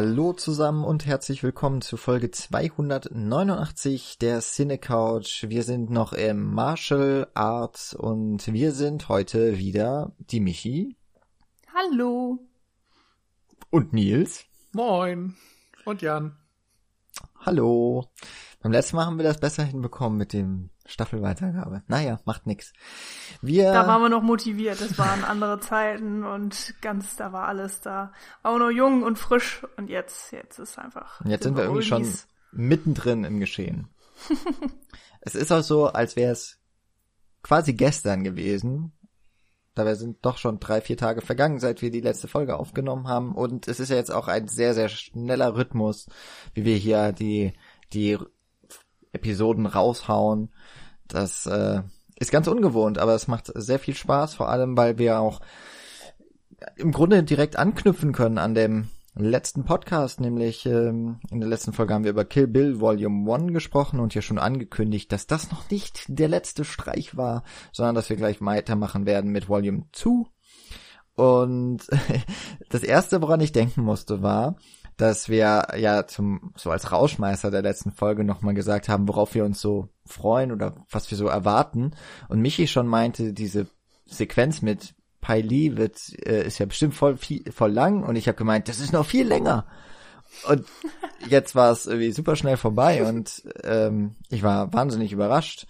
Hallo zusammen und herzlich willkommen zu Folge 289 der Cine Couch. Wir sind noch im Martial Arts und wir sind heute wieder die Michi. Hallo. Und Nils. Moin. Und Jan. Hallo. Beim letzten Mal haben wir das besser hinbekommen mit dem Staffelweitergabe. Naja, macht nix. Wir da waren wir noch motiviert. Das waren andere Zeiten und ganz, da war alles da. Auch noch jung und frisch und jetzt, jetzt ist einfach. Jetzt sind wir irgendwie schon mittendrin im Geschehen. es ist auch so, als wäre es quasi gestern gewesen. Dabei sind doch schon drei, vier Tage vergangen, seit wir die letzte Folge aufgenommen haben. Und es ist ja jetzt auch ein sehr, sehr schneller Rhythmus, wie wir hier die, die Episoden raushauen. Das äh, ist ganz ungewohnt, aber es macht sehr viel Spaß, vor allem weil wir auch im Grunde direkt anknüpfen können an dem letzten Podcast, nämlich ähm, in der letzten Folge haben wir über Kill Bill Volume 1 gesprochen und hier schon angekündigt, dass das noch nicht der letzte Streich war, sondern dass wir gleich weitermachen werden mit Volume 2. Und das erste, woran ich denken musste, war, dass wir ja zum so als Rauschmeister der letzten Folge nochmal gesagt haben, worauf wir uns so freuen oder was wir so erwarten. Und Michi schon meinte, diese Sequenz mit Pai Li wird äh, ist ja bestimmt voll viel, voll lang und ich habe gemeint, das ist noch viel länger. Und jetzt war es irgendwie super schnell vorbei und ähm, ich war wahnsinnig überrascht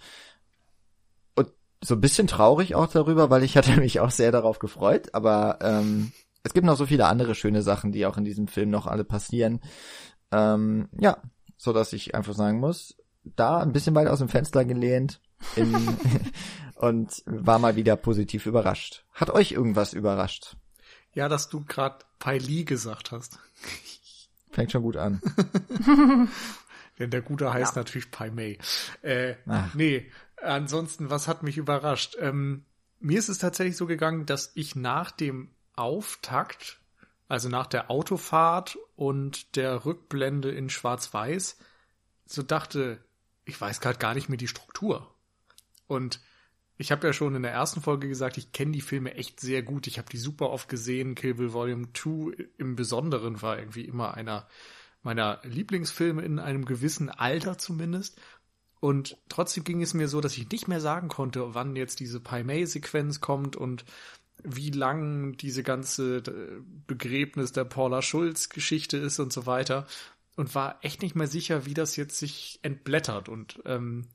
und so ein bisschen traurig auch darüber, weil ich hatte mich auch sehr darauf gefreut, aber ähm, es gibt noch so viele andere schöne Sachen, die auch in diesem Film noch alle passieren. Ähm, ja, so dass ich einfach sagen muss, da ein bisschen weit aus dem Fenster gelehnt in, und war mal wieder positiv überrascht. Hat euch irgendwas überrascht? Ja, dass du gerade Pai Li gesagt hast. Fängt schon gut an. Denn der Gute heißt ja. natürlich Pai Mei. Äh, nee, ansonsten, was hat mich überrascht? Ähm, mir ist es tatsächlich so gegangen, dass ich nach dem Auftakt, also nach der Autofahrt und der Rückblende in Schwarz-Weiß, so dachte, ich weiß gerade gar nicht mehr die Struktur. Und ich habe ja schon in der ersten Folge gesagt, ich kenne die Filme echt sehr gut. Ich habe die super oft gesehen. Kill Bill Volume 2 im Besonderen war irgendwie immer einer meiner Lieblingsfilme in einem gewissen Alter zumindest. Und trotzdem ging es mir so, dass ich nicht mehr sagen konnte, wann jetzt diese Pai Mei-Sequenz kommt und wie lang diese ganze äh, Begräbnis der Paula Schulz Geschichte ist und so weiter und war echt nicht mehr sicher, wie das jetzt sich entblättert und ähm,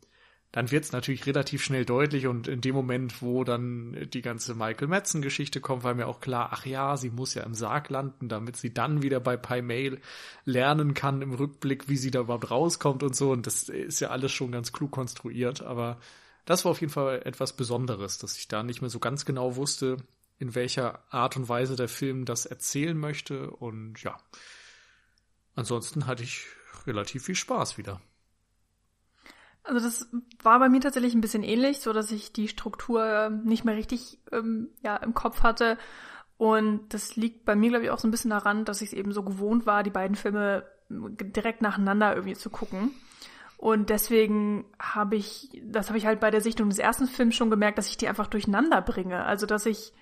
dann wird es natürlich relativ schnell deutlich und in dem Moment, wo dann die ganze Michael Madsen Geschichte kommt, war mir auch klar, ach ja, sie muss ja im Sarg landen, damit sie dann wieder bei Pi Mail lernen kann im Rückblick, wie sie da überhaupt rauskommt und so und das ist ja alles schon ganz klug konstruiert, aber das war auf jeden Fall etwas Besonderes, dass ich da nicht mehr so ganz genau wusste, in welcher Art und Weise der Film das erzählen möchte. Und ja, ansonsten hatte ich relativ viel Spaß wieder. Also das war bei mir tatsächlich ein bisschen ähnlich, so dass ich die Struktur nicht mehr richtig ähm, ja im Kopf hatte. Und das liegt bei mir, glaube ich, auch so ein bisschen daran, dass ich es eben so gewohnt war, die beiden Filme direkt nacheinander irgendwie zu gucken. Und deswegen habe ich, das habe ich halt bei der Sichtung des ersten Films schon gemerkt, dass ich die einfach durcheinander bringe. Also dass ich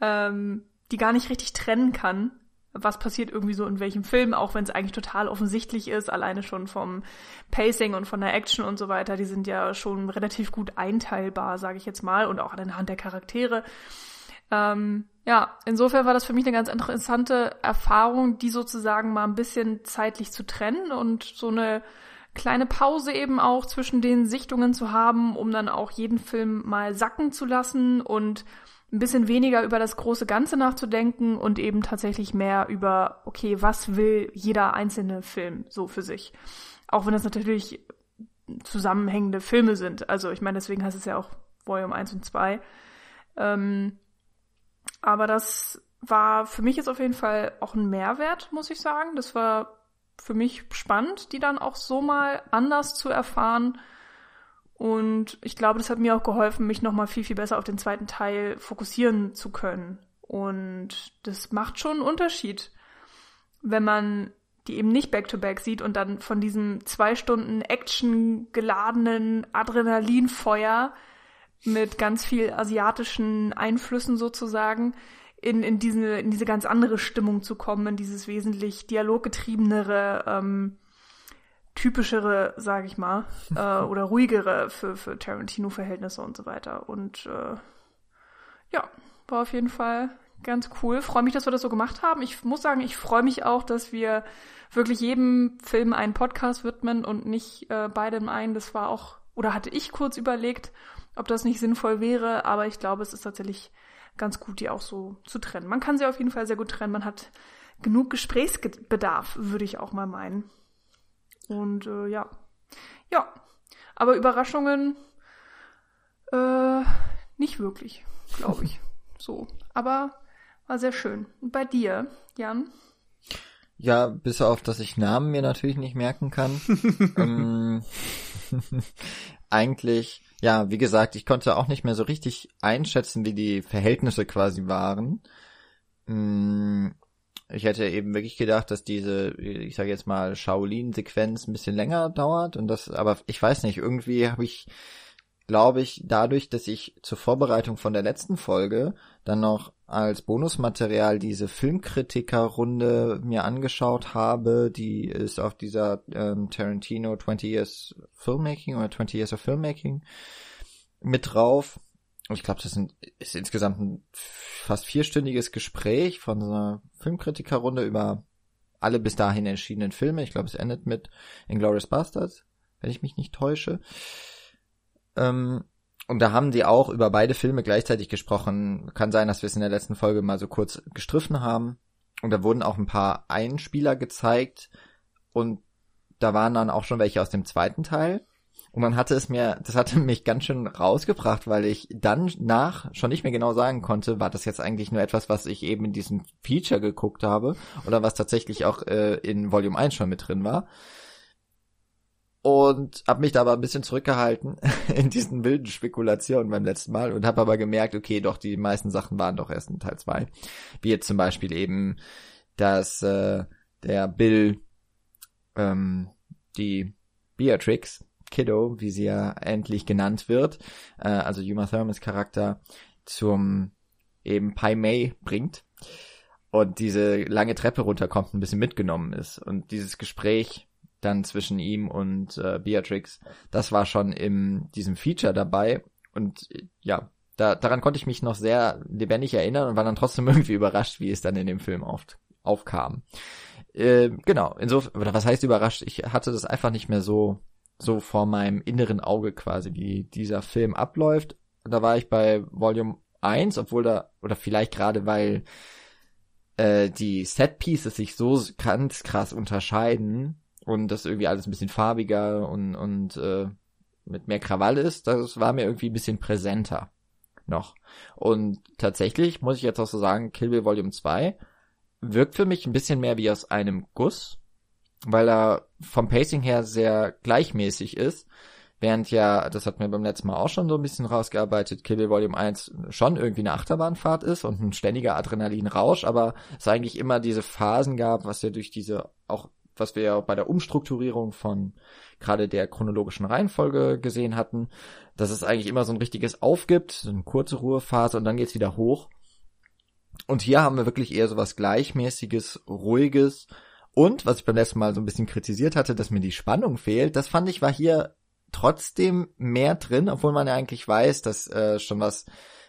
ähm, die gar nicht richtig trennen kann, was passiert irgendwie so in welchem Film, auch wenn es eigentlich total offensichtlich ist, alleine schon vom Pacing und von der Action und so weiter, die sind ja schon relativ gut einteilbar, sage ich jetzt mal, und auch anhand der Charaktere. Ähm, ja, insofern war das für mich eine ganz interessante Erfahrung, die sozusagen mal ein bisschen zeitlich zu trennen und so eine kleine Pause eben auch zwischen den Sichtungen zu haben, um dann auch jeden Film mal sacken zu lassen und ein bisschen weniger über das große Ganze nachzudenken und eben tatsächlich mehr über, okay, was will jeder einzelne Film so für sich? Auch wenn es natürlich zusammenhängende Filme sind. Also ich meine, deswegen heißt es ja auch Volume 1 und 2. Ähm, aber das war für mich jetzt auf jeden Fall auch ein Mehrwert, muss ich sagen. Das war für mich spannend, die dann auch so mal anders zu erfahren. Und ich glaube, das hat mir auch geholfen, mich nochmal viel, viel besser auf den zweiten Teil fokussieren zu können. Und das macht schon einen Unterschied, wenn man die eben nicht back-to-back -back sieht und dann von diesem zwei Stunden Action geladenen Adrenalinfeuer mit ganz viel asiatischen Einflüssen sozusagen in, in, diese, in diese ganz andere Stimmung zu kommen, in dieses wesentlich dialoggetriebenere, ähm, typischere, sage ich mal, äh, oder ruhigere für, für Tarantino-Verhältnisse und so weiter. Und äh, ja, war auf jeden Fall ganz cool. Freue mich, dass wir das so gemacht haben. Ich muss sagen, ich freue mich auch, dass wir wirklich jedem Film einen Podcast widmen und nicht äh, beidem einen. Das war auch, oder hatte ich kurz überlegt, ob das nicht sinnvoll wäre, aber ich glaube, es ist tatsächlich ganz gut, die auch so zu trennen. Man kann sie auf jeden Fall sehr gut trennen. Man hat genug Gesprächsbedarf, würde ich auch mal meinen. Und äh, ja. Ja. Aber Überraschungen äh, nicht wirklich, glaube ich. so. Aber war sehr schön. Und bei dir, Jan? Ja, bis auf, dass ich Namen mir natürlich nicht merken kann. ähm, eigentlich ja, wie gesagt, ich konnte auch nicht mehr so richtig einschätzen, wie die Verhältnisse quasi waren. Mm, ich hätte eben wirklich gedacht, dass diese, ich sage jetzt mal, Shaolin-Sequenz ein bisschen länger dauert und das, aber ich weiß nicht, irgendwie habe ich, glaube ich, dadurch, dass ich zur Vorbereitung von der letzten Folge dann noch als Bonusmaterial diese Filmkritiker-Runde mir angeschaut habe, die ist auf dieser ähm, Tarantino 20 Years Filmmaking oder 20 Years of Filmmaking mit drauf. Ich glaube, das sind, ist insgesamt ein fast vierstündiges Gespräch von so einer Filmkritiker-Runde über alle bis dahin entschiedenen Filme. Ich glaube, es endet mit Inglourious Bastards, wenn ich mich nicht täusche. Ähm, und da haben die auch über beide Filme gleichzeitig gesprochen. Kann sein, dass wir es in der letzten Folge mal so kurz gestriffen haben. Und da wurden auch ein paar Einspieler gezeigt. Und da waren dann auch schon welche aus dem zweiten Teil. Und man hatte es mir, das hatte mich ganz schön rausgebracht, weil ich dann nach schon nicht mehr genau sagen konnte, war das jetzt eigentlich nur etwas, was ich eben in diesem Feature geguckt habe oder was tatsächlich auch äh, in Volume 1 schon mit drin war und habe mich da aber ein bisschen zurückgehalten in diesen wilden Spekulationen beim letzten Mal und habe aber gemerkt, okay, doch die meisten Sachen waren doch erst in Teil 2. Wie jetzt zum Beispiel eben, dass äh, der Bill ähm, die Beatrix Kiddo, wie sie ja endlich genannt wird, äh, also Uma Thurmans Charakter zum eben Pai Mei bringt und diese lange Treppe runterkommt, ein bisschen mitgenommen ist und dieses Gespräch dann zwischen ihm und äh, Beatrix. Das war schon in diesem Feature dabei und ja, da, daran konnte ich mich noch sehr lebendig erinnern und war dann trotzdem irgendwie überrascht, wie es dann in dem Film auf, aufkam. Äh, genau, insofern, oder was heißt überrascht? Ich hatte das einfach nicht mehr so, so vor meinem inneren Auge quasi, wie dieser Film abläuft. Da war ich bei Volume 1, obwohl da, oder vielleicht gerade weil äh, die Set Pieces sich so ganz krass unterscheiden, und das irgendwie alles ein bisschen farbiger und, und äh, mit mehr Krawall ist, das war mir irgendwie ein bisschen präsenter noch. Und tatsächlich muss ich jetzt auch so sagen, Kill Bill Volume 2 wirkt für mich ein bisschen mehr wie aus einem Guss, weil er vom Pacing her sehr gleichmäßig ist, während ja, das hat mir beim letzten Mal auch schon so ein bisschen rausgearbeitet, Kill Bill Volume 1 schon irgendwie eine Achterbahnfahrt ist und ein ständiger Adrenalinrausch, aber es eigentlich immer diese Phasen gab, was ja durch diese auch was wir ja bei der Umstrukturierung von gerade der chronologischen Reihenfolge gesehen hatten, dass es eigentlich immer so ein richtiges Aufgibt, so eine kurze Ruhephase und dann geht's wieder hoch. Und hier haben wir wirklich eher so was Gleichmäßiges, Ruhiges und, was ich beim letzten Mal so ein bisschen kritisiert hatte, dass mir die Spannung fehlt, das fand ich war hier trotzdem mehr drin, obwohl man ja eigentlich weiß, dass äh, schon was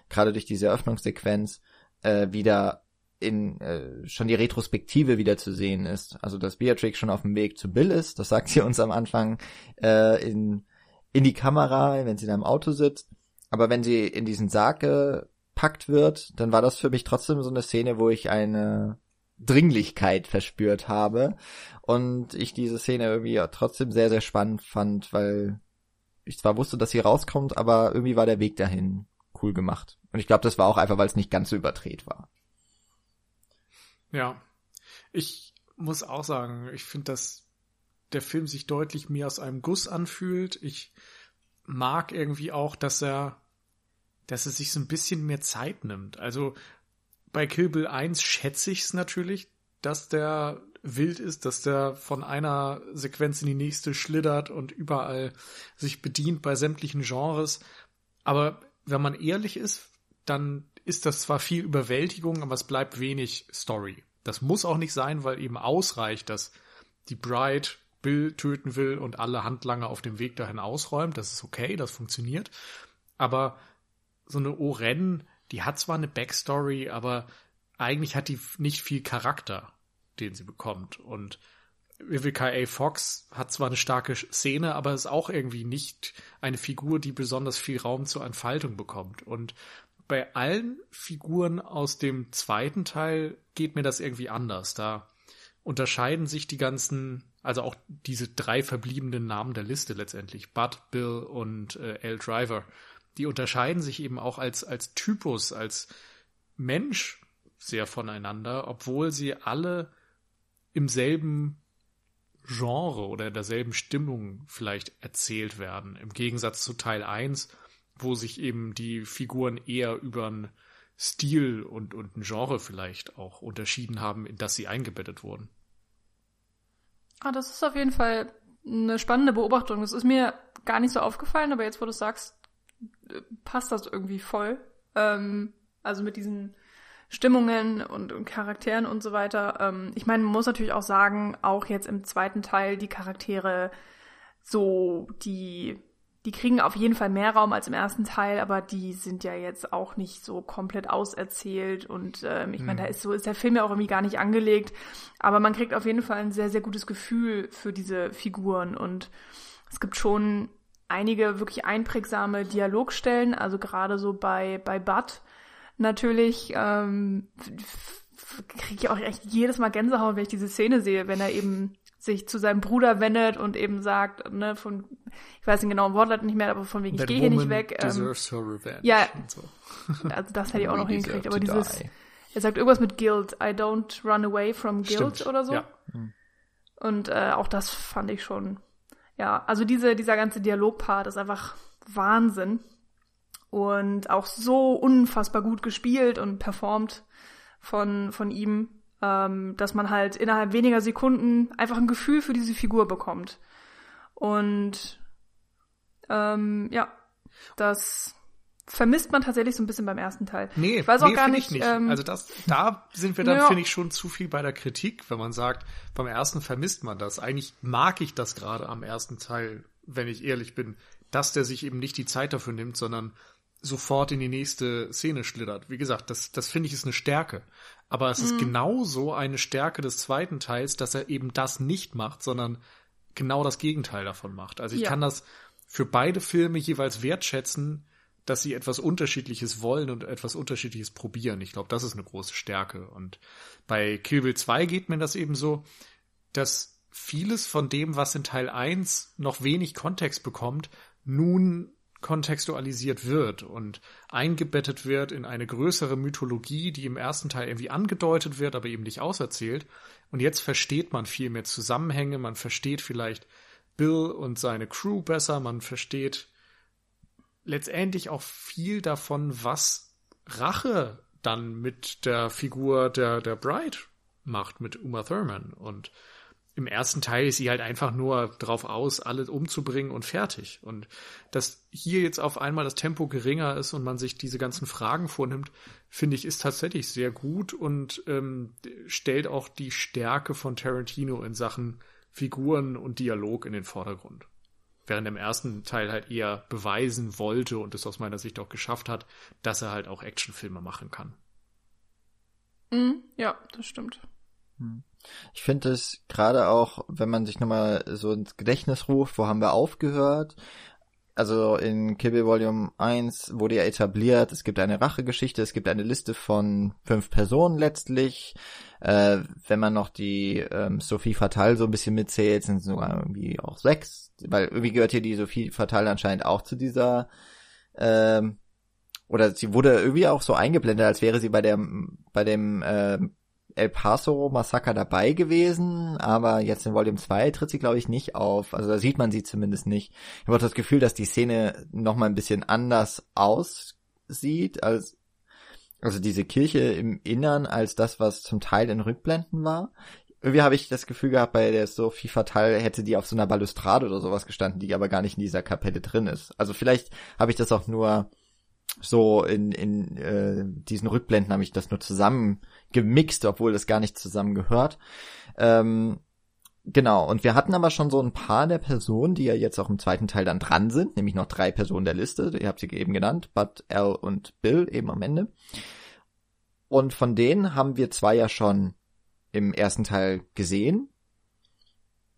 gerade durch diese Eröffnungssequenz äh, wieder in äh, schon die Retrospektive wieder zu sehen ist. Also dass Beatrix schon auf dem Weg zu Bill ist, das sagt sie uns am Anfang äh, in, in die Kamera, wenn sie da im Auto sitzt. Aber wenn sie in diesen Sarg gepackt wird, dann war das für mich trotzdem so eine Szene, wo ich eine Dringlichkeit verspürt habe. Und ich diese Szene irgendwie trotzdem sehr, sehr spannend fand, weil ich zwar wusste, dass sie rauskommt, aber irgendwie war der Weg dahin cool gemacht. Und ich glaube, das war auch einfach, weil es nicht ganz so überdreht war. Ja. Ich muss auch sagen, ich finde, dass der Film sich deutlich mehr aus einem Guss anfühlt. Ich mag irgendwie auch, dass er, dass er sich so ein bisschen mehr Zeit nimmt. Also bei Kill Bill 1 schätze ich es natürlich, dass der wild ist, dass der von einer Sequenz in die nächste schlittert und überall sich bedient bei sämtlichen Genres. Aber wenn man ehrlich ist, dann ist das zwar viel Überwältigung, aber es bleibt wenig Story. Das muss auch nicht sein, weil eben ausreicht, dass die Bride Bill töten will und alle Handlanger auf dem Weg dahin ausräumt. Das ist okay, das funktioniert. Aber so eine Oren, die hat zwar eine Backstory, aber eigentlich hat die nicht viel Charakter, den sie bekommt. Und Vivica A. Fox hat zwar eine starke Szene, aber ist auch irgendwie nicht eine Figur, die besonders viel Raum zur Entfaltung bekommt. Und bei allen Figuren aus dem zweiten Teil geht mir das irgendwie anders. Da unterscheiden sich die ganzen, also auch diese drei verbliebenen Namen der Liste letztendlich, Bud, Bill und äh, L. Driver, die unterscheiden sich eben auch als, als Typus, als Mensch sehr voneinander, obwohl sie alle im selben Genre oder in derselben Stimmung vielleicht erzählt werden. Im Gegensatz zu Teil 1, wo sich eben die Figuren eher über einen Stil und, und ein Genre vielleicht auch unterschieden haben, in das sie eingebettet wurden. Ah, das ist auf jeden Fall eine spannende Beobachtung. Das ist mir gar nicht so aufgefallen, aber jetzt, wo du sagst, passt das irgendwie voll. Ähm, also mit diesen Stimmungen und, und Charakteren und so weiter. Ähm, ich meine, man muss natürlich auch sagen, auch jetzt im zweiten Teil die Charaktere so, die, die kriegen auf jeden Fall mehr Raum als im ersten Teil, aber die sind ja jetzt auch nicht so komplett auserzählt. Und ähm, ich meine, da mhm. ist so, ist der Film ja auch irgendwie gar nicht angelegt, aber man kriegt auf jeden Fall ein sehr, sehr gutes Gefühl für diese Figuren. Und es gibt schon einige wirklich einprägsame Dialogstellen, also gerade so bei, bei Bud, natürlich ähm, kriege ich auch echt jedes Mal Gänsehaut, wenn ich diese Szene sehe, wenn er eben sich zu seinem Bruder wendet und eben sagt, ne, von, ich weiß den genauen Wortlaut nicht mehr, aber von wegen, ich gehe hier nicht weg. Ähm, ja, so. also das hätte ich auch noch hingekriegt, aber dieses, die. er sagt irgendwas mit Guilt, I don't run away from guilt Stimmt. oder so. Ja. Und äh, auch das fand ich schon, ja, also diese, dieser ganze Dialogpart ist einfach Wahnsinn und auch so unfassbar gut gespielt und performt von, von ihm, ähm, dass man halt innerhalb weniger Sekunden einfach ein Gefühl für diese Figur bekommt. Und ähm, ja, das vermisst man tatsächlich so ein bisschen beim ersten Teil. Nee, ich weiß auch nee, gar nicht. nicht. Ähm, also das, da sind wir dann, ja. finde ich, schon zu viel bei der Kritik, wenn man sagt, beim ersten vermisst man das. Eigentlich mag ich das gerade am ersten Teil, wenn ich ehrlich bin, dass der sich eben nicht die Zeit dafür nimmt, sondern sofort in die nächste Szene schlittert. Wie gesagt, das, das finde ich ist eine Stärke. Aber es mhm. ist genauso eine Stärke des zweiten Teils, dass er eben das nicht macht, sondern genau das Gegenteil davon macht. Also ich ja. kann das für beide Filme jeweils wertschätzen, dass sie etwas Unterschiedliches wollen und etwas Unterschiedliches probieren. Ich glaube, das ist eine große Stärke. Und bei Kill Bill 2 geht mir das eben so, dass vieles von dem, was in Teil 1 noch wenig Kontext bekommt, nun kontextualisiert wird und eingebettet wird in eine größere Mythologie, die im ersten Teil irgendwie angedeutet wird, aber eben nicht auserzählt. Und jetzt versteht man viel mehr Zusammenhänge, man versteht vielleicht Bill und seine Crew besser, man versteht letztendlich auch viel davon, was Rache dann mit der Figur der, der Bride macht, mit Uma Thurman. Und im ersten Teil ist sie halt einfach nur drauf aus, alles umzubringen und fertig. Und dass hier jetzt auf einmal das Tempo geringer ist und man sich diese ganzen Fragen vornimmt, finde ich, ist tatsächlich sehr gut und ähm, stellt auch die Stärke von Tarantino in Sachen Figuren und Dialog in den Vordergrund. Während im ersten Teil halt eher beweisen wollte und es aus meiner Sicht auch geschafft hat, dass er halt auch Actionfilme machen kann. Mm, ja, das stimmt. Hm. Ich finde es gerade auch, wenn man sich nochmal so ins Gedächtnis ruft, wo haben wir aufgehört? Also in Bill Volume 1 wurde ja etabliert, es gibt eine Rachegeschichte, es gibt eine Liste von fünf Personen letztlich. Äh, wenn man noch die ähm, Sophie Fatal so ein bisschen mitzählt, sind es sogar irgendwie auch sechs, weil irgendwie gehört hier die Sophie Fatal anscheinend auch zu dieser ähm, oder sie wurde irgendwie auch so eingeblendet, als wäre sie bei der bei dem äh, El Paso Massaker dabei gewesen, aber jetzt in Volume 2 tritt sie, glaube ich, nicht auf. Also da sieht man sie zumindest nicht. Ich habe auch das Gefühl, dass die Szene nochmal ein bisschen anders aussieht, als also diese Kirche im Innern, als das, was zum Teil in Rückblenden war. Irgendwie habe ich das Gefühl gehabt, bei der Sophie Fatal hätte die auf so einer Balustrade oder sowas gestanden, die aber gar nicht in dieser Kapelle drin ist. Also vielleicht habe ich das auch nur so in, in äh, diesen Rückblenden habe ich das nur zusammen gemixt, obwohl das gar nicht zusammen gehört. Ähm, genau, und wir hatten aber schon so ein paar der Personen, die ja jetzt auch im zweiten Teil dann dran sind, nämlich noch drei Personen der Liste, ihr habt sie eben genannt, Bud, Al und Bill eben am Ende. Und von denen haben wir zwei ja schon im ersten Teil gesehen.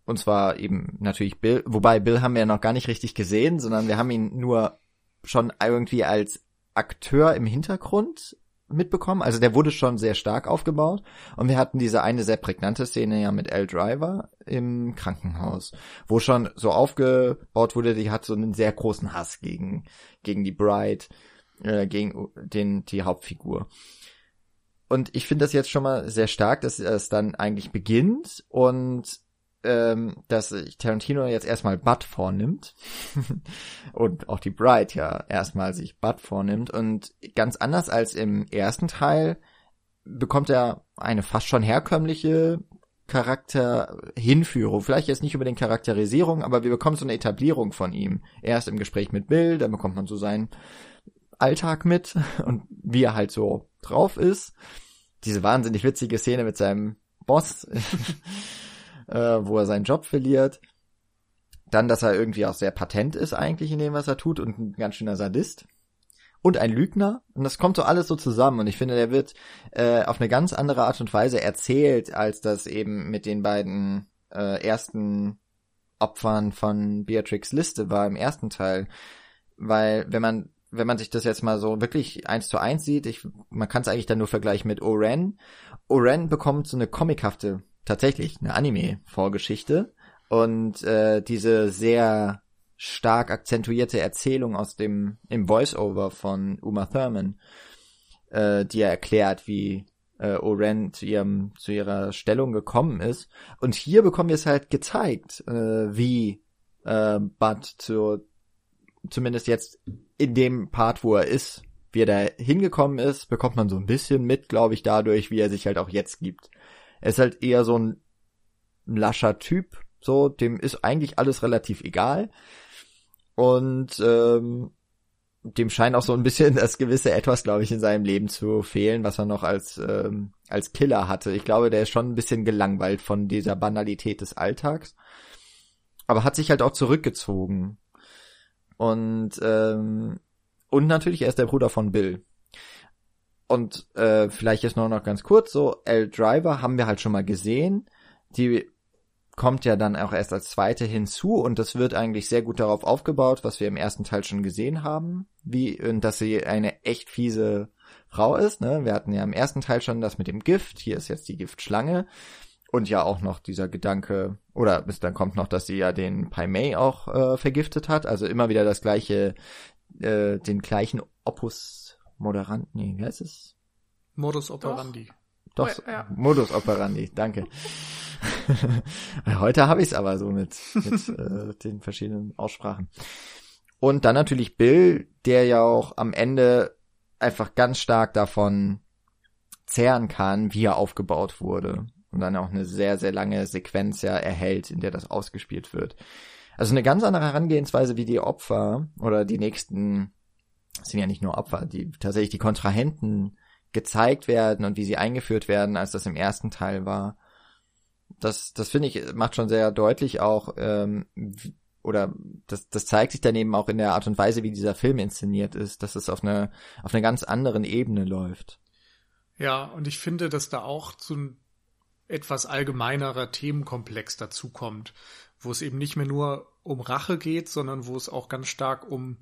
Und zwar eben natürlich Bill, wobei Bill haben wir ja noch gar nicht richtig gesehen, sondern wir haben ihn nur schon irgendwie als Akteur im Hintergrund mitbekommen. Also der wurde schon sehr stark aufgebaut. Und wir hatten diese eine sehr prägnante Szene ja mit L. Driver im Krankenhaus, wo schon so aufgebaut wurde, die hat so einen sehr großen Hass gegen, gegen die Bride, äh, gegen den, die Hauptfigur. Und ich finde das jetzt schon mal sehr stark, dass es dann eigentlich beginnt und ähm, dass sich Tarantino jetzt erstmal Bud vornimmt und auch die Bride ja erstmal sich Bud vornimmt und ganz anders als im ersten Teil bekommt er eine fast schon herkömmliche Charakterhinführung. Vielleicht jetzt nicht über den Charakterisierung, aber wir bekommen so eine Etablierung von ihm. Erst im Gespräch mit Bill, dann bekommt man so seinen Alltag mit und wie er halt so drauf ist. Diese wahnsinnig witzige Szene mit seinem Boss, äh, wo er seinen Job verliert. Dann, dass er irgendwie auch sehr patent ist eigentlich in dem, was er tut und ein ganz schöner Sadist. Und ein Lügner. Und das kommt so alles so zusammen. Und ich finde, der wird äh, auf eine ganz andere Art und Weise erzählt, als das eben mit den beiden äh, ersten Opfern von Beatrix Liste war im ersten Teil. Weil, wenn man wenn man sich das jetzt mal so wirklich eins zu eins sieht, ich, man kann es eigentlich dann nur vergleichen mit Oren. Oren bekommt so eine comichafte, tatsächlich eine Anime-Vorgeschichte und äh, diese sehr stark akzentuierte Erzählung aus dem im Voice-Over von Uma Thurman, äh, die er erklärt, wie äh, Oren zu ihrem zu ihrer Stellung gekommen ist. Und hier bekommen wir es halt gezeigt, äh, wie äh, Bud zur zumindest jetzt in dem Part, wo er ist, wie er da hingekommen ist, bekommt man so ein bisschen mit, glaube ich, dadurch, wie er sich halt auch jetzt gibt. Er ist halt eher so ein lascher Typ, so, dem ist eigentlich alles relativ egal. Und ähm, dem scheint auch so ein bisschen das gewisse Etwas, glaube ich, in seinem Leben zu fehlen, was er noch als, ähm, als Killer hatte. Ich glaube, der ist schon ein bisschen gelangweilt von dieser Banalität des Alltags. Aber hat sich halt auch zurückgezogen. Und, ähm, und natürlich er ist der Bruder von Bill. Und äh, vielleicht jetzt nur noch ganz kurz, so L Driver haben wir halt schon mal gesehen. Die kommt ja dann auch erst als zweite hinzu und das wird eigentlich sehr gut darauf aufgebaut, was wir im ersten Teil schon gesehen haben, wie und dass sie eine echt fiese Frau ist. Ne? Wir hatten ja im ersten Teil schon das mit dem Gift, hier ist jetzt die Giftschlange und ja auch noch dieser Gedanke, oder bis dann kommt noch, dass sie ja den Pai Mei auch äh, vergiftet hat. Also immer wieder das gleiche, äh, den gleichen Opus Moderant, nee, wie heißt es? Modus operandi. Doch, Doch ja. Modus operandi, danke. Heute habe ich es aber so mit, mit äh, den verschiedenen Aussprachen. Und dann natürlich Bill, der ja auch am Ende einfach ganz stark davon zehren kann, wie er aufgebaut wurde und dann auch eine sehr, sehr lange Sequenz ja erhält, in der das ausgespielt wird. Also eine ganz andere Herangehensweise wie die Opfer oder die nächsten, sind ja nicht nur Opfer, die tatsächlich die Kontrahenten gezeigt werden und wie sie eingeführt werden, als das im ersten Teil war. Das, das finde ich, macht schon sehr deutlich auch, ähm, oder das, das zeigt sich dann eben auch in der Art und Weise, wie dieser Film inszeniert ist, dass es auf eine, auf einer ganz anderen Ebene läuft. Ja, und ich finde, dass da auch so ein etwas allgemeinerer Themenkomplex dazukommt, wo es eben nicht mehr nur um Rache geht, sondern wo es auch ganz stark um,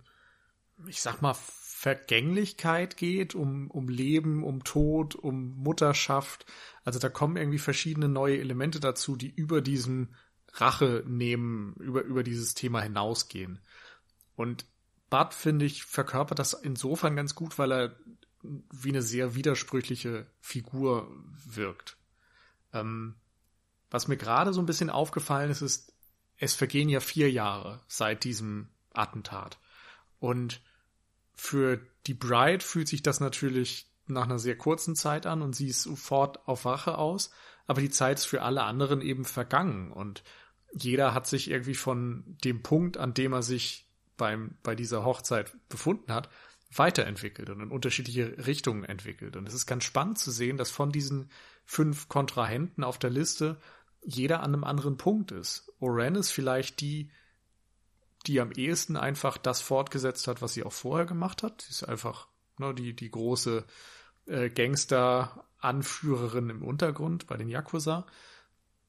ich sag mal, Vergänglichkeit geht, um, um Leben, um Tod, um Mutterschaft. Also da kommen irgendwie verschiedene neue Elemente dazu, die über diesen Rache nehmen, über, über dieses Thema hinausgehen. Und Bud, finde ich, verkörpert das insofern ganz gut, weil er wie eine sehr widersprüchliche Figur wirkt. Ähm, was mir gerade so ein bisschen aufgefallen ist, ist, es vergehen ja vier Jahre seit diesem Attentat. Und für die Bride fühlt sich das natürlich nach einer sehr kurzen Zeit an und sie ist sofort auf Wache aus, aber die Zeit ist für alle anderen eben vergangen und jeder hat sich irgendwie von dem Punkt, an dem er sich beim, bei dieser Hochzeit befunden hat, weiterentwickelt und in unterschiedliche Richtungen entwickelt. Und es ist ganz spannend zu sehen, dass von diesen fünf Kontrahenten auf der Liste jeder an einem anderen Punkt ist. Oren ist vielleicht die, die am ehesten einfach das fortgesetzt hat, was sie auch vorher gemacht hat. Sie ist einfach ne, die, die große äh, Gangster-Anführerin im Untergrund bei den Yakuza.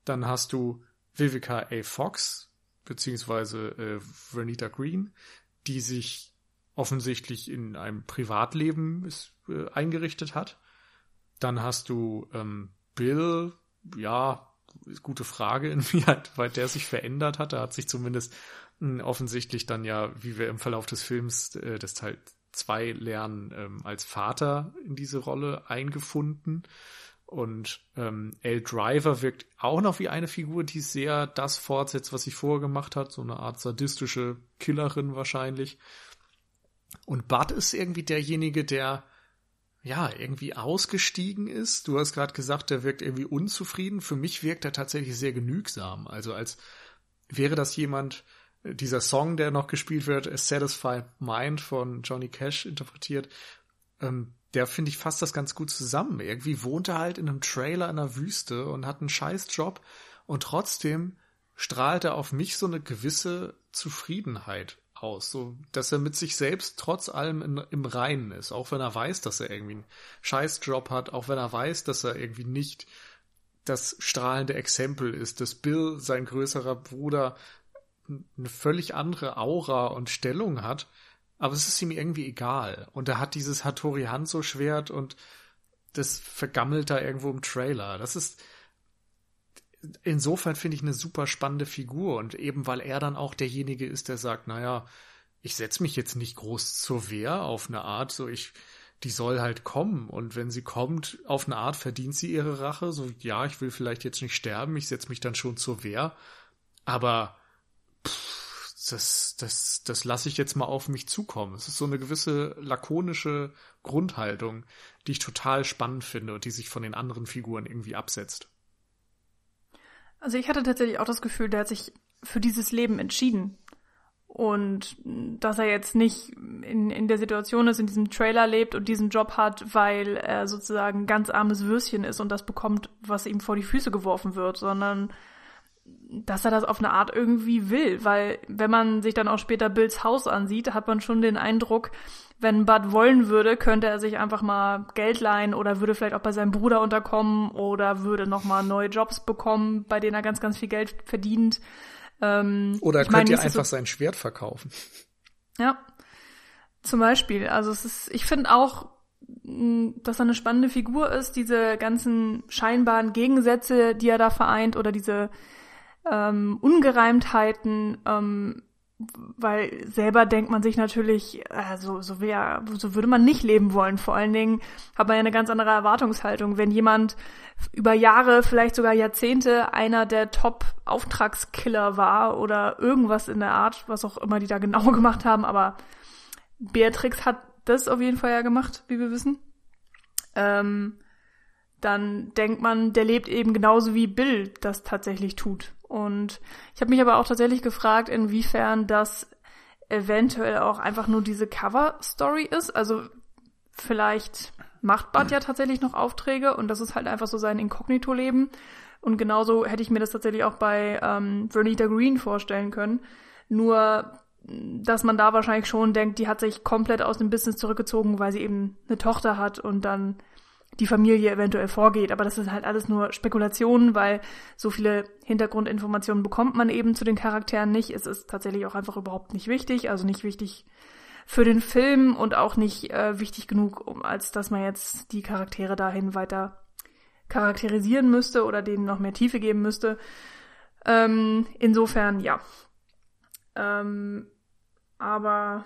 Dann hast du Vivica A. Fox, beziehungsweise äh, Vernita Green, die sich offensichtlich in einem Privatleben ist, äh, eingerichtet hat. Dann hast du ähm, Bill, ja, gute Frage, inwieweit der sich verändert hat. Er hat sich zumindest hm, offensichtlich dann ja, wie wir im Verlauf des Films äh, des Teil 2 lernen, ähm, als Vater in diese Rolle eingefunden. Und ähm, L. Driver wirkt auch noch wie eine Figur, die sehr das fortsetzt, was sie vorher gemacht hat. So eine Art sadistische Killerin wahrscheinlich. Und Bud ist irgendwie derjenige, der ja irgendwie ausgestiegen ist. Du hast gerade gesagt, der wirkt irgendwie unzufrieden. Für mich wirkt er tatsächlich sehr genügsam. Also als wäre das jemand, äh, dieser Song, der noch gespielt wird, A Satisfied Mind von Johnny Cash interpretiert, ähm, der finde ich fasst das ganz gut zusammen. Irgendwie wohnt er halt in einem Trailer in der Wüste und hat einen Scheißjob und trotzdem strahlt er auf mich so eine gewisse Zufriedenheit aus, so dass er mit sich selbst trotz allem in, im Reinen ist, auch wenn er weiß, dass er irgendwie einen Scheißjob hat, auch wenn er weiß, dass er irgendwie nicht das strahlende Exempel ist, dass Bill, sein größerer Bruder, eine völlig andere Aura und Stellung hat, aber es ist ihm irgendwie egal. Und er hat dieses Hattori Hanzo Schwert und das vergammelt da irgendwo im Trailer. Das ist, insofern finde ich eine super spannende Figur und eben weil er dann auch derjenige ist, der sagt, naja, ich setze mich jetzt nicht groß zur Wehr auf eine Art, so ich, die soll halt kommen und wenn sie kommt, auf eine Art verdient sie ihre Rache, so ja, ich will vielleicht jetzt nicht sterben, ich setze mich dann schon zur Wehr, aber pff, das, das, das lasse ich jetzt mal auf mich zukommen. Es ist so eine gewisse lakonische Grundhaltung, die ich total spannend finde und die sich von den anderen Figuren irgendwie absetzt. Also ich hatte tatsächlich auch das Gefühl, der hat sich für dieses Leben entschieden. Und dass er jetzt nicht in, in der Situation ist, in diesem Trailer lebt und diesen Job hat, weil er sozusagen ganz armes Würstchen ist und das bekommt, was ihm vor die Füße geworfen wird, sondern dass er das auf eine Art irgendwie will, weil wenn man sich dann auch später Bills Haus ansieht, hat man schon den Eindruck, wenn Bud wollen würde, könnte er sich einfach mal Geld leihen oder würde vielleicht auch bei seinem Bruder unterkommen oder würde nochmal neue Jobs bekommen, bei denen er ganz, ganz viel Geld verdient. Ähm, oder er könnte ja einfach so, sein Schwert verkaufen. Ja, zum Beispiel. Also es ist, ich finde auch, dass er eine spannende Figur ist, diese ganzen scheinbaren Gegensätze, die er da vereint oder diese ähm, Ungereimtheiten, ähm, weil selber denkt man sich natürlich, also so wär, so würde man nicht leben wollen. Vor allen Dingen hat man ja eine ganz andere Erwartungshaltung. Wenn jemand über Jahre, vielleicht sogar Jahrzehnte einer der Top-Auftragskiller war oder irgendwas in der Art, was auch immer die da genau gemacht haben, aber Beatrix hat das auf jeden Fall ja gemacht, wie wir wissen. Ähm, dann denkt man, der lebt eben genauso wie Bill das tatsächlich tut. Und ich habe mich aber auch tatsächlich gefragt, inwiefern das eventuell auch einfach nur diese Cover-Story ist. Also vielleicht macht Bud ja tatsächlich noch Aufträge und das ist halt einfach so sein Inkognito-Leben. Und genauso hätte ich mir das tatsächlich auch bei ähm, Vernita Green vorstellen können. Nur, dass man da wahrscheinlich schon denkt, die hat sich komplett aus dem Business zurückgezogen, weil sie eben eine Tochter hat und dann die Familie eventuell vorgeht. Aber das ist halt alles nur Spekulationen, weil so viele Hintergrundinformationen bekommt man eben zu den Charakteren nicht. Es ist tatsächlich auch einfach überhaupt nicht wichtig, also nicht wichtig für den Film und auch nicht äh, wichtig genug, um, als dass man jetzt die Charaktere dahin weiter charakterisieren müsste oder denen noch mehr Tiefe geben müsste. Ähm, insofern, ja. Ähm, aber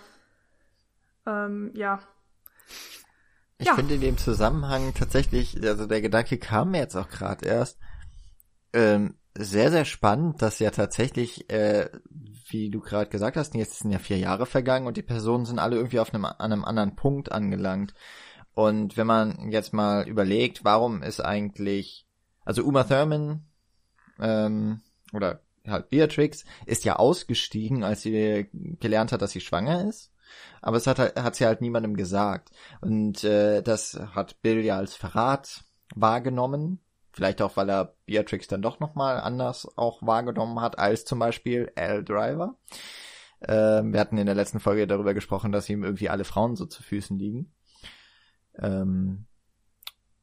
ähm, ja, ich ja. finde in dem Zusammenhang tatsächlich, also der Gedanke kam mir jetzt auch gerade erst, ähm, sehr, sehr spannend, dass ja tatsächlich, äh, wie du gerade gesagt hast, jetzt sind ja vier Jahre vergangen und die Personen sind alle irgendwie auf einem, an einem anderen Punkt angelangt. Und wenn man jetzt mal überlegt, warum ist eigentlich, also Uma Thurman ähm, oder halt Beatrix ist ja ausgestiegen, als sie gelernt hat, dass sie schwanger ist aber es hat hat sie halt niemandem gesagt und äh, das hat Bill ja als Verrat wahrgenommen, vielleicht auch weil er Beatrix dann doch noch mal anders auch wahrgenommen hat als zum Beispiel Al Driver. Äh, wir hatten in der letzten Folge darüber gesprochen, dass ihm irgendwie alle Frauen so zu Füßen liegen. Ähm,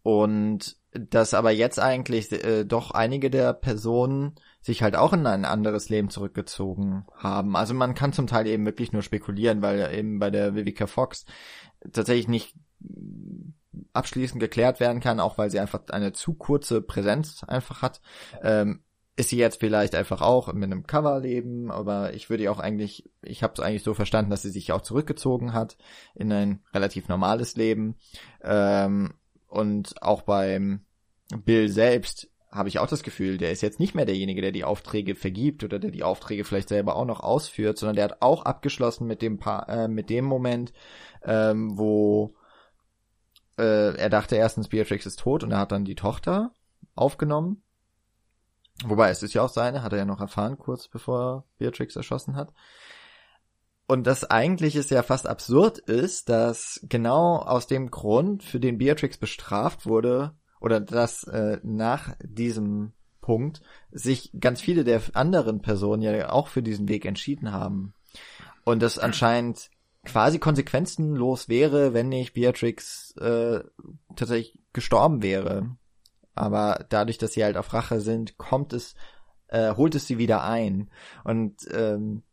und dass aber jetzt eigentlich äh, doch einige der Personen sich halt auch in ein anderes Leben zurückgezogen haben. Also man kann zum Teil eben wirklich nur spekulieren, weil eben bei der Vivica Fox tatsächlich nicht abschließend geklärt werden kann, auch weil sie einfach eine zu kurze Präsenz einfach hat. Ähm, ist sie jetzt vielleicht einfach auch mit einem Cover leben, aber ich würde auch eigentlich, ich habe es eigentlich so verstanden, dass sie sich auch zurückgezogen hat in ein relativ normales Leben. Ähm, und auch beim Bill selbst habe ich auch das Gefühl, der ist jetzt nicht mehr derjenige, der die Aufträge vergibt oder der die Aufträge vielleicht selber auch noch ausführt, sondern der hat auch abgeschlossen mit dem pa äh, mit dem Moment, ähm, wo äh, er dachte erstens Beatrix ist tot und er hat dann die Tochter aufgenommen. Wobei es ist ja auch seine, hat er ja noch erfahren kurz bevor Beatrix erschossen hat. Und das eigentlich ist ja fast absurd ist, dass genau aus dem Grund, für den Beatrix bestraft wurde, oder dass äh, nach diesem Punkt sich ganz viele der anderen Personen ja auch für diesen Weg entschieden haben. Und das anscheinend quasi konsequenzenlos wäre, wenn nicht Beatrix äh, tatsächlich gestorben wäre. Aber dadurch, dass sie halt auf Rache sind, kommt es, äh, holt es sie wieder ein. Und ähm,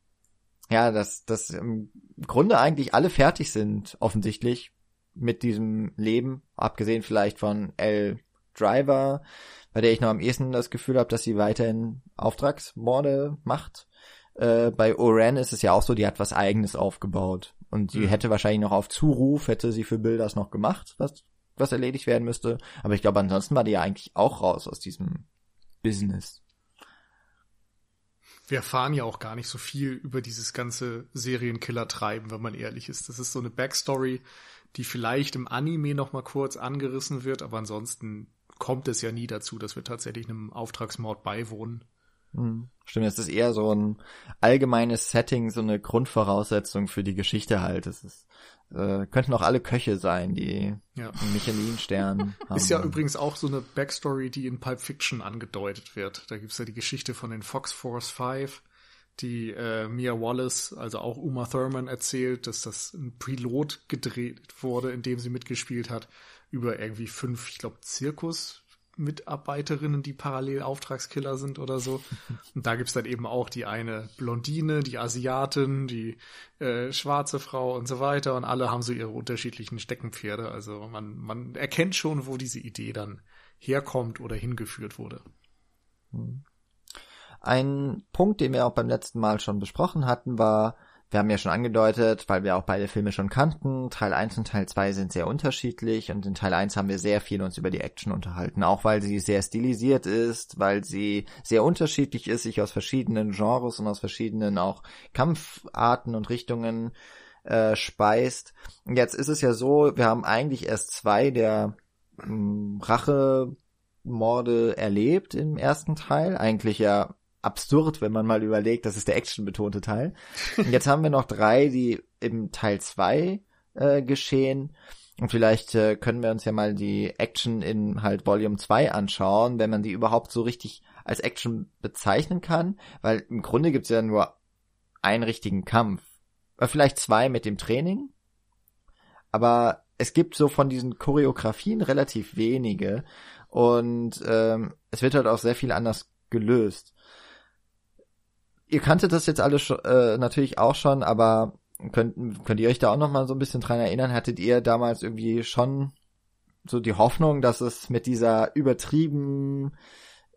ja, dass, dass im Grunde eigentlich alle fertig sind, offensichtlich, mit diesem Leben, abgesehen vielleicht von L. Driver, bei der ich noch am ehesten das Gefühl habe, dass sie weiterhin Auftragsmorde macht. Äh, bei Oren ist es ja auch so, die hat was eigenes aufgebaut. Und sie mhm. hätte wahrscheinlich noch auf Zuruf, hätte sie für Bill das noch gemacht, was, was erledigt werden müsste. Aber ich glaube, ansonsten war die ja eigentlich auch raus aus diesem Business wir erfahren ja auch gar nicht so viel über dieses ganze Serienkiller-Treiben, wenn man ehrlich ist. Das ist so eine Backstory, die vielleicht im Anime noch mal kurz angerissen wird, aber ansonsten kommt es ja nie dazu, dass wir tatsächlich einem Auftragsmord beiwohnen. Hm. Stimmt, es ist eher so ein allgemeines Setting, so eine Grundvoraussetzung für die Geschichte halt. Es ist, äh, könnten auch alle Köche sein, die ja. einen Michelin-Stern haben. Ist ja übrigens auch so eine Backstory, die in Pulp Fiction angedeutet wird. Da gibt's ja die Geschichte von den Fox Force 5, die äh, Mia Wallace, also auch Uma Thurman erzählt, dass das ein Pilot gedreht wurde, in dem sie mitgespielt hat, über irgendwie fünf, ich glaube, Zirkus, Mitarbeiterinnen, die parallel Auftragskiller sind oder so. Und da gibt's dann eben auch die eine Blondine, die Asiatin, die äh, schwarze Frau und so weiter. Und alle haben so ihre unterschiedlichen Steckenpferde. Also man, man erkennt schon, wo diese Idee dann herkommt oder hingeführt wurde. Ein Punkt, den wir auch beim letzten Mal schon besprochen hatten, war, wir haben ja schon angedeutet, weil wir auch beide Filme schon kannten, Teil 1 und Teil 2 sind sehr unterschiedlich und in Teil 1 haben wir sehr viel uns über die Action unterhalten, auch weil sie sehr stilisiert ist, weil sie sehr unterschiedlich ist, sich aus verschiedenen Genres und aus verschiedenen auch Kampfarten und Richtungen äh, speist. Und jetzt ist es ja so, wir haben eigentlich erst zwei der hm, Rache-Morde erlebt im ersten Teil, eigentlich ja absurd, wenn man mal überlegt, das ist der actionbetonte Teil. Und jetzt haben wir noch drei, die im Teil zwei äh, geschehen. Und vielleicht äh, können wir uns ja mal die Action in halt Volume 2 anschauen, wenn man die überhaupt so richtig als Action bezeichnen kann, weil im Grunde gibt's ja nur einen richtigen Kampf. Oder vielleicht zwei mit dem Training. Aber es gibt so von diesen Choreografien relativ wenige und ähm, es wird halt auch sehr viel anders gelöst ihr kanntet das jetzt alle schon, äh, natürlich auch schon, aber könnt, könnt ihr euch da auch noch mal so ein bisschen dran erinnern? Hattet ihr damals irgendwie schon so die Hoffnung, dass es mit dieser übertrieben,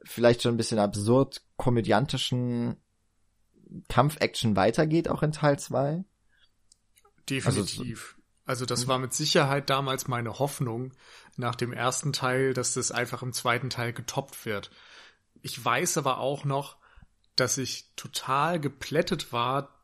vielleicht schon ein bisschen absurd komödiantischen Kampfaction weitergeht, auch in Teil 2? Definitiv. Also, also das mhm. war mit Sicherheit damals meine Hoffnung nach dem ersten Teil, dass das einfach im zweiten Teil getoppt wird. Ich weiß aber auch noch, dass ich total geplättet war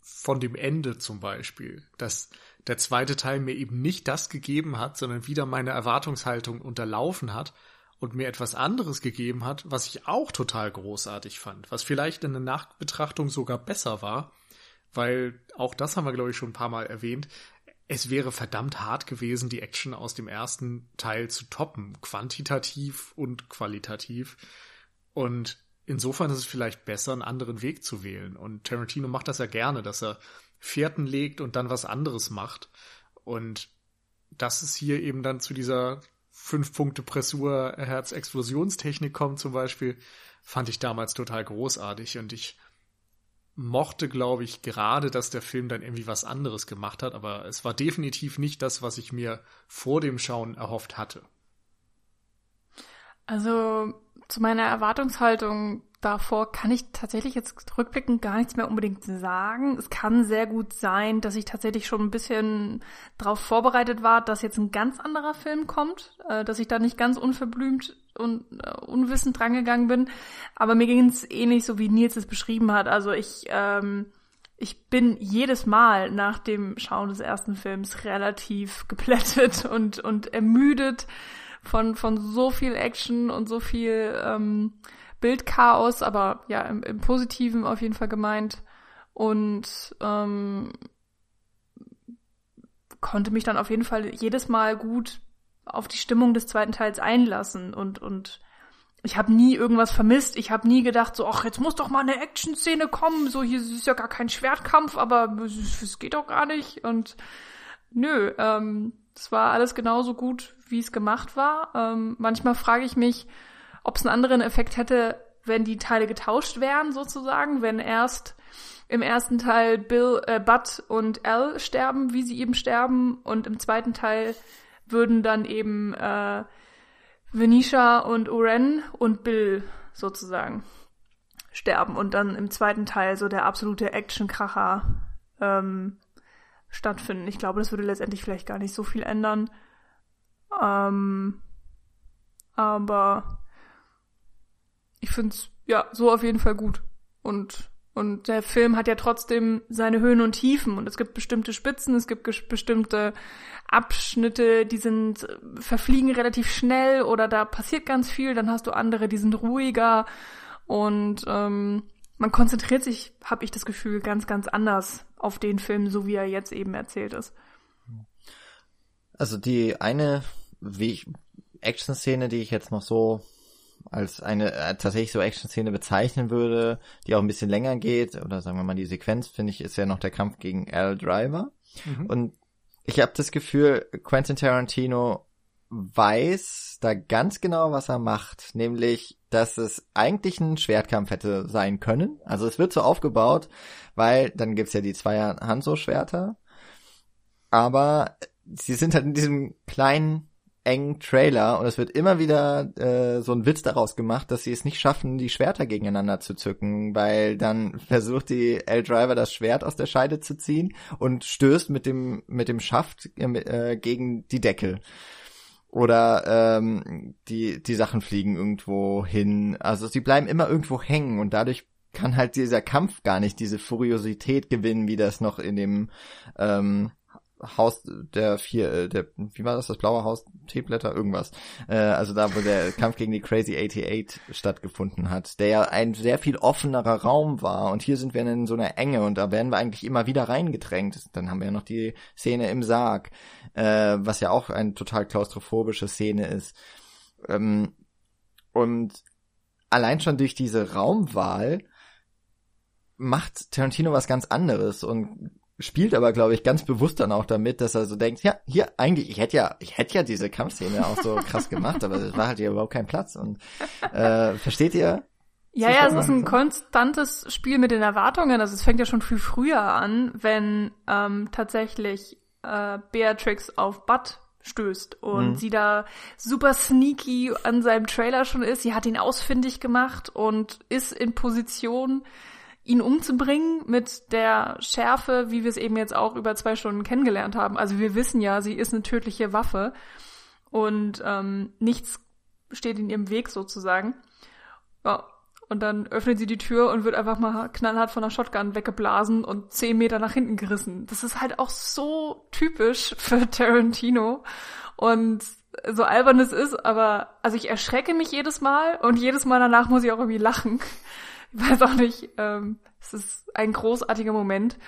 von dem Ende zum Beispiel, dass der zweite Teil mir eben nicht das gegeben hat, sondern wieder meine Erwartungshaltung unterlaufen hat und mir etwas anderes gegeben hat, was ich auch total großartig fand, was vielleicht in der Nachbetrachtung sogar besser war, weil auch das haben wir, glaube ich, schon ein paar Mal erwähnt. Es wäre verdammt hart gewesen, die Action aus dem ersten Teil zu toppen, quantitativ und qualitativ. Und insofern ist es vielleicht besser, einen anderen Weg zu wählen. Und Tarantino macht das ja gerne, dass er Fährten legt und dann was anderes macht. Und dass es hier eben dann zu dieser fünf Punkte Pressur Herzexplosionstechnik kommt zum Beispiel, fand ich damals total großartig und ich mochte, glaube ich, gerade, dass der Film dann irgendwie was anderes gemacht hat, aber es war definitiv nicht das, was ich mir vor dem Schauen erhofft hatte. Also zu meiner Erwartungshaltung davor kann ich tatsächlich jetzt rückblickend gar nichts mehr unbedingt sagen. Es kann sehr gut sein, dass ich tatsächlich schon ein bisschen darauf vorbereitet war, dass jetzt ein ganz anderer Film kommt, äh, dass ich da nicht ganz unverblümt und äh, unwissend drangegangen bin. Aber mir ging es ähnlich so, wie Nils es beschrieben hat. Also ich, ähm, ich bin jedes Mal nach dem Schauen des ersten Films relativ geplättet und, und ermüdet von, von so viel Action und so viel ähm, Bildchaos, aber ja, im, im Positiven auf jeden Fall gemeint. Und ähm, konnte mich dann auf jeden Fall jedes Mal gut auf die Stimmung des zweiten Teils einlassen und und ich habe nie irgendwas vermisst. Ich habe nie gedacht so, ach jetzt muss doch mal eine Action-Szene kommen. So hier ist ja gar kein Schwertkampf, aber es geht doch gar nicht. Und nö, ähm, es war alles genauso gut, wie es gemacht war. Ähm, manchmal frage ich mich, ob es einen anderen Effekt hätte, wenn die Teile getauscht wären, sozusagen, wenn erst im ersten Teil Bill, äh, Bud und Al sterben, wie sie eben sterben, und im zweiten Teil würden dann eben äh, Venetia und Oren und Bill sozusagen sterben und dann im zweiten Teil so der absolute Actionkracher ähm, stattfinden. Ich glaube, das würde letztendlich vielleicht gar nicht so viel ändern. Ähm, aber ich finde es ja so auf jeden Fall gut. Und, und der Film hat ja trotzdem seine Höhen und Tiefen und es gibt bestimmte Spitzen, es gibt bestimmte Abschnitte, die sind, verfliegen relativ schnell oder da passiert ganz viel, dann hast du andere, die sind ruhiger und ähm, man konzentriert sich, habe ich das Gefühl, ganz, ganz anders auf den Film, so wie er jetzt eben erzählt ist. Also die eine Action-Szene, die ich jetzt noch so als eine äh, tatsächlich so Action-Szene bezeichnen würde, die auch ein bisschen länger geht, oder sagen wir mal die Sequenz, finde ich, ist ja noch der Kampf gegen Al Driver. Mhm. Und ich habe das Gefühl, Quentin Tarantino weiß da ganz genau, was er macht, nämlich, dass es eigentlich ein Schwertkampf hätte sein können. Also es wird so aufgebaut, weil dann gibt's ja die zwei Hanzo-Schwerter, aber sie sind halt in diesem kleinen engen Trailer und es wird immer wieder äh, so ein Witz daraus gemacht, dass sie es nicht schaffen, die Schwerter gegeneinander zu zücken, weil dann versucht die L-Driver das Schwert aus der Scheide zu ziehen und stößt mit dem mit dem Schaft äh, gegen die Deckel. Oder ähm, die die Sachen fliegen irgendwo hin. Also sie bleiben immer irgendwo hängen und dadurch kann halt dieser Kampf gar nicht diese Furiosität gewinnen, wie das noch in dem ähm, Haus der vier, äh, der, wie war das, das blaue Haus, Teeblätter, irgendwas. Äh, also da, wo der Kampf gegen die Crazy 88 stattgefunden hat, der ja ein sehr viel offenerer Raum war. Und hier sind wir in so einer Enge und da werden wir eigentlich immer wieder reingedrängt. Dann haben wir ja noch die Szene im Sarg, äh, was ja auch eine total klaustrophobische Szene ist. Ähm, und allein schon durch diese Raumwahl macht Tarantino was ganz anderes und spielt aber, glaube ich, ganz bewusst dann auch damit, dass er so denkt, ja, hier eigentlich, ich hätte ja, ich hätte ja diese Kampfszene auch so krass gemacht, aber es war halt hier überhaupt kein Platz. Und äh, versteht ihr? Ja, ja, es ist ein konstantes Spiel mit den Erwartungen. Also es fängt ja schon viel früher an, wenn ähm, tatsächlich äh, Beatrix auf Bud stößt und mhm. sie da super sneaky an seinem Trailer schon ist. Sie hat ihn ausfindig gemacht und ist in Position, ihn umzubringen mit der Schärfe, wie wir es eben jetzt auch über zwei Stunden kennengelernt haben. Also wir wissen ja, sie ist eine tödliche Waffe und ähm, nichts steht in ihrem Weg sozusagen. Ja, und dann öffnet sie die Tür und wird einfach mal knallhart von der Shotgun weggeblasen und zehn Meter nach hinten gerissen. Das ist halt auch so typisch für Tarantino. Und so albern es ist, aber also ich erschrecke mich jedes Mal und jedes Mal danach muss ich auch irgendwie lachen ich weiß auch nicht, ähm, es ist ein großartiger Moment.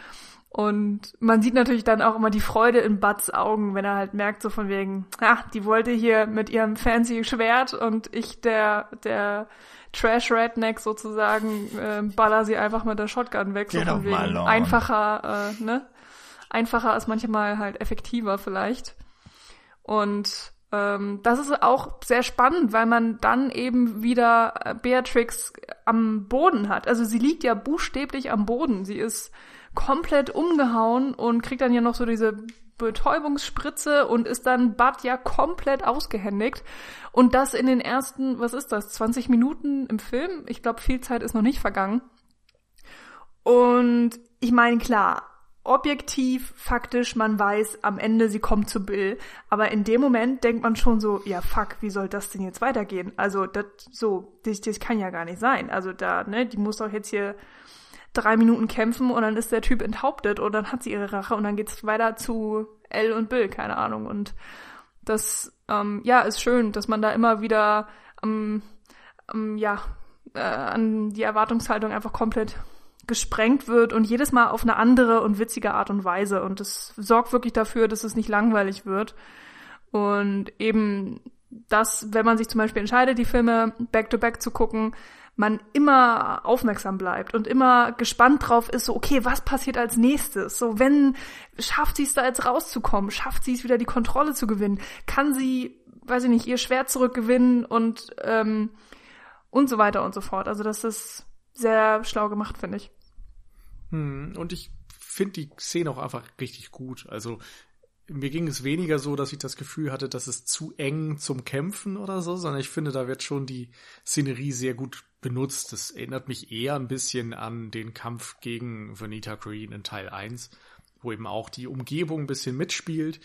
Und man sieht natürlich dann auch immer die Freude in Buds Augen, wenn er halt merkt, so von wegen, ah, die wollte hier mit ihrem fancy Schwert und ich, der, der Trash-Redneck sozusagen, äh, baller sie einfach mit der Shotgun weg, so von wegen einfacher, äh, ne? Einfacher ist manchmal halt effektiver vielleicht. Und ähm, das ist auch sehr spannend, weil man dann eben wieder äh, Beatrix am Boden hat. Also sie liegt ja buchstäblich am Boden. Sie ist komplett umgehauen und kriegt dann ja noch so diese Betäubungsspritze und ist dann Bud ja komplett ausgehändigt. Und das in den ersten, was ist das, 20 Minuten im Film? Ich glaube, viel Zeit ist noch nicht vergangen. Und ich meine, klar, objektiv, faktisch, man weiß am Ende, sie kommt zu Bill. Aber in dem Moment denkt man schon so, ja fuck, wie soll das denn jetzt weitergehen? Also das so, das, das kann ja gar nicht sein. Also da, ne, die muss doch jetzt hier drei Minuten kämpfen und dann ist der Typ enthauptet und dann hat sie ihre Rache und dann geht's weiter zu Elle und Bill, keine Ahnung. Und das, ähm, ja, ist schön, dass man da immer wieder ähm, ähm, ja, äh, an die Erwartungshaltung einfach komplett gesprengt wird und jedes Mal auf eine andere und witzige Art und Weise. Und das sorgt wirklich dafür, dass es nicht langweilig wird. Und eben das, wenn man sich zum Beispiel entscheidet, die Filme back-to-back -back zu gucken, man immer aufmerksam bleibt und immer gespannt drauf ist, so, okay, was passiert als nächstes? So, wenn, schafft sie es da jetzt rauszukommen? Schafft sie es wieder die Kontrolle zu gewinnen? Kann sie, weiß ich nicht, ihr Schwert zurückgewinnen und, ähm, und so weiter und so fort. Also das ist sehr schlau gemacht, finde ich. Hm, und ich finde die Szene auch einfach richtig gut. Also mir ging es weniger so, dass ich das Gefühl hatte, dass es zu eng zum Kämpfen oder so, sondern ich finde, da wird schon die Szenerie sehr gut benutzt. Das erinnert mich eher ein bisschen an den Kampf gegen Vanita Green in Teil 1, wo eben auch die Umgebung ein bisschen mitspielt.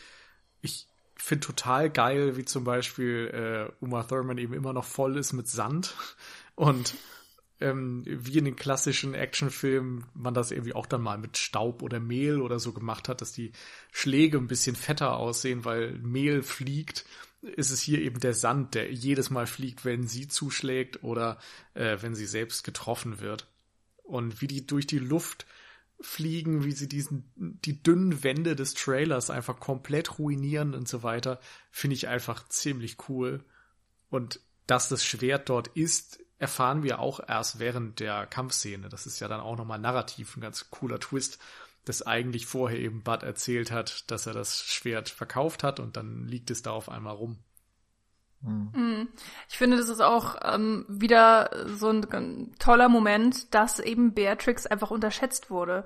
Ich finde total geil, wie zum Beispiel äh, Uma Thurman eben immer noch voll ist mit Sand und ähm, wie in den klassischen Actionfilmen man das irgendwie auch dann mal mit Staub oder Mehl oder so gemacht hat, dass die Schläge ein bisschen fetter aussehen, weil Mehl fliegt, ist es hier eben der Sand, der jedes Mal fliegt, wenn sie zuschlägt oder äh, wenn sie selbst getroffen wird. Und wie die durch die Luft fliegen, wie sie diesen, die dünnen Wände des Trailers einfach komplett ruinieren und so weiter, finde ich einfach ziemlich cool. Und dass das Schwert dort ist, erfahren wir auch erst während der Kampfszene. Das ist ja dann auch nochmal narrativ ein ganz cooler Twist, dass eigentlich vorher eben Bud erzählt hat, dass er das Schwert verkauft hat und dann liegt es da auf einmal rum. Mhm. Ich finde, das ist auch ähm, wieder so ein, ein toller Moment, dass eben Beatrix einfach unterschätzt wurde.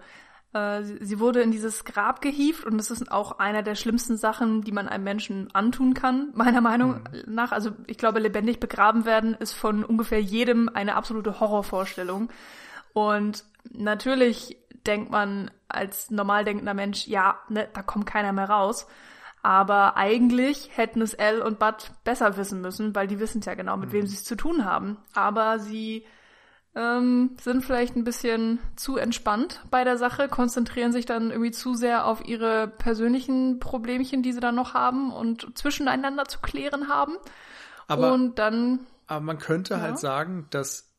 Äh, sie wurde in dieses Grab gehievt und das ist auch einer der schlimmsten Sachen, die man einem Menschen antun kann, meiner Meinung mhm. nach. Also ich glaube, lebendig begraben werden ist von ungefähr jedem eine absolute Horrorvorstellung. Und natürlich denkt man als normal denkender Mensch, ja, ne, da kommt keiner mehr raus. Aber eigentlich hätten es Elle und Bud besser wissen müssen, weil die wissen ja genau, mit mhm. wem sie es zu tun haben. Aber sie ähm, sind vielleicht ein bisschen zu entspannt bei der Sache, konzentrieren sich dann irgendwie zu sehr auf ihre persönlichen Problemchen, die sie dann noch haben und zwischeneinander zu klären haben. Aber, und dann. Aber man könnte ja. halt sagen, dass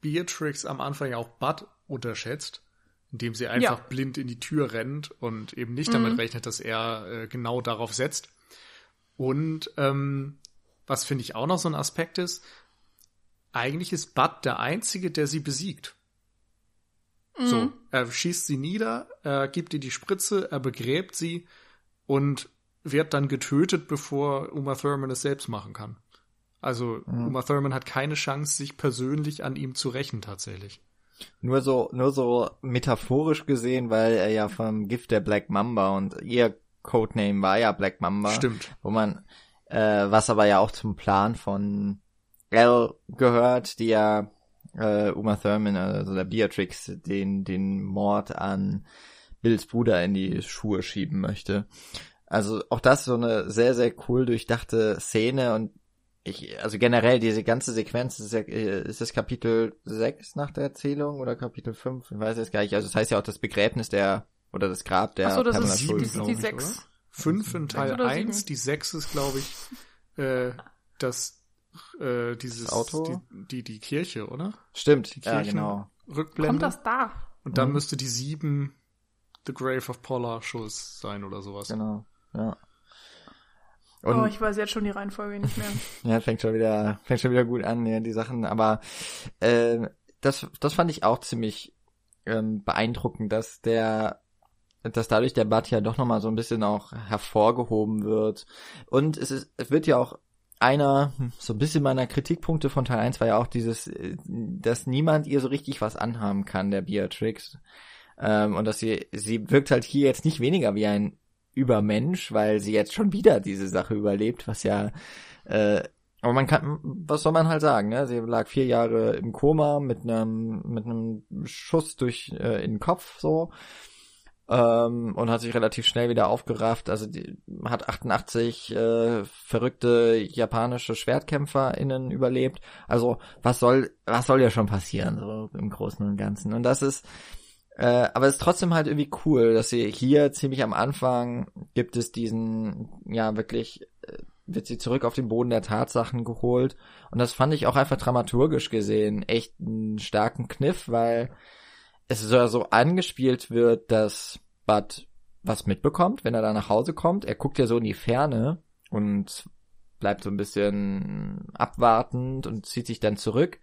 Beatrix am Anfang ja auch Bud unterschätzt, indem sie einfach ja. blind in die Tür rennt und eben nicht damit mhm. rechnet, dass er äh, genau darauf setzt. Und ähm, was finde ich auch noch so ein Aspekt ist, eigentlich ist Bud der Einzige, der sie besiegt. Mhm. So, er schießt sie nieder, er gibt ihr die Spritze, er begräbt sie und wird dann getötet, bevor Uma Thurman es selbst machen kann. Also mhm. Uma Thurman hat keine Chance, sich persönlich an ihm zu rächen tatsächlich. Nur so, nur so metaphorisch gesehen, weil er ja vom Gift der Black Mamba und ihr Codename war ja Black Mamba. Stimmt. Wo man, äh, was aber ja auch zum Plan von L gehört, die ja äh, Uma Thurman, also der Beatrix, den, den Mord an Bills Bruder in die Schuhe schieben möchte. Also auch das so eine sehr, sehr cool durchdachte Szene und ich, also generell diese ganze Sequenz ist, ja, ist das Kapitel 6 nach der Erzählung oder Kapitel 5? Ich weiß jetzt gar nicht. Also das heißt ja auch das Begräbnis der oder das Grab der Ach so, das Pamela ist Schulz, die, die, die 5 in Teil 1, die 6 ist glaube ich äh, das äh, dieses das Auto? Die, die, die Kirche, oder? Stimmt, Die ja, Kirchen genau. Rückblende. Kommt das da? Und dann Mhm. müsste die sieben The Grave of Paula Schuss sein oder sowas. Genau, ja. Und oh, ich weiß jetzt schon die Reihenfolge nicht mehr. Ja, fängt schon wieder, fängt schon wieder gut an, ja, die Sachen. Aber äh, das, das fand ich auch ziemlich ähm, beeindruckend, dass der, dass dadurch der Bud ja doch nochmal so ein bisschen auch hervorgehoben wird. Und es ist, es wird ja auch einer, so ein bisschen meiner Kritikpunkte von Teil 1 war ja auch dieses, äh, dass niemand ihr so richtig was anhaben kann, der Beatrix. Ähm, und dass sie, sie wirkt halt hier jetzt nicht weniger wie ein Übermensch, weil sie jetzt schon wieder diese Sache überlebt, was ja, äh, aber man kann, was soll man halt sagen, ne? Sie lag vier Jahre im Koma mit einem, mit einem Schuss durch äh, in den Kopf so ähm, und hat sich relativ schnell wieder aufgerafft. Also die hat 88 äh, verrückte japanische SchwertkämpferInnen überlebt. Also was soll, was soll ja schon passieren, so im Großen und Ganzen. Und das ist, äh, aber es ist trotzdem halt irgendwie cool, dass sie hier ziemlich am Anfang gibt es diesen, ja wirklich, äh, wird sie zurück auf den Boden der Tatsachen geholt. Und das fand ich auch einfach dramaturgisch gesehen echt einen starken Kniff, weil es so, so angespielt wird, dass Bud was mitbekommt, wenn er da nach Hause kommt. Er guckt ja so in die Ferne und bleibt so ein bisschen abwartend und zieht sich dann zurück.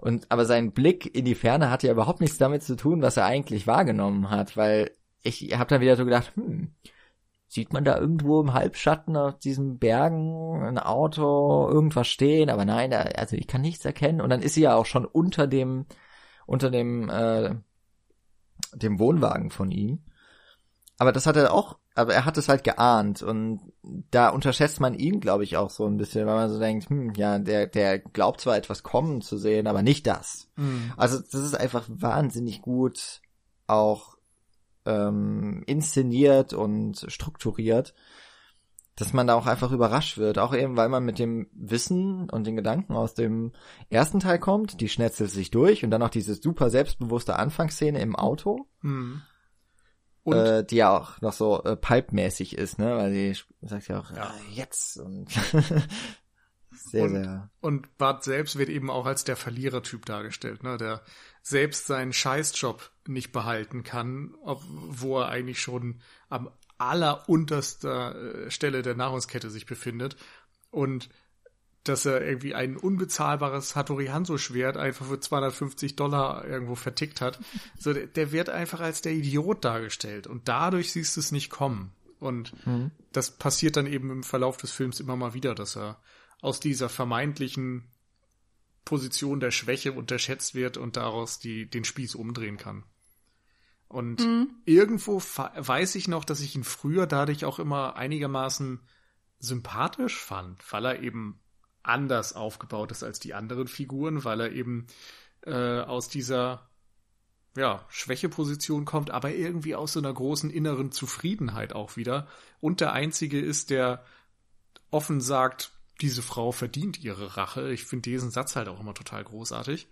Und aber sein Blick in die Ferne hat ja überhaupt nichts damit zu tun, was er eigentlich wahrgenommen hat, weil ich habe dann wieder so gedacht, hm, sieht man da irgendwo im Halbschatten auf diesen Bergen ein Auto, irgendwas stehen, aber nein, also ich kann nichts erkennen. Und dann ist sie ja auch schon unter dem, unter dem, äh, dem Wohnwagen von ihm. Aber das hat er auch, aber er hat es halt geahnt und da unterschätzt man ihn, glaube ich, auch so ein bisschen, weil man so denkt, hm, ja, der, der glaubt zwar etwas kommen zu sehen, aber nicht das. Mhm. Also das ist einfach wahnsinnig gut auch ähm, inszeniert und strukturiert, dass man da auch einfach überrascht wird. Auch eben, weil man mit dem Wissen und den Gedanken aus dem ersten Teil kommt, die schnetzelt sich durch und dann noch diese super selbstbewusste Anfangsszene im Auto, Mhm. Und äh, die ja auch noch so äh, pipe-mäßig ist, ne? Weil sie sagt ja auch, Ja. ja. jetzt und sehr, Und- sehr. Und Bart selbst wird eben auch als der Verlierertyp dargestellt, ne? der selbst seinen Scheißjob nicht behalten kann, wo er eigentlich schon am allerunterster äh, Stelle der Nahrungskette sich befindet und dass er irgendwie ein unbezahlbares Hattori Hanzo Schwert einfach für 250 Dollar irgendwo vertickt hat. So, der, der wird einfach als der Idiot dargestellt und dadurch siehst du es nicht kommen. Und Mhm. das passiert dann eben im Verlauf des Films immer mal wieder, dass er aus dieser vermeintlichen Position der Schwäche unterschätzt wird und daraus die, den Spieß umdrehen kann. Und irgendwo fa- weiß ich noch, dass ich ihn früher dadurch auch immer einigermaßen sympathisch fand, weil er eben anders aufgebaut ist als die anderen Figuren, weil er eben äh, aus dieser ja, Schwächeposition kommt, aber irgendwie aus so einer großen inneren Zufriedenheit auch wieder. Und der Einzige ist, der offen sagt, diese Frau verdient ihre Rache. Ich finde diesen Satz halt auch immer total großartig.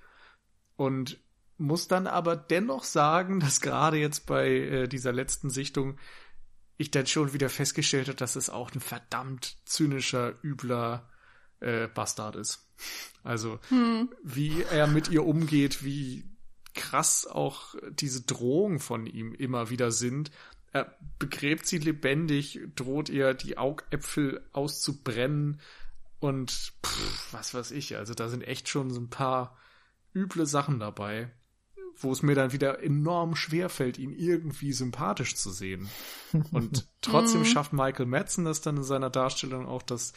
Und muss dann aber dennoch sagen, dass gerade jetzt bei äh, dieser letzten Sichtung ich dann schon wieder festgestellt habe, dass es auch ein verdammt zynischer, übler äh, Bastard ist. Also Hm. wie er mit ihr umgeht, wie krass auch diese Drohungen von ihm immer wieder sind. Er begräbt sie lebendig, droht ihr die Augäpfel auszubrennen und pff, was weiß ich. Also da sind echt schon so ein paar üble Sachen dabei, wo es mir dann wieder enorm schwer fällt, ihn irgendwie sympathisch zu sehen. Und trotzdem Mhm. schafft Michael Madsen das dann in seiner Darstellung auch, das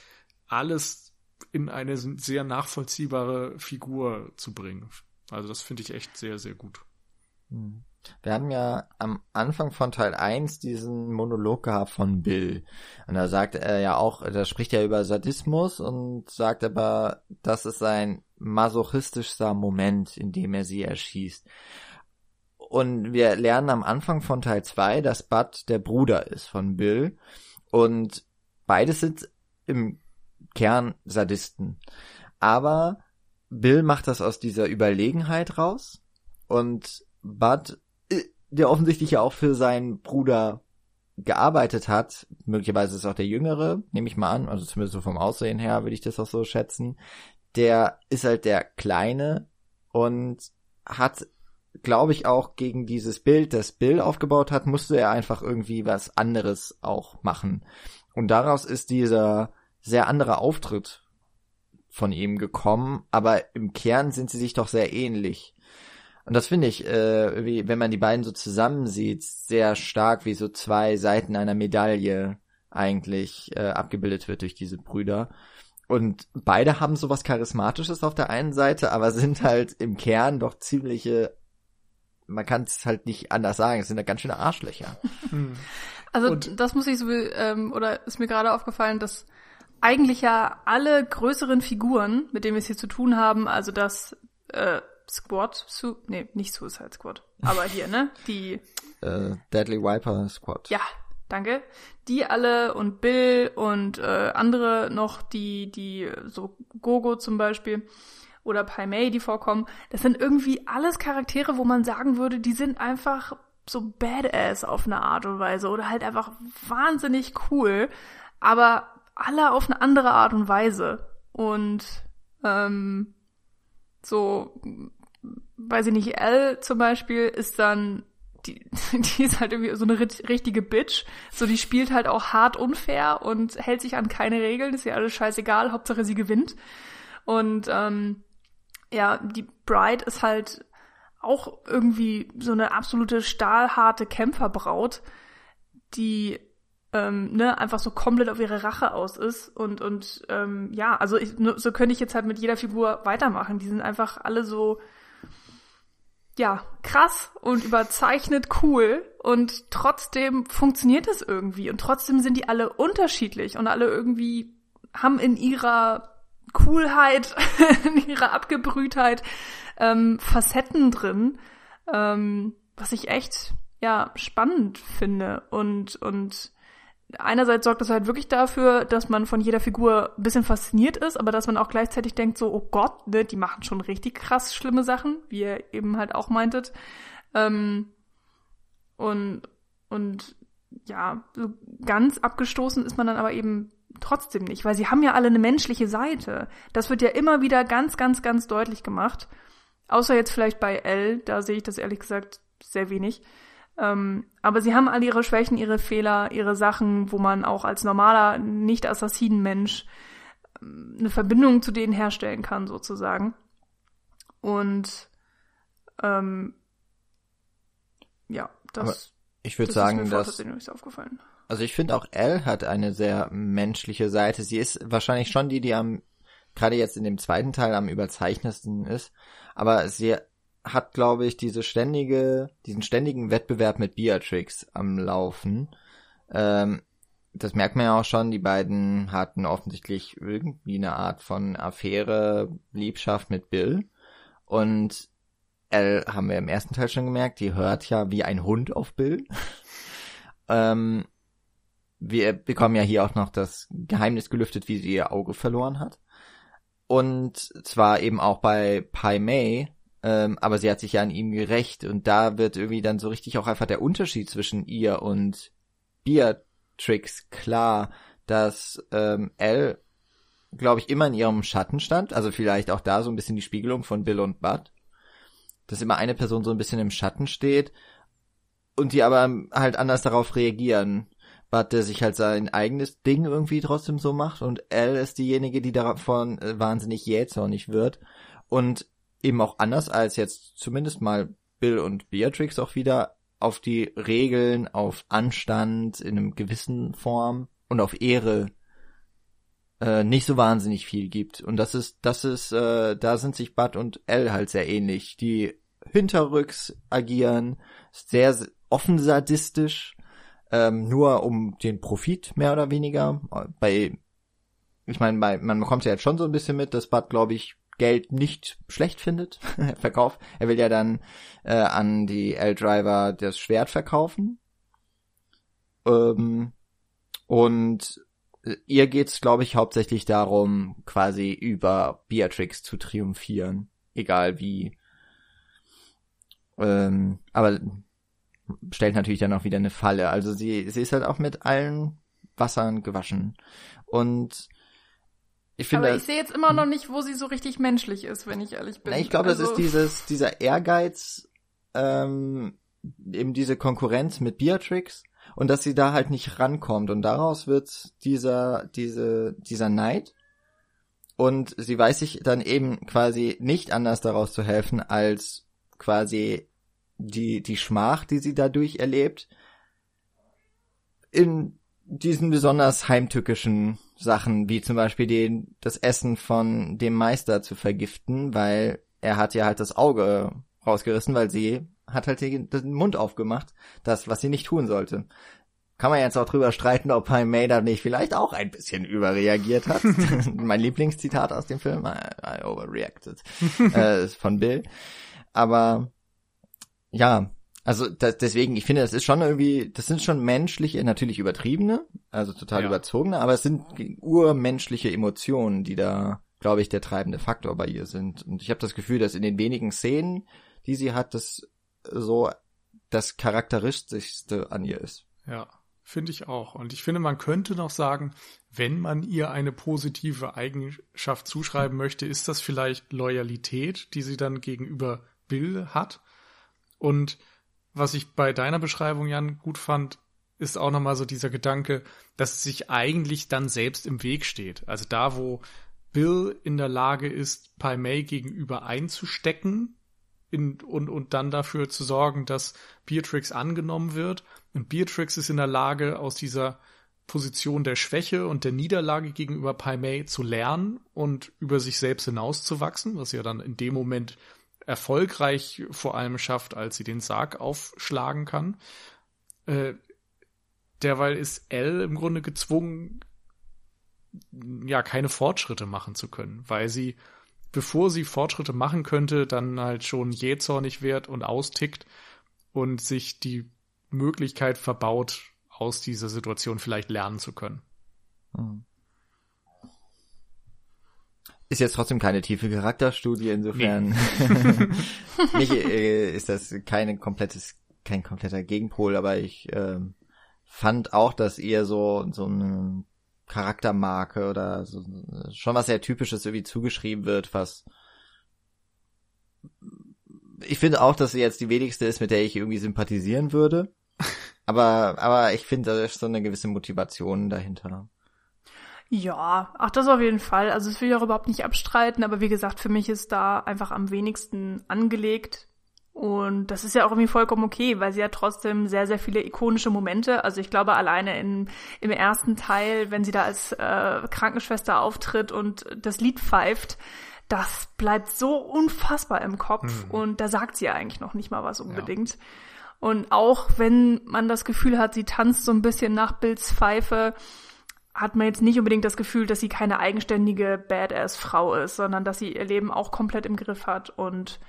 alles in eine sehr nachvollziehbare Figur zu bringen. Also das finde ich echt sehr, sehr gut. Hm. Wir haben ja am Anfang von Teil 1 diesen Monolog gehabt von Bill. Und da sagt er ja auch, da spricht er über Sadismus und sagt aber, das ist ein masochistischster Moment, in dem er sie erschießt. Und wir lernen am Anfang von Teil 2, dass Bud der Bruder ist von Bill. Und beides sind im Kern Sadisten. Aber Bill macht das aus dieser Überlegenheit raus. Und Bud, der offensichtlich ja auch für seinen Bruder gearbeitet hat, möglicherweise ist auch der Jüngere, nehme ich mal an, also zumindest so vom Aussehen her würde ich das auch so schätzen, der ist halt der Kleine und hat, glaube ich, auch gegen dieses Bild, das Bill aufgebaut hat, musste er einfach irgendwie was anderes auch machen. Und daraus ist dieser sehr andere Auftritt von ihm gekommen, aber im Kern sind sie sich doch sehr ähnlich. Und das finde ich, äh, wie, wenn man die beiden so zusammensieht, sehr stark wie so zwei Seiten einer Medaille eigentlich äh, abgebildet wird durch diese Brüder. Und beide haben sowas Charismatisches auf der einen Seite, aber sind halt im Kern doch ziemliche, man kann es halt nicht anders sagen, es sind da ganz schöne Arschlöcher. Hm. Also Und das muss ich so, ähm, oder ist mir gerade aufgefallen, dass eigentlich ja alle größeren Figuren, mit denen wir es hier zu tun haben, also das äh, Squad, su nee, nicht Suicide Squad, aber hier, ne? Die äh, Deadly Viper Squad. Ja, danke. Die alle und Bill und äh, andere noch, die, die, so Gogo zum Beispiel oder Pai Mei, die vorkommen, das sind irgendwie alles Charaktere, wo man sagen würde, die sind einfach so badass auf eine Art und Weise oder halt einfach wahnsinnig cool, aber alle auf eine andere Art und Weise. Und ähm, so, weiß ich nicht, L zum Beispiel ist dann, die, die ist halt irgendwie so eine richtige Bitch. So, die spielt halt auch hart unfair und hält sich an keine Regeln, ist ja alles scheißegal, Hauptsache sie gewinnt. Und ähm, ja, die Bride ist halt auch irgendwie so eine absolute stahlharte Kämpferbraut, die ähm, ne, einfach so komplett auf ihre Rache aus ist. Und, und ähm, ja, also ich, so könnte ich jetzt halt mit jeder Figur weitermachen. Die sind einfach alle so, ja, krass und überzeichnet cool. Und trotzdem funktioniert es irgendwie. Und trotzdem sind die alle unterschiedlich und alle irgendwie haben in ihrer Coolheit, in ihrer Abgebrühtheit ähm, Facetten drin, ähm, was ich echt ja spannend finde und und einerseits sorgt das halt wirklich dafür, dass man von jeder Figur ein bisschen fasziniert ist, aber dass man auch gleichzeitig denkt so, oh Gott, ne, die machen schon richtig krass schlimme Sachen, wie ihr eben halt auch meintet. Ähm, und, und ja, so ganz abgestoßen ist man dann aber eben trotzdem nicht, weil sie haben ja alle eine menschliche Seite. Das wird ja immer wieder ganz, ganz, ganz deutlich gemacht. Außer jetzt vielleicht bei L, da sehe ich das ehrlich gesagt sehr wenig. Ähm, aber sie haben alle ihre Schwächen, ihre Fehler, ihre Sachen, wo man auch als normaler Nicht-Assassinen-Mensch ähm, eine Verbindung zu denen herstellen kann, sozusagen. Und ähm, ja, das. Aber ich würde sagen, dass. Aufgefallen. Also ich finde auch Elle hat eine sehr menschliche Seite. Sie ist wahrscheinlich schon die, die am gerade jetzt in dem zweiten Teil am überzeichnetsten ist, aber sie hat, glaube ich, diese ständige, diesen ständigen Wettbewerb mit Beatrix am Laufen. Ähm, das merkt man ja auch schon, die beiden hatten offensichtlich irgendwie eine Art von Affäre, Liebschaft mit Bill. Und Elle haben wir im ersten Teil schon gemerkt, die hört ja wie ein Hund auf Bill. ähm, wir bekommen ja hier auch noch das Geheimnis gelüftet, wie sie ihr Auge verloren hat. Und zwar eben auch bei Pai Mei, ähm, aber sie hat sich ja an ihm gerecht und da wird irgendwie dann so richtig auch einfach der Unterschied zwischen ihr und Beatrix klar, dass ähm, Elle, glaube ich, immer in ihrem Schatten stand, also vielleicht auch da so ein bisschen die Spiegelung von Bill und Bud, dass immer eine Person so ein bisschen im Schatten steht und die aber halt anders darauf reagieren. Bud, der sich halt sein eigenes Ding irgendwie trotzdem so macht und Elle ist diejenige, die davon äh, wahnsinnig jähzornig wird. Und eben auch anders als jetzt zumindest mal Bill und Beatrix auch wieder auf die Regeln, auf Anstand in einem gewissen Form und auf Ehre äh, nicht so wahnsinnig viel gibt. Und das ist, das ist, äh, da sind sich Bud und Elle halt sehr ähnlich. Die hinterrücks agieren, sehr offen sadistisch, ähm, nur um den Profit mehr oder weniger. Bei, ich meine, bei, man bekommt ja jetzt schon so ein bisschen mit, dass Bud, glaube ich, Geld nicht schlecht findet, Verkauf. Er will ja dann äh, an die L-Driver das Schwert verkaufen. Ähm, und äh, ihr geht's, glaube ich, hauptsächlich darum, quasi über Beatrix zu triumphieren. Egal wie. Ähm, aber stellt natürlich dann auch wieder eine Falle. Also sie, sie ist halt auch mit allen Wassern gewaschen. Und ich finde. Aber ich sehe jetzt immer noch nicht, wo sie so richtig menschlich ist, wenn ich ehrlich bin. Na, ich glaube, also, das ist dieses, dieser Ehrgeiz, ähm, eben diese Konkurrenz mit Beatrix und dass sie da halt nicht rankommt und daraus wird dieser, diese, dieser Neid und sie weiß sich dann eben quasi nicht anders daraus zu helfen, als quasi die, die Schmach, die sie dadurch erlebt, in diesen besonders heimtückischen Sachen, wie zum Beispiel den, das Essen von dem Meister zu vergiften, weil er hat ja halt das Auge rausgerissen, weil sie hat halt den, den Mund aufgemacht, das, was sie nicht tun sollte. Kann man jetzt auch drüber streiten, ob Pai May da nicht vielleicht auch ein bisschen überreagiert hat. mein Lieblingszitat aus dem Film, I, I overreacted, äh, von Bill. Aber ja, also das, deswegen, ich finde, das ist schon irgendwie, das sind schon menschliche, natürlich übertriebene, also total ja. überzogene, aber es sind urmenschliche Emotionen, die da, glaube ich, der treibende Faktor bei ihr sind. Und ich habe das Gefühl, dass in den wenigen Szenen, die sie hat, das so das charakteristischste an ihr ist. Ja. Finde ich auch. Und ich finde, man könnte noch sagen, wenn man ihr eine positive Eigenschaft zuschreiben möchte, ist das vielleicht Loyalität, die sie dann gegenüber Bill hat. Und was ich bei deiner Beschreibung, Jan, gut fand, ist auch nochmal so dieser Gedanke, dass es sich eigentlich dann selbst im Weg steht. Also da, wo Bill in der Lage ist, Pai Mei gegenüber einzustecken, in, und, und dann dafür zu sorgen, dass Beatrix angenommen wird. Und Beatrix ist in der Lage, aus dieser Position der Schwäche und der Niederlage gegenüber Pai Mei zu lernen und über sich selbst hinauszuwachsen, was ja dann in dem Moment erfolgreich vor allem schafft, als sie den Sarg aufschlagen kann. Äh, derweil ist Elle im Grunde gezwungen, ja, keine Fortschritte machen zu können, weil sie bevor sie Fortschritte machen könnte, dann halt schon jähzornig wird und austickt und sich die Möglichkeit verbaut, aus dieser Situation vielleicht lernen zu können. Hm. Ist jetzt trotzdem keine tiefe Charakterstudie, insofern nee. Mich, äh, ist das keine komplettes, kein kompletter Gegenpol, aber ich äh, fand auch, dass ihr so so eine Charaktermarke oder so, schon was sehr typisches irgendwie zugeschrieben wird, was ich finde auch, dass sie jetzt die wenigste ist, mit der ich irgendwie sympathisieren würde. Aber, aber ich finde, da ist so eine gewisse Motivation dahinter. Ja, ach, das auf jeden Fall. Also, das will ich auch überhaupt nicht abstreiten, aber wie gesagt, für mich ist da einfach am wenigsten angelegt. Und das ist ja auch irgendwie vollkommen okay, weil sie hat trotzdem sehr, sehr viele ikonische Momente. Also ich glaube, alleine in, im ersten Teil, wenn sie da als äh, Krankenschwester auftritt und das Lied pfeift, das bleibt so unfassbar im Kopf. Mhm. Und da sagt sie ja eigentlich noch nicht mal was unbedingt. Ja. Und auch wenn man das Gefühl hat, sie tanzt so ein bisschen nach Bills Pfeife, hat man jetzt nicht unbedingt das Gefühl, dass sie keine eigenständige Badass-Frau ist, sondern dass sie ihr Leben auch komplett im Griff hat und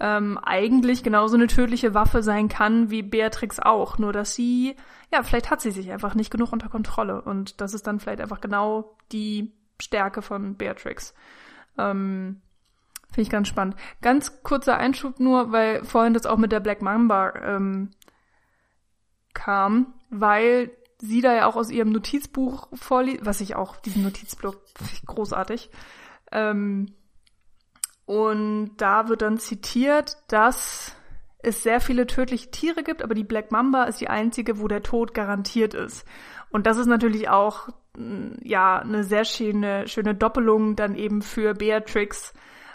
ähm, eigentlich genauso eine tödliche Waffe sein kann wie Beatrix auch. Nur dass sie, ja, vielleicht hat sie sich einfach nicht genug unter Kontrolle. Und das ist dann vielleicht einfach genau die Stärke von Beatrix. Ähm, Finde ich ganz spannend. Ganz kurzer Einschub nur, weil vorhin das auch mit der Black Mamba ähm, kam, weil sie da ja auch aus ihrem Notizbuch vorliest, was ich auch, diesen Notizblock, großartig, ähm, und da wird dann zitiert, dass es sehr viele tödliche Tiere gibt, aber die Black Mamba ist die einzige, wo der Tod garantiert ist. Und das ist natürlich auch mm, ja eine sehr schöne schöne Doppelung dann eben für Beatrix,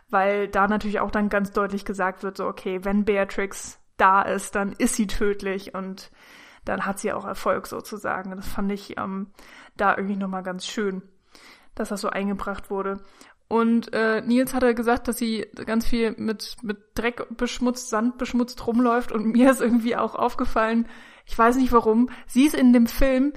weil da natürlich auch dann ganz deutlich gesagt wird, so okay, wenn Beatrix da ist, dann ist sie tödlich und dann hat sie auch Erfolg sozusagen. Das fand ich ähm, da irgendwie nochmal ganz schön, dass das so eingebracht wurde. Und äh, Nils hatte gesagt, dass sie ganz viel mit, mit Dreck beschmutzt, Sand beschmutzt rumläuft. Und mir ist irgendwie auch aufgefallen, ich weiß nicht warum, sie ist in dem Film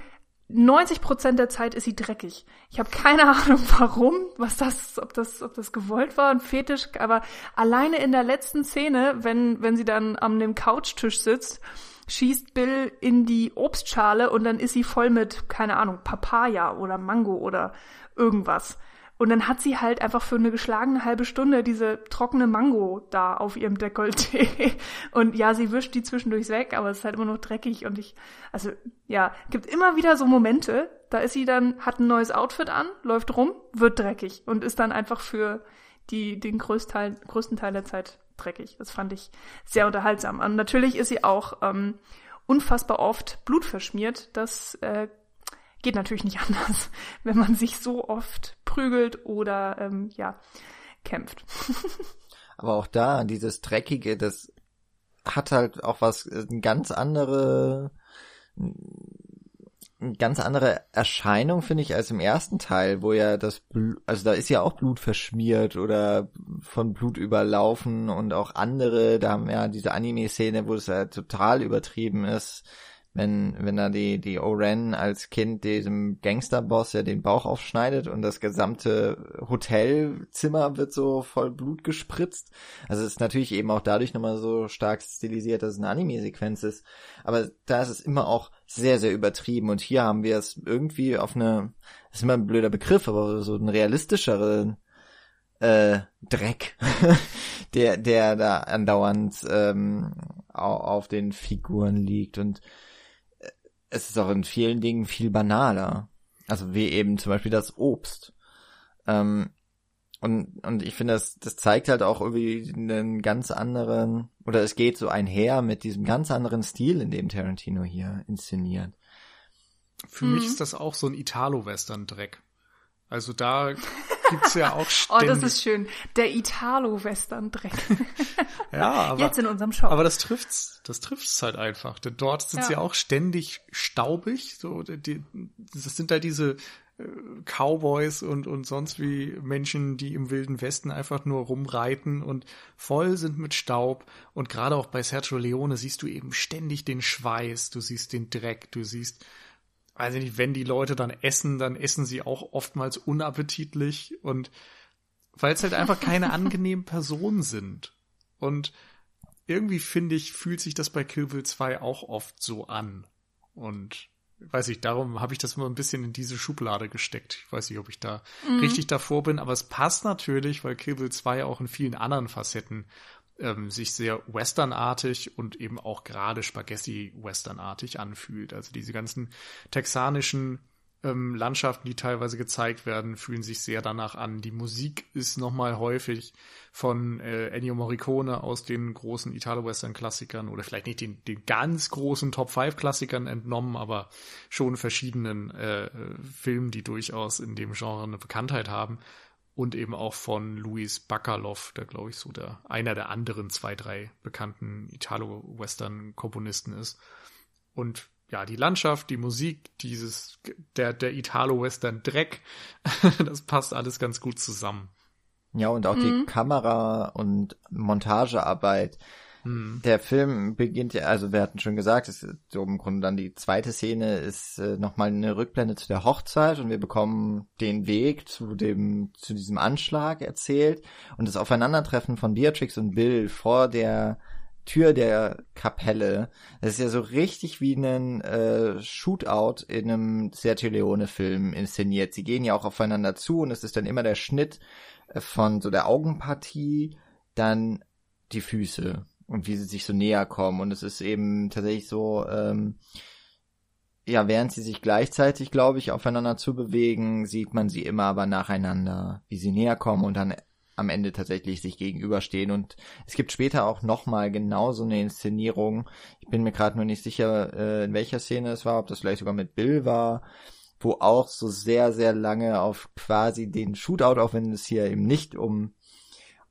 90 Prozent der Zeit ist sie dreckig. Ich habe keine Ahnung warum, was das, ob das, ob das gewollt war, ein Fetisch, aber alleine in der letzten Szene, wenn, wenn sie dann am dem Couchtisch sitzt, schießt Bill in die Obstschale und dann ist sie voll mit, keine Ahnung, Papaya oder Mango oder irgendwas Und dann hat sie halt einfach für eine geschlagene halbe Stunde diese trockene Mango da auf ihrem Dekolleté. Und ja, sie wischt die zwischendurch weg, aber es ist halt immer noch dreckig und ich, also ja, gibt immer wieder so Momente, da ist sie dann, hat ein neues Outfit an, läuft rum, wird dreckig und ist dann einfach für die, den größten Teil, größten Teil der Zeit dreckig. Das fand ich sehr unterhaltsam. Und natürlich ist sie auch ähm, unfassbar oft blutverschmiert. Das äh, geht natürlich nicht anders, wenn man sich so oft prügelt oder ähm, ja kämpft. Aber auch da dieses dreckige, das hat halt auch was äh, ein ganz andere eine ganz andere Erscheinung, finde ich, als im ersten Teil, wo ja das Blut, also da ist ja auch Blut verschmiert oder von Blut überlaufen und auch andere, da haben ja diese Anime-Szene, wo es ja total übertrieben ist, wenn, wenn da die, die Oren als Kind diesem Gangsterboss ja den Bauch aufschneidet und das gesamte Hotelzimmer wird so voll Blut gespritzt. Also es ist natürlich eben auch dadurch nochmal so stark stilisiert, dass es eine Anime-Sequenz ist. Aber da ist es immer auch sehr, sehr übertrieben und hier haben wir es irgendwie auf eine, ist immer ein blöder Begriff, aber so einen realistischeren äh, Dreck, der, der da andauernd ähm, auf den Figuren liegt und es ist auch in vielen Dingen viel banaler. Also wie eben zum Beispiel das Obst. Ähm, und, und ich finde, das, das zeigt halt auch irgendwie einen ganz anderen, oder es geht so einher mit diesem ganz anderen Stil, in dem Tarantino hier inszeniert. Für mhm. mich ist das auch so ein Italo-Western-Dreck. Also da gibt's ja auch ständig. Oh, das ist schön. Der Italo-Western-Dreck. ja, aber. Jetzt in unserem Shop. Aber das trifft's, das trifft's halt einfach. Denn dort sind ja. sie auch ständig staubig. So, die, das sind halt diese äh, Cowboys und, und sonst wie Menschen, die im Wilden Westen einfach nur rumreiten und voll sind mit Staub. Und gerade auch bei Sergio Leone siehst du eben ständig den Schweiß, du siehst den Dreck, du siehst weiß ich nicht, wenn die Leute dann essen, dann essen sie auch oftmals unappetitlich und weil es halt einfach keine angenehmen Personen sind. Und irgendwie finde ich, fühlt sich das bei Kill Bill 2 auch oft so an. Und weiß ich, darum habe ich das mal ein bisschen in diese Schublade gesteckt. Ich weiß nicht, ob ich da mhm. richtig davor bin, aber es passt natürlich, weil Kill Bill 2 auch in vielen anderen Facetten ähm, sich sehr westernartig und eben auch gerade Spaghetti-westernartig anfühlt. Also diese ganzen texanischen ähm, Landschaften, die teilweise gezeigt werden, fühlen sich sehr danach an. Die Musik ist nochmal häufig von äh, Ennio Morricone aus den großen Italo-Western-Klassikern oder vielleicht nicht den, den ganz großen Top-5-Klassikern entnommen, aber schon verschiedenen äh, Filmen, die durchaus in dem Genre eine Bekanntheit haben und eben auch von Luis Bacalov, der glaube ich so der einer der anderen zwei, drei bekannten Italo-Western-Komponisten ist. Und ja, die Landschaft, die Musik, dieses, der, der Italo-Western-Dreck, das passt alles ganz gut zusammen. Ja, und auch mhm. die Kamera- und Montagearbeit hm. Der Film beginnt ja, also wir hatten schon gesagt, es ist so im Grunde dann die zweite Szene ist äh, nochmal eine Rückblende zu der Hochzeit und wir bekommen den Weg zu dem, zu diesem Anschlag erzählt und das Aufeinandertreffen von Beatrix und Bill vor der Tür der Kapelle. Das ist ja so richtig wie ein äh, Shootout in einem Sergio Leone Film inszeniert. Sie gehen ja auch aufeinander zu und es ist dann immer der Schnitt äh, von so der Augenpartie, dann die Füße und wie sie sich so näher kommen. Und es ist eben tatsächlich so, ähm, ja, während sie sich gleichzeitig, glaube ich, aufeinander zu bewegen, sieht man sie immer aber nacheinander, wie sie näher kommen und dann am Ende tatsächlich sich gegenüberstehen. Und es gibt später auch nochmal genau so eine Inszenierung. Ich bin mir gerade nur nicht sicher, äh, in welcher Szene es war, ob das vielleicht sogar mit Bill war, wo auch so sehr, sehr lange auf quasi den Shootout, auch wenn es hier eben nicht um,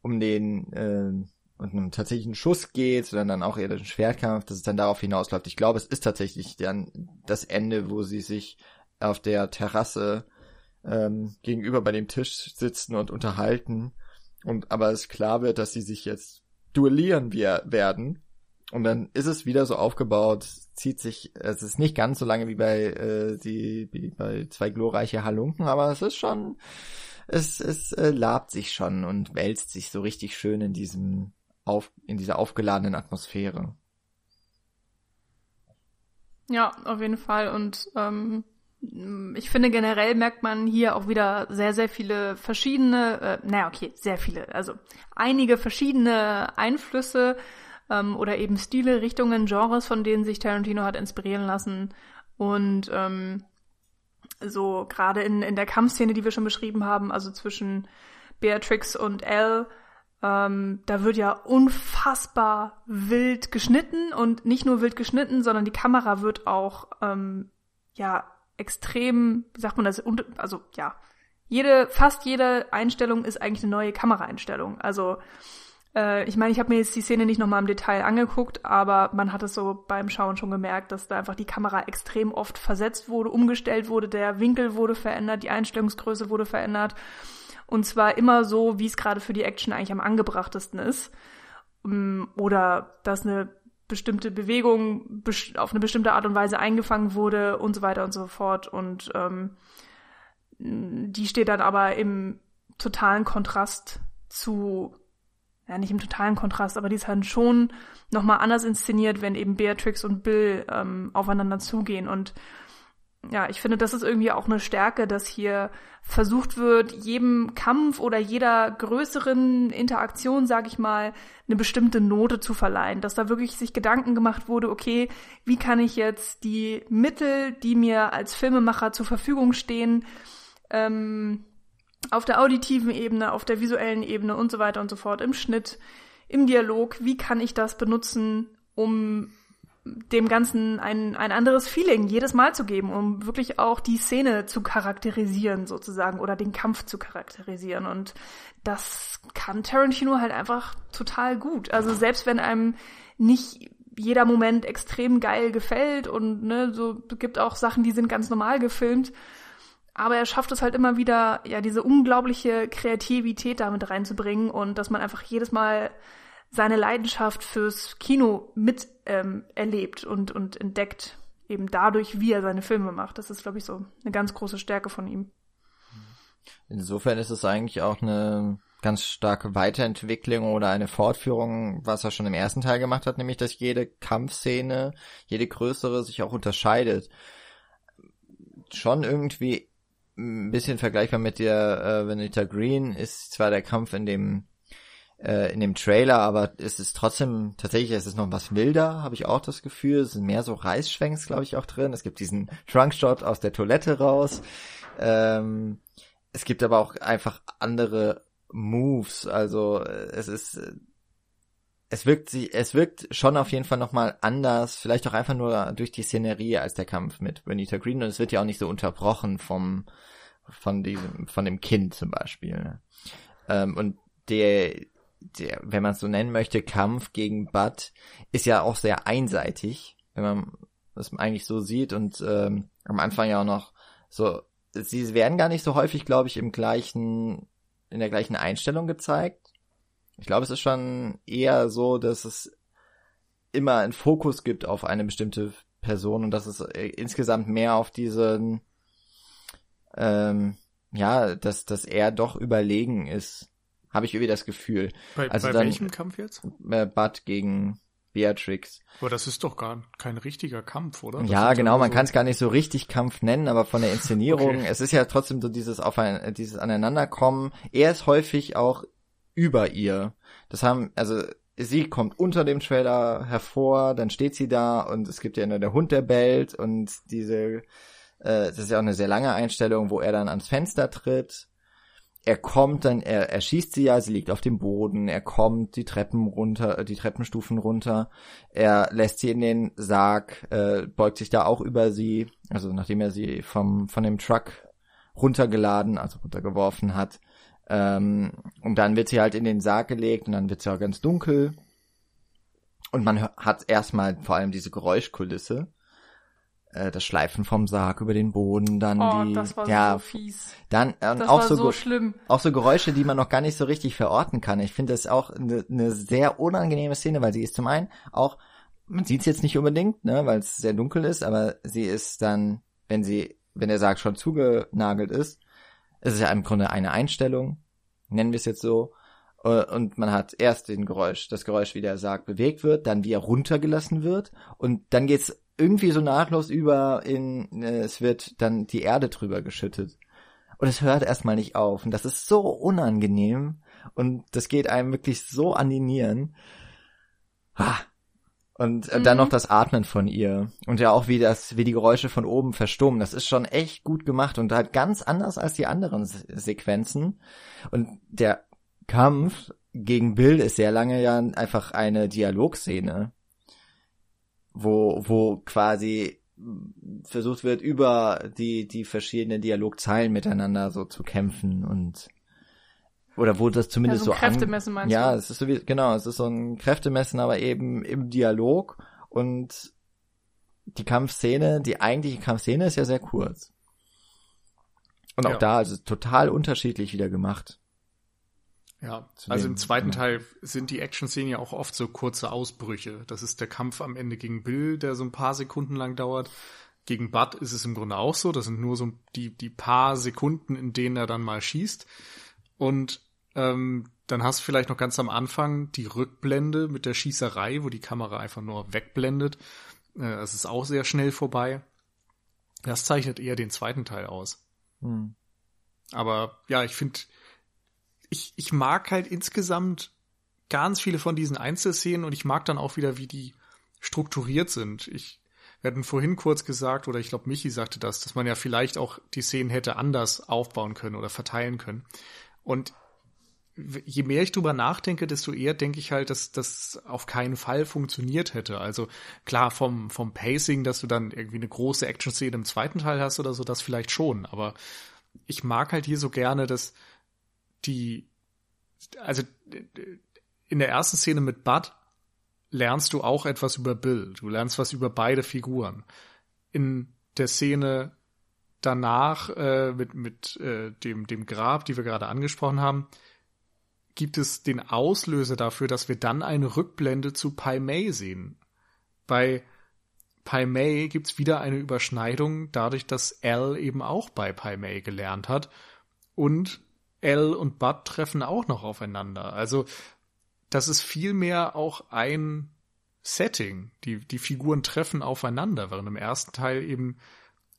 um den, äh, und einem tatsächlichen Schuss geht, sondern dann auch eher den Schwertkampf, dass es dann darauf hinausläuft. Ich glaube, es ist tatsächlich dann das Ende, wo sie sich auf der Terrasse ähm, gegenüber bei dem Tisch sitzen und unterhalten und aber es klar wird, dass sie sich jetzt duellieren wir werden und dann ist es wieder so aufgebaut, zieht sich, es ist nicht ganz so lange wie bei äh, die wie bei zwei glorreiche Halunken, aber es ist schon es es äh, labt sich schon und wälzt sich so richtig schön in diesem auf, in dieser aufgeladenen Atmosphäre. Ja, auf jeden Fall. Und ähm, Ich finde generell merkt man hier auch wieder sehr, sehr viele verschiedene, äh, naja, okay, sehr viele, also einige verschiedene Einflüsse ähm, oder eben Stile, Richtungen, Genres, von denen sich Tarantino hat inspirieren lassen. Und ähm, so gerade in, in der Kampfszene, die wir schon beschrieben haben, also zwischen Beatrix und Elle, ähm, da wird ja unfassbar wild geschnitten und nicht nur wild geschnitten, sondern die Kamera wird auch ähm, ja extrem, wie sagt man das, also ja, jede, fast jede Einstellung ist eigentlich eine neue Kameraeinstellung. Also äh, ich meine, ich habe mir jetzt die Szene nicht nochmal im Detail angeguckt, aber man hat es so beim Schauen schon gemerkt, dass da einfach die Kamera extrem oft versetzt wurde, umgestellt wurde, der Winkel wurde verändert, die Einstellungsgröße wurde verändert. Und zwar immer so, wie es gerade für die Action eigentlich am angebrachtesten ist. Mm, oder dass eine bestimmte Bewegung auf eine bestimmte Art und Weise eingefangen wurde und so weiter und so fort. Und ähm, die steht dann aber im totalen Kontrast zu, ja nicht im totalen Kontrast, aber die ist halt schon nochmal anders inszeniert, wenn eben Beatrix und Bill ähm, aufeinander zugehen. Und ja, ich finde, das ist irgendwie auch eine Stärke, dass hier versucht wird, jedem Kampf oder jeder größeren Interaktion, sag ich mal, eine bestimmte Note zu verleihen. Dass da wirklich sich Gedanken gemacht wurde, okay, wie kann ich jetzt die Mittel, die mir als Filmemacher zur Verfügung stehen, ähm, auf der auditiven Ebene, auf der visuellen Ebene und so weiter und so fort, im Schnitt, im Dialog, wie kann ich das benutzen, um dem Ganzen ein, ein anderes Feeling jedes Mal zu geben, um wirklich auch die Szene zu charakterisieren sozusagen oder den Kampf zu charakterisieren. Und das kann Tarantino halt einfach total gut. Also selbst wenn einem nicht jeder Moment extrem geil gefällt und ne, so gibt auch Sachen, die sind ganz normal gefilmt, aber er schafft es halt immer wieder, ja, diese unglaubliche Kreativität damit reinzubringen und dass man einfach jedes Mal seine Leidenschaft fürs Kino mit ähm, erlebt und, und entdeckt, eben dadurch, wie er seine Filme macht. Das ist, glaube ich, so eine ganz große Stärke von ihm. Insofern ist es eigentlich auch eine ganz starke Weiterentwicklung oder eine Fortführung, was er schon im ersten Teil gemacht hat, nämlich dass jede Kampfszene, jede größere sich auch unterscheidet. Schon irgendwie ein bisschen vergleichbar mit der äh, Vanita Green ist zwar der Kampf in dem äh, in dem Trailer, aber es ist trotzdem, tatsächlich es ist noch was wilder, habe ich auch das Gefühl. Es sind mehr so Reißschwenks, glaube ich, auch drin. Es gibt diesen Trunkshot aus der Toilette raus. Ähm, es gibt aber auch einfach andere Moves. Also äh, es ist, äh, es wirkt sie, es wirkt schon auf jeden Fall nochmal anders, vielleicht auch einfach nur durch die Szenerie als der Kampf mit Benita Green und es wird ja auch nicht so unterbrochen vom, von diesem, von dem Kind zum Beispiel. Ähm, und der, der, wenn man es so nennen möchte, Kampf gegen Bud ist ja auch sehr einseitig, wenn man das eigentlich so sieht und ähm, am Anfang ja auch noch so, sie werden gar nicht so häufig, glaube ich, im gleichen, in der gleichen Einstellung gezeigt. Ich glaube, es ist schon eher so, dass es immer einen Fokus gibt auf eine bestimmte Person und dass es äh, insgesamt mehr auf diesen, ähm, ja, dass, dass er doch überlegen ist habe ich irgendwie das Gefühl. Bei, also bei dann, welchem Kampf jetzt? Äh, Bud gegen Beatrix. Aber das ist doch gar kein richtiger Kampf, oder? Das ja, genau, man so kann es gar nicht so richtig Kampf nennen, aber von der Inszenierung, okay. es ist ja trotzdem so dieses auf ein, dieses Aneinanderkommen. Er ist häufig auch über ihr. Das haben, also sie kommt unter dem Trailer hervor, dann steht sie da und es gibt ja nur der Hund, der bellt und diese, äh, das ist ja auch eine sehr lange Einstellung, wo er dann ans Fenster tritt er kommt dann, er, er schießt sie ja, sie liegt auf dem Boden, er kommt die Treppen runter, die Treppenstufen runter, er lässt sie in den Sarg, äh, beugt sich da auch über sie, also nachdem er sie vom, von dem Truck runtergeladen, also runtergeworfen hat, ähm, und dann wird sie halt in den Sarg gelegt und dann wird sie auch ganz dunkel. Und man hat erstmal vor allem diese Geräuschkulisse, äh, das Schleifen vom Sarg über den Boden, dann oh, die, das war ja, so fies. dann äh, das auch so, so schlimm. auch so Geräusche, die man noch gar nicht so richtig verorten kann. Ich finde das auch eine ne sehr unangenehme Szene, weil sie ist zum einen auch, man sieht es jetzt nicht unbedingt, ne, weil es sehr dunkel ist, aber sie ist dann, wenn sie, wenn der Sarg schon zugenagelt ist, ist es ja im Grunde eine Einstellung, nennen wir es jetzt so, äh, und man hat erst den Geräusch, das Geräusch, wie der Sarg bewegt wird, dann wie er runtergelassen wird und dann geht's irgendwie so nahtlos über in, äh, es wird dann die Erde drüber geschüttet. Und es hört erstmal nicht auf. Und das ist so unangenehm. Und das geht einem wirklich so an die Nieren. Ah. Und mhm. dann noch das Atmen von ihr. Und ja auch wie das, wie die Geräusche von oben verstummen. Das ist schon echt gut gemacht und halt ganz anders als die anderen Se Sequenzen. Und der Kampf gegen Bill ist sehr lange ja einfach eine Dialogszene. Wo, wo quasi versucht wird, über die, die verschiedenen Dialogzeilen miteinander so zu kämpfen und oder wo das zumindest ja, so, ein Kräftemessen meinst ja, du? es ist so wie, genau, es ist so ein Kräftemessen, aber eben im Dialog und die Kampfszene, die eigentliche Kampfszene ist ja sehr kurz. Und auch ja. da, also total unterschiedlich wieder gemacht. Ja, also im zweiten ja. Teil sind die Action-Szenen ja auch oft so kurze Ausbrüche. Das ist der Kampf am Ende gegen Bill, der so ein paar Sekunden lang dauert. Gegen Bud ist es im Grunde auch so. Das sind nur so die, die paar Sekunden, in denen er dann mal schießt. Und ähm, dann hast du vielleicht noch ganz am Anfang die Rückblende mit der Schießerei, wo die Kamera einfach nur wegblendet. Äh, es ist auch sehr schnell vorbei. Das zeichnet eher den zweiten Teil aus. Hm. Aber ja, ich finde, ich, ich mag halt insgesamt ganz viele von diesen Einzelszenen und ich mag dann auch wieder, wie die strukturiert sind. Ich, wir hatten vorhin kurz gesagt, oder ich glaube, Michi sagte das, dass man ja vielleicht auch die Szenen hätte anders aufbauen können oder verteilen können. Und je mehr ich drüber nachdenke, desto eher denke ich halt, dass das auf keinen Fall funktioniert hätte. Also klar, vom, vom Pacing, dass du dann irgendwie eine große Action-Szene im zweiten Teil hast oder so, das vielleicht schon. Aber ich mag halt hier so gerne, dass die, also in der ersten Szene mit Bud lernst du auch etwas über Bill. Du lernst was über beide Figuren. In der Szene danach äh, mit, mit äh, dem, dem Grab, die wir gerade angesprochen haben, gibt es den Auslöser dafür, dass wir dann eine Rückblende zu Pai Mei sehen. Bei Pai Mei gibt's wieder eine Überschneidung, dadurch, dass Al eben auch bei Pai Mei gelernt hat. Und L und Bud treffen auch noch aufeinander. Also das ist vielmehr auch ein Setting. Die, die Figuren treffen aufeinander, während im ersten Teil eben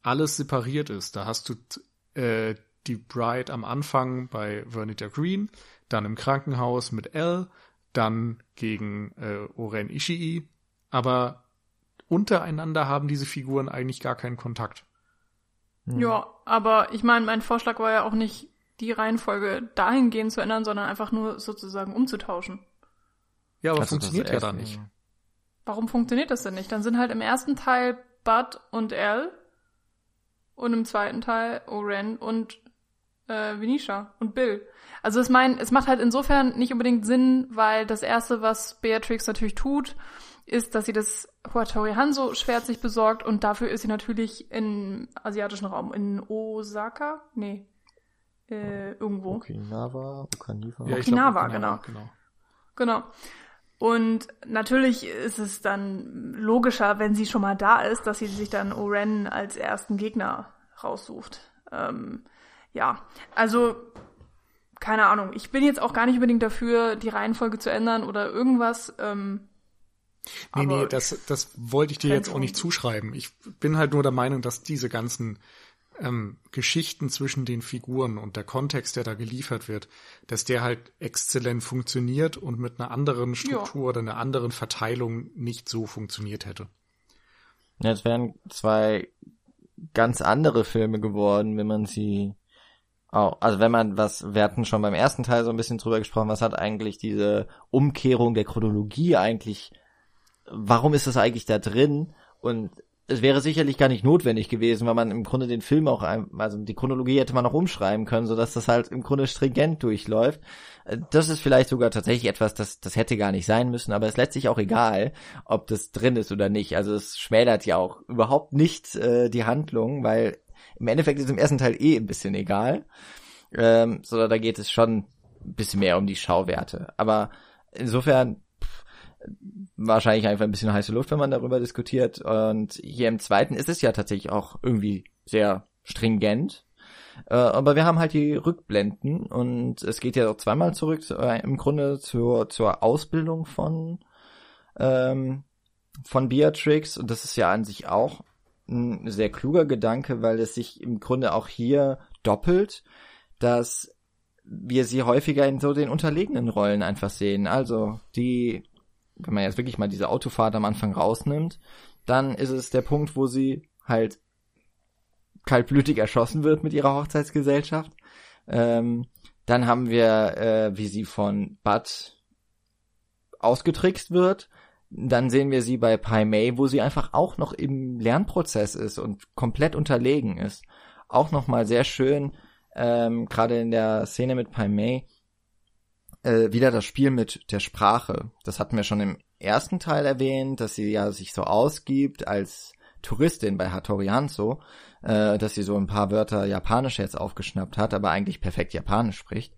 alles separiert ist. Da hast du äh, die Bride am Anfang bei Vernita Green, dann im Krankenhaus mit L, dann gegen äh, Oren Ishii, aber untereinander haben diese Figuren eigentlich gar keinen Kontakt. Ja, aber ich meine, mein Vorschlag war ja auch nicht, die Reihenfolge dahingehend zu ändern, sondern einfach nur sozusagen umzutauschen. Ja, aber also funktioniert ja dann nicht. Warum funktioniert das denn nicht? Dann sind halt im ersten Teil Bud und Al und im zweiten Teil Oren und äh, Venetia und Bill. Also es mein, es macht halt insofern nicht unbedingt Sinn, weil das erste, was Beatrix natürlich tut, ist, dass sie das Huatori Hanzo Schwert sich besorgt und dafür ist sie natürlich im asiatischen Raum in Osaka, nee, äh, irgendwo. Okinawa, Okinawa. Ja, Okinawa, genau. genau. Genau. Und natürlich ist es dann logischer, wenn sie schon mal da ist, dass sie sich dann Oren als ersten Gegner raussucht. Ähm, ja, also keine Ahnung. Ich bin jetzt auch gar nicht unbedingt dafür, die Reihenfolge zu ändern oder irgendwas. Ähm, nee, nee, das, das wollte ich dir jetzt auch nicht zuschreiben. Ich bin halt nur der Meinung, dass diese ganzen ähm, Geschichten zwischen den Figuren und der Kontext, der da geliefert wird, dass der halt exzellent funktioniert und mit einer anderen Struktur ja. oder einer anderen Verteilung nicht so funktioniert hätte. Ja, es wären zwei ganz andere Filme geworden, wenn man sie auch, also wenn man was, wir hatten schon beim ersten Teil so ein bisschen drüber gesprochen, was hat eigentlich diese Umkehrung der Chronologie eigentlich, warum ist das eigentlich da drin? Und es wäre sicherlich gar nicht notwendig gewesen, weil man im Grunde den Film auch, also die Chronologie hätte man auch umschreiben können, so dass das halt im Grunde stringent durchläuft. Äh, das ist vielleicht sogar tatsächlich etwas, das, das hätte gar nicht sein müssen, aber es ist letztlich auch egal, ob das drin ist oder nicht. Also es schmälert ja auch überhaupt nicht äh, die Handlung, weil im Endeffekt ist im ersten Teil eh ein bisschen egal. Ähm, sondern da geht es schon ein bisschen mehr um die Schauwerte. Aber insofern wahrscheinlich einfach ein bisschen heiße Luft, wenn man darüber diskutiert. Und hier im zweiten ist es ja tatsächlich auch irgendwie sehr stringent. Äh, aber wir haben halt die Rückblenden und es geht ja auch zweimal zurück äh, im Grunde zur, zur Ausbildung von ähm, von Beatrix und das ist ja an sich auch ein sehr kluger Gedanke, weil es sich im Grunde auch hier doppelt, dass wir sie häufiger in so den unterlegenen Rollen einfach sehen. Also die, wenn man jetzt wirklich mal diese Autofahrt am Anfang rausnimmt, dann ist es der Punkt, wo sie halt kaltblütig erschossen wird mit ihrer Hochzeitsgesellschaft. Ähm, dann haben wir, äh, wie sie von Bud ausgetrickst wird. Dann sehen wir sie bei Pai Mei, wo sie einfach auch noch im Lernprozess ist und komplett unterlegen ist. Auch nochmal sehr schön, ähm, gerade in der Szene mit Pai Mei, äh, wieder das Spiel mit der Sprache. Das hatten wir schon im ersten Teil erwähnt, dass sie ja sich so ausgibt als Touristin bei Hattori Hanzo, äh, dass sie so ein paar Wörter Japanisch jetzt aufgeschnappt hat, aber eigentlich perfekt Japanisch spricht.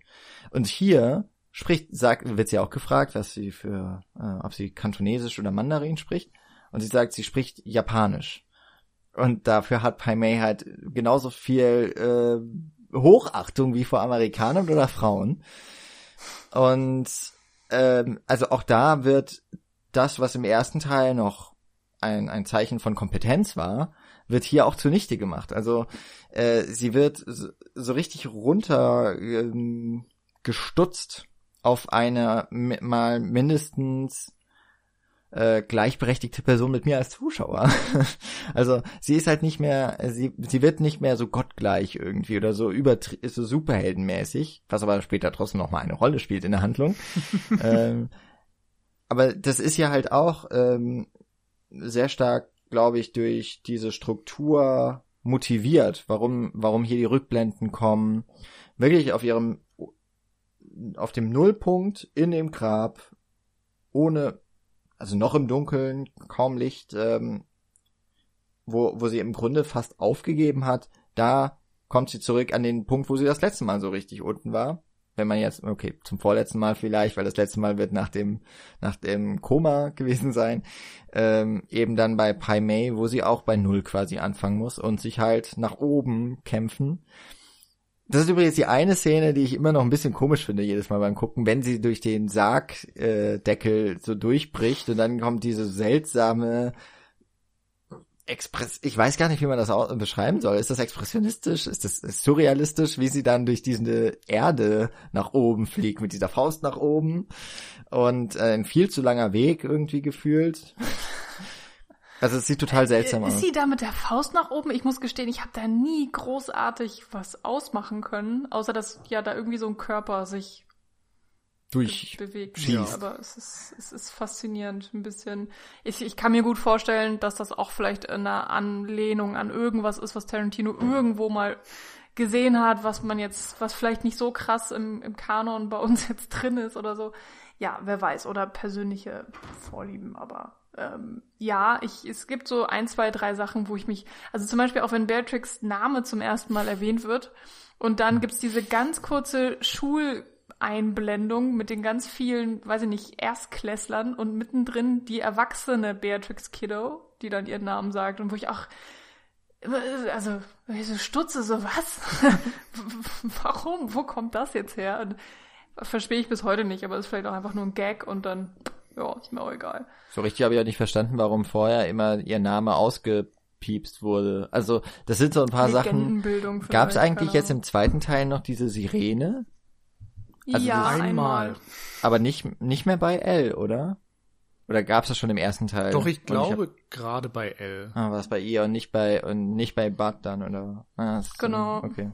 Und hier spricht, sagt, wird sie auch gefragt, was sie für, äh, ob sie Kantonesisch oder Mandarin spricht. Und sie sagt, sie spricht Japanisch. Und dafür hat Pai Mei halt genauso viel äh, Hochachtung wie vor Amerikanern oder Frauen. Und ähm, also auch da wird das, was im ersten Teil noch ein, ein Zeichen von Kompetenz war, wird hier auch zunichte gemacht. Also äh, sie wird so, so richtig runter ähm, auf eine mal mindestens äh, gleichberechtigte Person mit mir als Zuschauer. also sie ist halt nicht mehr, sie, sie wird nicht mehr so gottgleich irgendwie oder so über so superheldenmäßig, was aber später trotzdem noch mal eine Rolle spielt in der Handlung. ähm, aber das ist ja halt auch ähm, sehr stark, glaube ich, durch diese Struktur motiviert, warum, warum hier die Rückblenden kommen, wirklich auf ihrem, auf dem Nullpunkt in dem Grab, ohne, also noch im Dunkeln, kaum Licht, ähm, wo, wo sie im Grunde fast aufgegeben hat, da kommt sie zurück an den Punkt, wo sie das letzte Mal so richtig unten war wenn man jetzt, okay, zum vorletzten Mal vielleicht, weil das letzte Mal wird nach dem, nach dem Koma gewesen sein, ähm, eben dann bei Pai Mei, wo sie auch bei Null quasi anfangen muss und sich halt nach oben kämpfen. Das ist übrigens die eine Szene, die ich immer noch ein bisschen komisch finde, jedes Mal beim Gucken, wenn sie durch den Sargdeckel äh, so durchbricht und dann kommt diese seltsame Express, ich weiß gar nicht, wie man das beschreiben soll. Ist das expressionistisch? Ist das surrealistisch, wie sie dann durch diese Erde nach oben fliegt, mit dieser Faust nach oben und äh, ein viel zu langer Weg irgendwie gefühlt. Also es sieht total seltsam aus. Ist sie da mit der Faust nach oben? Ich muss gestehen, ich habe da nie großartig was ausmachen können, außer dass ja da irgendwie so ein Körper sich durch bewegt. Ja. Aber es ist, es ist faszinierend ein bisschen. Ich, ich kann mir gut vorstellen, dass das auch vielleicht eine Anlehnung an irgendwas ist, was Tarantino irgendwo mal gesehen hat, was man jetzt, was vielleicht nicht so krass im, im Kanon bei uns jetzt drin ist oder so. Ja, wer weiß. Oder persönliche Vorlieben, aber ähm, ja, ich, es gibt so ein, zwei, drei Sachen, wo ich mich, also zum Beispiel auch wenn Beatrix Name zum ersten Mal erwähnt wird und dann gibt's diese ganz kurze Schul- Einblendung mit den ganz vielen, weiß ich nicht, Erstklässlern und mittendrin die erwachsene Beatrix Kiddo, die dann ihren Namen sagt und wo ich auch also ich so stutze so was warum? Wo kommt das jetzt her? Und verstehe ich bis heute nicht aber ist vielleicht auch einfach nur ein Gag und dann ja ist mir auch egal so richtig habe ich auch nicht verstanden warum vorher immer ihr Name ausgepiepst wurde also das sind so ein paar Sachen gab es eigentlich jetzt im zweiten Teil noch diese Sirene also ja, einmal. Aber nicht, nicht mehr bei L, oder? Oder gab's das schon im ersten Teil? Doch, ich glaube gerade bei L. Ah, war es bei ihr und nicht bei und nicht bei Bud dann, oder? Ah, genau. So, okay.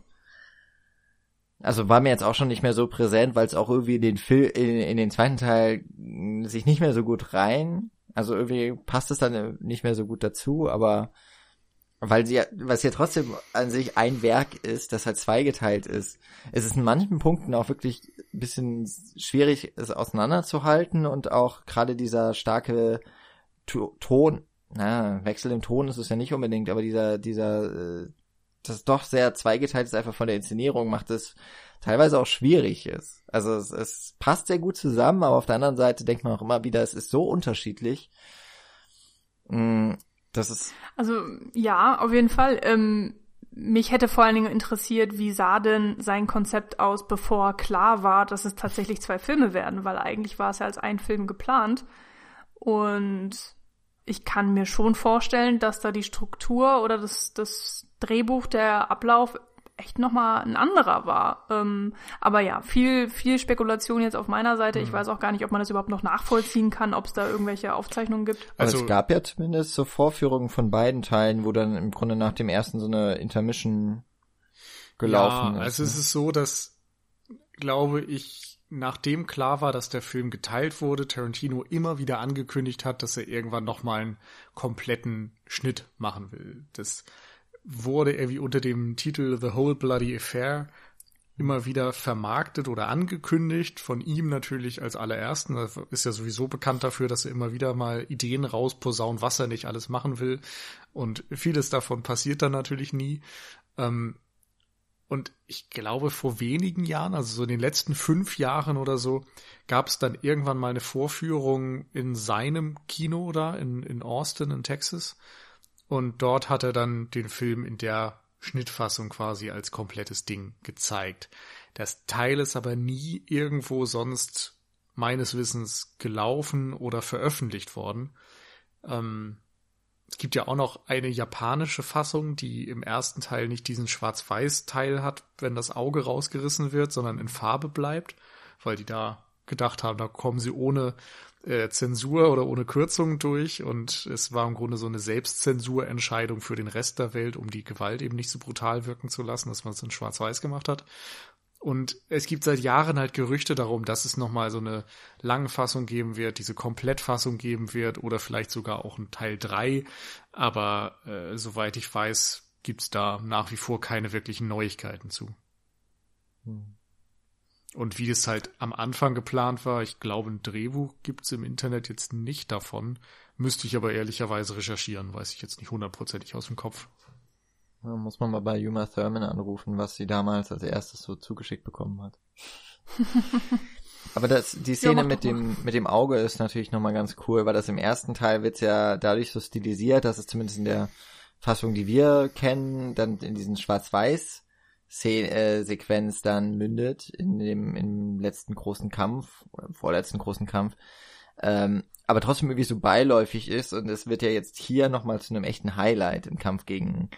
Also war mir jetzt auch schon nicht mehr so präsent, weil es auch irgendwie in den Film, in, in den zweiten Teil sich nicht mehr so gut rein. Also irgendwie passt es dann nicht mehr so gut dazu, aber weil sie was ja trotzdem an sich ein Werk ist, das halt zweigeteilt ist. Es ist in manchen Punkten auch wirklich ein bisschen schwierig, es auseinanderzuhalten und auch gerade dieser starke Ton, na, Wechsel im Ton ist es ja nicht unbedingt, aber dieser, dieser, äh, das doch sehr zweigeteilt ist einfach von der Inszenierung, macht es teilweise auch schwierig ist. Also es, es passt sehr gut zusammen, aber auf der anderen Seite denkt man auch immer wieder, es ist so unterschiedlich. Mm, das ist. Also ja, auf jeden Fall. Ähm, mich hätte vor allen Dingen interessiert, wie sah denn sein Konzept aus, bevor klar war, dass es tatsächlich zwei Filme werden, weil eigentlich war es ja als ein Film geplant. Und ich kann mir schon vorstellen, dass da die Struktur oder das, das Drehbuch, der Ablauf echt nochmal ein anderer war. Ähm, aber ja, viel, viel Spekulation jetzt auf meiner Seite. Ich mhm. weiß auch gar nicht, ob man das überhaupt noch nachvollziehen kann, ob es da irgendwelche Aufzeichnungen gibt. Also es gab ja zumindest so Vorführungen von beiden Teilen, wo dann im Grunde nach dem ersten so eine Intermission gelaufen ja, ist. Also ne? es ist so, dass, glaube ich, nachdem klar war, dass der Film geteilt wurde, Tarantino immer wieder angekündigt hat, dass er irgendwann nochmal einen kompletten Schnitt machen will. Das wurde irgendwie unter dem Titel The Whole Bloody Affair immer wieder vermarktet oder angekündigt, von ihm natürlich als allerersten. Er ist ja sowieso bekannt dafür, dass er immer wieder mal Ideen rausposaunt, was er nicht alles machen will. Und vieles davon passiert dann natürlich nie. Ähm, und ich glaube, vor wenigen Jahren, also so in den letzten fünf Jahren oder so, gab es dann irgendwann mal eine Vorführung in seinem Kino da in, in Austin in Texas. Und dort hat er dann den Film in der Schnittfassung quasi als komplettes Ding gezeigt. Das Teil ist aber nie irgendwo sonst meines Wissens gelaufen oder veröffentlicht worden. Ähm, es gibt ja auch noch eine japanische Fassung, die im ersten Teil nicht diesen Schwarz-Weiß-Teil hat, wenn das Auge rausgerissen wird, sondern in Farbe bleibt, weil die da gedacht haben, da kommen sie ohne äh, Zensur oder ohne Kürzung durch und es war im Grunde so eine Selbstzensurentscheidung für den Rest der Welt, um die Gewalt eben nicht so brutal wirken zu lassen, dass man es in Schwarz-Weiß gemacht hat. Und es gibt seit Jahren halt Gerüchte darum, dass es nochmal so eine lange Fassung geben wird, diese Komplettfassung geben wird oder vielleicht sogar auch ein Teil drei. Aber äh, soweit ich weiß, gibt's da nach wie vor keine wirklichen Neuigkeiten zu. Hm. Und wie es halt am Anfang geplant war, ich glaube, ein Drehbuch gibt's im Internet jetzt nicht davon. Müsste ich aber ehrlicherweise recherchieren, weiß ich jetzt nicht hundertprozentig aus dem Kopf. Ja, muss man mal bei Uma Thurman anrufen, was sie damals als erstes so zugeschickt bekommen hat. Aber das, die Szene ja, mit dem, mit dem Auge ist natürlich nochmal ganz cool, weil das im ersten Teil wird's ja dadurch so stilisiert, dass es zumindest in der Fassung, die wir kennen, dann in diesen Schwarz-Weiß äh, Sequenz dann mündet in dem im letzten großen Kampf oder im vorletzten großen Kampf. Ähm, aber trotzdem irgendwie so beiläufig ist und es wird ja jetzt hier nochmal zu einem echten Highlight im Kampf gegen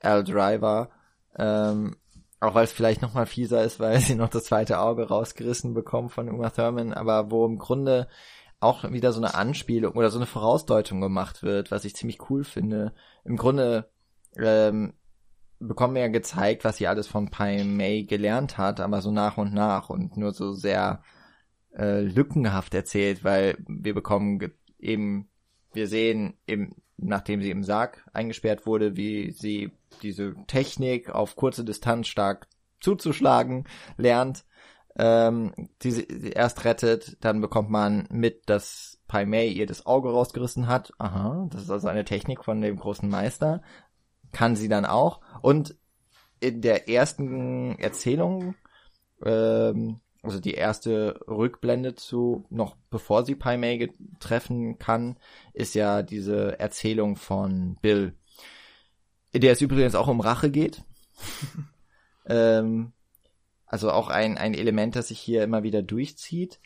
Al Driver. Ähm, auch weil es vielleicht nochmal fieser ist, weil sie noch das zweite Auge rausgerissen bekommen von Uma Thurman, aber wo im Grunde auch wieder so eine Anspielung oder so eine Vorausdeutung gemacht wird, was ich ziemlich cool finde. Im Grunde ähm, bekommen wir ja gezeigt, was sie alles von Pai Mei gelernt hat, aber so nach und nach und nur so sehr äh, lückenhaft erzählt, weil wir bekommen eben, wir sehen eben, nachdem sie im Sarg eingesperrt wurde, wie sie diese Technik auf kurze Distanz stark zuzuschlagen lernt, ähm, die sie erst rettet, dann bekommt man mit, dass Pai Mei ihr das Auge rausgerissen hat. Aha, das ist also eine Technik von dem großen Meister kann sie dann auch. Und in der ersten Erzählung, ähm, also die erste Rückblende zu, noch bevor sie Pai Mei treffen kann, ist ja diese Erzählung von Bill, der es übrigens auch um Rache geht. ähm, also auch ein, ein Element, das sich hier immer wieder durchzieht.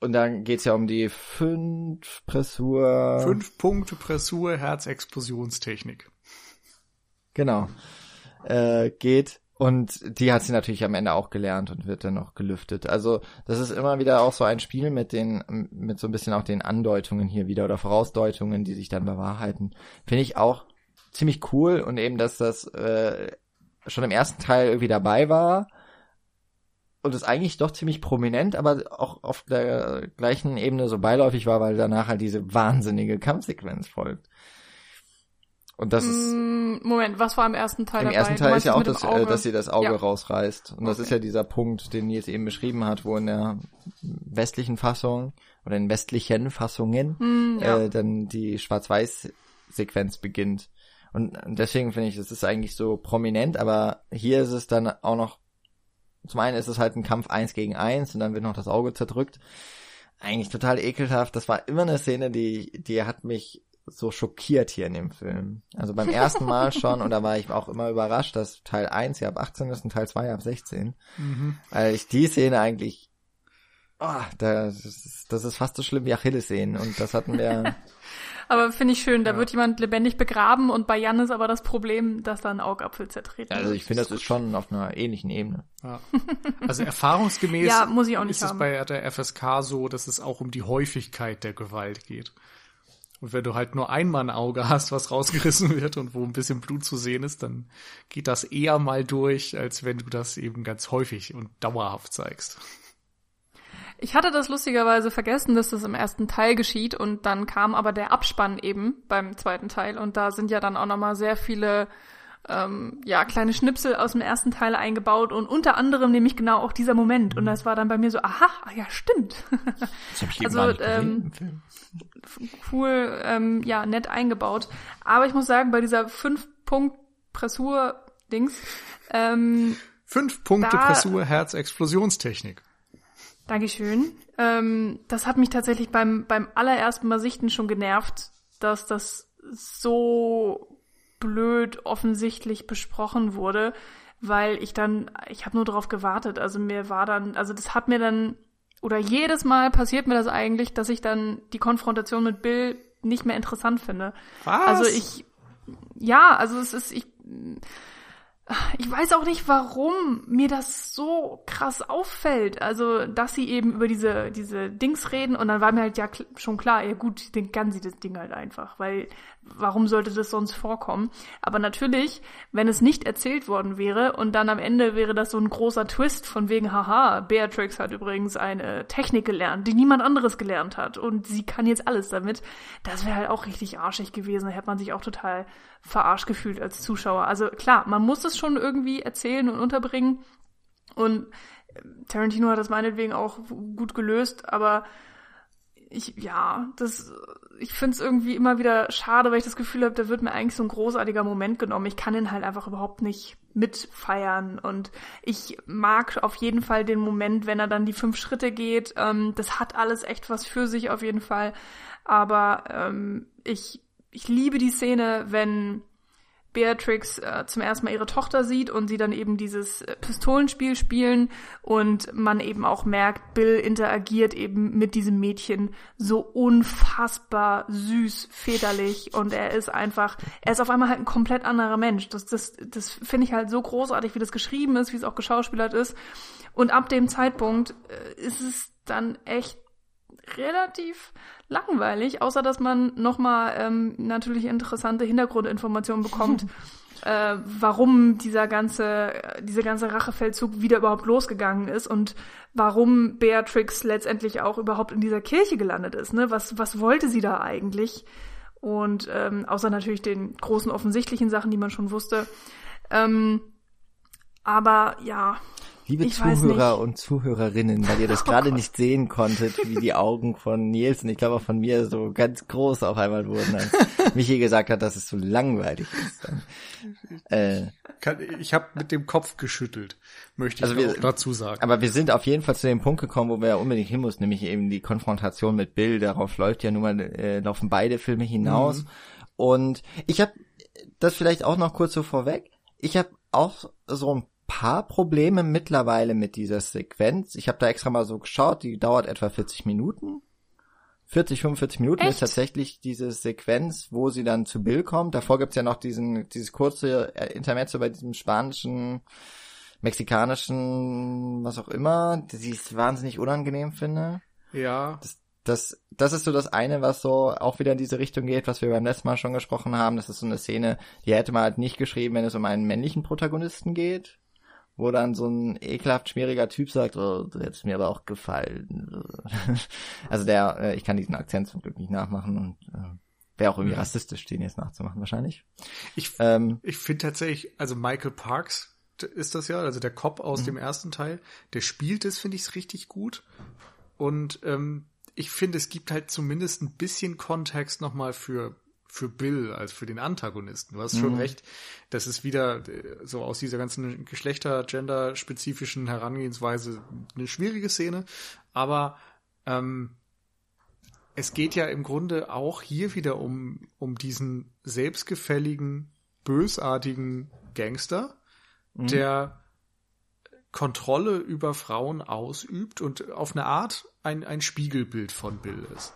Und dann geht's ja um die fünf Pressur. Fünf Punkte Pressur, Herzexplosionstechnik. Genau. Äh, geht. Und die hat sie natürlich am Ende auch gelernt und wird dann noch gelüftet. Also das ist immer wieder auch so ein Spiel mit den, mit so ein bisschen auch den Andeutungen hier wieder oder Vorausdeutungen, die sich dann bewahrheiten. Finde ich auch ziemlich cool und eben, dass das äh, schon im ersten Teil irgendwie dabei war und es eigentlich doch ziemlich prominent, aber auch auf der gleichen Ebene so beiläufig war, weil danach halt diese wahnsinnige Kampfsequenz folgt. Und das ist. Mm, Moment, was war im ersten Teil Im dabei? ersten Teil ist ja auch, das, äh, dass sie das Auge ja. rausreißt. Und okay. das ist ja dieser Punkt, den Nils eben beschrieben hat, wo in der westlichen Fassung oder in westlichen Fassungen mm, ja. äh, dann die Schwarz-Weiß-Sequenz beginnt. Und deswegen finde ich, das ist eigentlich so prominent, aber hier ist es dann auch noch, zum einen ist es halt ein Kampf eins gegen eins und dann wird noch das Auge zerdrückt. Eigentlich total ekelhaft. Das war immer eine Szene, die, die hat mich so schockiert hier in dem Film. Also beim ersten Mal schon, und da war ich auch immer überrascht, dass Teil 1 ja ab 18 ist und Teil 2 ab 16. Mhm. Weil ich die Szene eigentlich, oh, das, ist, das ist fast so schlimm wie Achilles sehen und das hatten wir. aber finde ich schön, da ja. wird jemand lebendig begraben und bei Jan ist aber das Problem, dass da ein Augapfel zertreten Also ich finde, das ist schon auf einer ähnlichen Ebene. Ja. Also erfahrungsgemäß ja, muss ich auch nicht ist haben. es bei der FSK so, dass es auch um die Häufigkeit der Gewalt geht. Und wenn du halt nur einmal ein Auge hast, was rausgerissen wird und wo ein bisschen Blut zu sehen ist, dann geht das eher mal durch, als wenn du das eben ganz häufig und dauerhaft zeigst. Ich hatte das lustigerweise vergessen, dass das im ersten Teil geschieht und dann kam aber der Abspann eben beim zweiten Teil und da sind ja dann auch nochmal sehr viele ähm, ja, kleine Schnipsel aus dem ersten Teil eingebaut und unter anderem nämlich genau auch dieser Moment. Und das war dann bei mir so, aha, ah ja, stimmt. Das hab ich also, eben ähm, cool, ähm, ja, nett eingebaut. Aber ich muss sagen, bei dieser Fünf-Punkt-Pressur-Dings, ähm, Fünf Punkte da, Pressur, Herz-Explosionstechnik. Dankeschön. Ähm, das hat mich tatsächlich beim, beim allerersten Mal sichten schon genervt, dass das so blöd offensichtlich besprochen wurde, weil ich dann, ich habe nur darauf gewartet. Also mir war dann, also das hat mir dann, oder jedes Mal passiert mir das eigentlich, dass ich dann die Konfrontation mit Bill nicht mehr interessant finde. Was? Also ich, ja, also es ist, ich, ich weiß auch nicht, warum mir das so krass auffällt. Also, dass sie eben über diese, diese Dings reden und dann war mir halt ja schon klar, ja gut, den kann sie das Ding halt einfach, weil warum sollte das sonst vorkommen? Aber natürlich, wenn es nicht erzählt worden wäre und dann am Ende wäre das so ein großer Twist von wegen, haha, Beatrix hat übrigens eine Technik gelernt, die niemand anderes gelernt hat und sie kann jetzt alles damit, das wäre halt auch richtig arschig gewesen. Da hätte man sich auch total verarscht gefühlt als Zuschauer. Also klar, man muss es schon irgendwie erzählen und unterbringen und Tarantino hat das meinetwegen auch gut gelöst, aber ich, ja, das, ich finde es irgendwie immer wieder schade, weil ich das Gefühl habe, da wird mir eigentlich so ein großartiger Moment genommen. Ich kann ihn halt einfach überhaupt nicht mitfeiern. Und ich mag auf jeden Fall den Moment, wenn er dann die fünf Schritte geht. Ähm, das hat alles echt was für sich auf jeden Fall. Aber ähm, ich, ich liebe die Szene, wenn Beatrix äh, zum ersten Mal ihre Tochter sieht und sie dann eben dieses äh, Pistolenspiel spielen und man eben auch merkt, Bill interagiert eben mit diesem Mädchen so unfassbar süß, väterlich und er ist einfach, er ist auf einmal halt ein komplett anderer Mensch. Das, das, das finde ich halt so großartig, wie das geschrieben ist, wie es auch geschauspielert ist. Und ab dem Zeitpunkt äh, ist es dann echt relativ langweilig, außer dass man nochmal ähm, natürlich interessante Hintergrundinformationen bekommt, äh, warum dieser ganze, diese ganze Rachefeldzug wieder überhaupt losgegangen ist und warum Beatrix letztendlich auch überhaupt in dieser Kirche gelandet ist. Ne? Was, was wollte sie da eigentlich? Und ähm, außer natürlich den großen offensichtlichen Sachen, die man schon wusste. Ähm, aber ja, Liebe ich Zuhörer und Zuhörerinnen, weil ihr das oh gerade nicht sehen konntet, wie die Augen von Nils und ich glaube auch von mir so ganz groß auf einmal wurden, als Michi gesagt hat, dass es so langweilig ist. Äh, ich habe mit dem Kopf geschüttelt, möchte ich also wir, dazu sagen. Aber wir sind auf jeden Fall zu dem Punkt gekommen, wo wir unbedingt hin muss, nämlich eben die Konfrontation mit Bill. Darauf läuft ja nun mal, äh, laufen beide Filme hinaus. Mhm. Und ich habe das vielleicht auch noch kurz so vorweg. Ich habe auch so ein paar Probleme mittlerweile mit dieser Sequenz. Ich habe da extra mal so geschaut, die dauert etwa 40 Minuten. 40, 45 Minuten Echt? ist tatsächlich diese Sequenz, wo sie dann zu Bill kommt. Davor gibt's ja noch diesen, dieses kurze äh, Intermezzo bei diesem spanischen, mexikanischen, was auch immer, die ich wahnsinnig unangenehm finde. Ja. Das, das, das ist so das eine, was so auch wieder in diese Richtung geht, was wir beim letzten Mal schon gesprochen haben. Das ist so eine Szene, die hätte man halt nicht geschrieben, wenn es um einen männlichen Protagonisten geht wo dann so ein ekelhaft schmieriger Typ sagt, oh, du hättest mir aber auch gefallen. also der, äh, ich kann diesen Akzent zum Glück nicht nachmachen und äh, wäre auch irgendwie ja. rassistisch, den jetzt nachzumachen wahrscheinlich. Ich, ähm, ich finde tatsächlich, also Michael Parks ist das ja, also der Cop aus mhm. dem ersten Teil, der spielt es, finde ich, richtig gut. Und ähm, ich finde, es gibt halt zumindest ein bisschen Kontext nochmal für für Bill als für den Antagonisten. Du hast mhm. schon recht, das ist wieder äh, so aus dieser ganzen Geschlechter-Gender-spezifischen Herangehensweise eine schwierige Szene, aber ähm, es geht ja im Grunde auch hier wieder um, um diesen selbstgefälligen, bösartigen Gangster, mhm. der Kontrolle über Frauen ausübt und auf eine Art ein, ein Spiegelbild von Bill ist.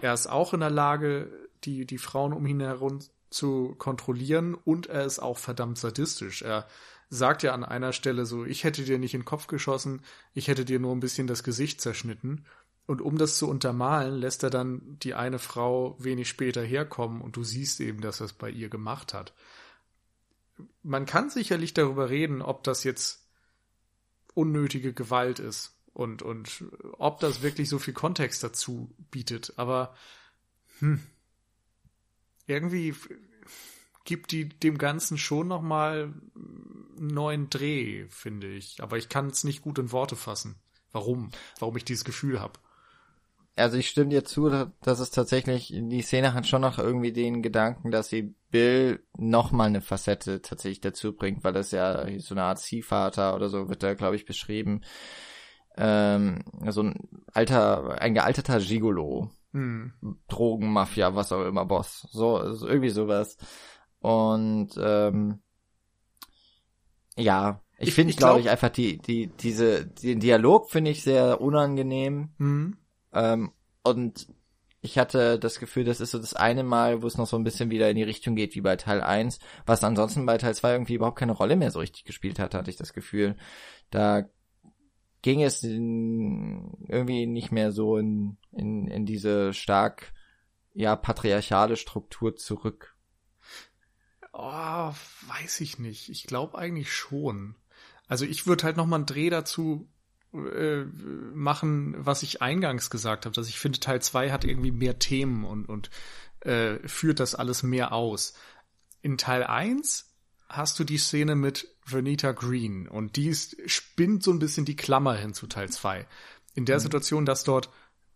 Er ist auch in der Lage, die, die Frauen um ihn herum zu kontrollieren und er ist auch verdammt sadistisch. Er sagt ja an einer Stelle so, ich hätte dir nicht in den Kopf geschossen, ich hätte dir nur ein bisschen das Gesicht zerschnitten. Und um das zu untermalen, lässt er dann die eine Frau wenig später herkommen und du siehst eben, dass er es bei ihr gemacht hat. Man kann sicherlich darüber reden, ob das jetzt unnötige Gewalt ist und, und ob das wirklich so viel Kontext dazu bietet. Aber hm, irgendwie gibt die dem Ganzen schon nochmal einen neuen Dreh, finde ich. Aber ich kann es nicht gut in Worte fassen. Warum? Warum ich dieses Gefühl habe. Also ich stimme dir zu, dass es tatsächlich, die Szene hat schon noch irgendwie den Gedanken, dass sie Bill nochmal eine Facette tatsächlich dazu bringt, weil das ja so eine Art Ziehvater oder so wird da, glaube ich, beschrieben. Ähm, so ein alter, ein gealterter Gigolo. Hm. Drogenmafia, was auch immer, Boss. So, also irgendwie sowas. Und ähm, ja, ich, ich finde, glaube ich, einfach die, die, diese, den Dialog finde ich sehr unangenehm. Mhm. Ähm, und ich hatte das Gefühl, das ist so das eine Mal, wo es noch so ein bisschen wieder in die Richtung geht wie bei Teil 1, was ansonsten bei Teil 2 irgendwie überhaupt keine Rolle mehr so richtig gespielt hat, hatte ich das Gefühl. Da ging es irgendwie nicht mehr so in, in, in diese stark, ja, patriarchale Struktur zurück. Oh, weiß ich nicht. Ich glaube eigentlich schon. Also ich würde halt noch mal einen Dreh dazu äh, machen, was ich eingangs gesagt habe, dass ich finde, Teil 2 hat irgendwie mehr Themen und, und äh, führt das alles mehr aus. In Teil 1 hast du die Szene mit Vernita Green und die ist, spinnt so ein bisschen die Klammer hin zu Teil 2. In der mhm. Situation, dass dort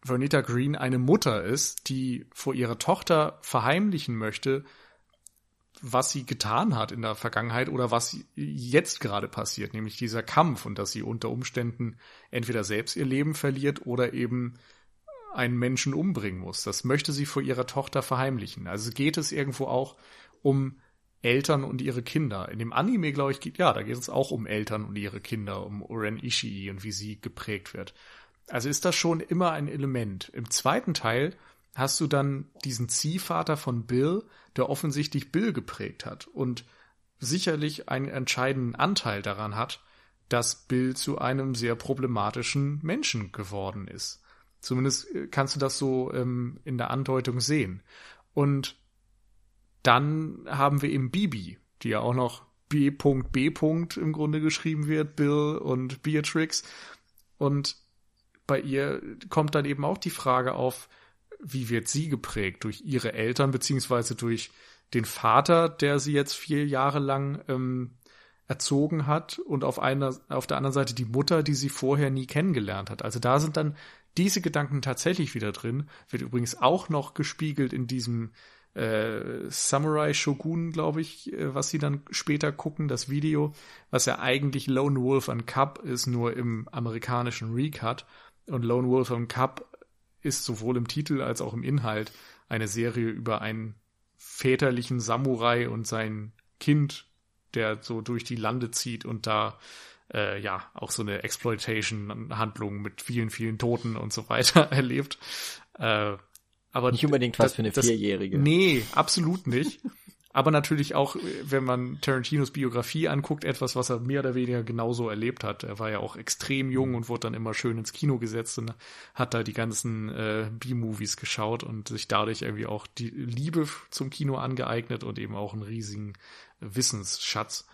Vernita Green eine Mutter ist, die vor ihrer Tochter verheimlichen möchte, was sie getan hat in der Vergangenheit oder was jetzt gerade passiert, nämlich dieser Kampf und dass sie unter Umständen entweder selbst ihr Leben verliert oder eben einen Menschen umbringen muss. Das möchte sie vor ihrer Tochter verheimlichen. Also geht es irgendwo auch um Eltern und ihre Kinder. In dem Anime, glaube ich, geht, ja, da geht es auch um Eltern und ihre Kinder, um Oren Ishii und wie sie geprägt wird. Also ist das schon immer ein Element. Im zweiten Teil hast du dann diesen Ziehvater von Bill, der offensichtlich Bill geprägt hat und sicherlich einen entscheidenden Anteil daran hat, dass Bill zu einem sehr problematischen Menschen geworden ist. Zumindest äh, kannst du das so ähm, in der Andeutung sehen. Und dann haben wir eben Bibi, die ja auch noch B.B. im Grunde geschrieben wird, Bill und Beatrix. Und bei ihr kommt dann eben auch die Frage auf, wie wird sie geprägt? Durch ihre Eltern beziehungsweise durch den Vater, der sie jetzt vier Jahre lang ähm, erzogen hat und auf einer, auf der anderen Seite die Mutter, die sie vorher nie kennengelernt hat. Also da sind dann diese Gedanken tatsächlich wieder drin. Wird übrigens auch noch gespiegelt in diesem äh, Samurai Shogun, glaube ich, äh, was sie dann später gucken, das Video, was ja eigentlich Lone Wolf and Cub ist, nur im amerikanischen Recut. Und Lone Wolf and Cub ist sowohl im Titel als auch im Inhalt eine Serie über einen väterlichen Samurai und sein Kind, der so durch die Lande zieht und da äh, ja auch so eine Exploitation-Handlung mit vielen, vielen Toten und so weiter erlebt. Äh, aber nicht unbedingt was das, für eine Vierjährige. Nee, absolut nicht. Aber natürlich auch, wenn man Tarantinos Biografie anguckt, etwas, was er mehr oder weniger genauso erlebt hat. Er war ja auch extrem jung und wurde dann immer schön ins Kino gesetzt und hat da die ganzen äh, B-Movies geschaut und sich dadurch irgendwie auch die Liebe zum Kino angeeignet und eben auch einen riesigen Wissensschatz.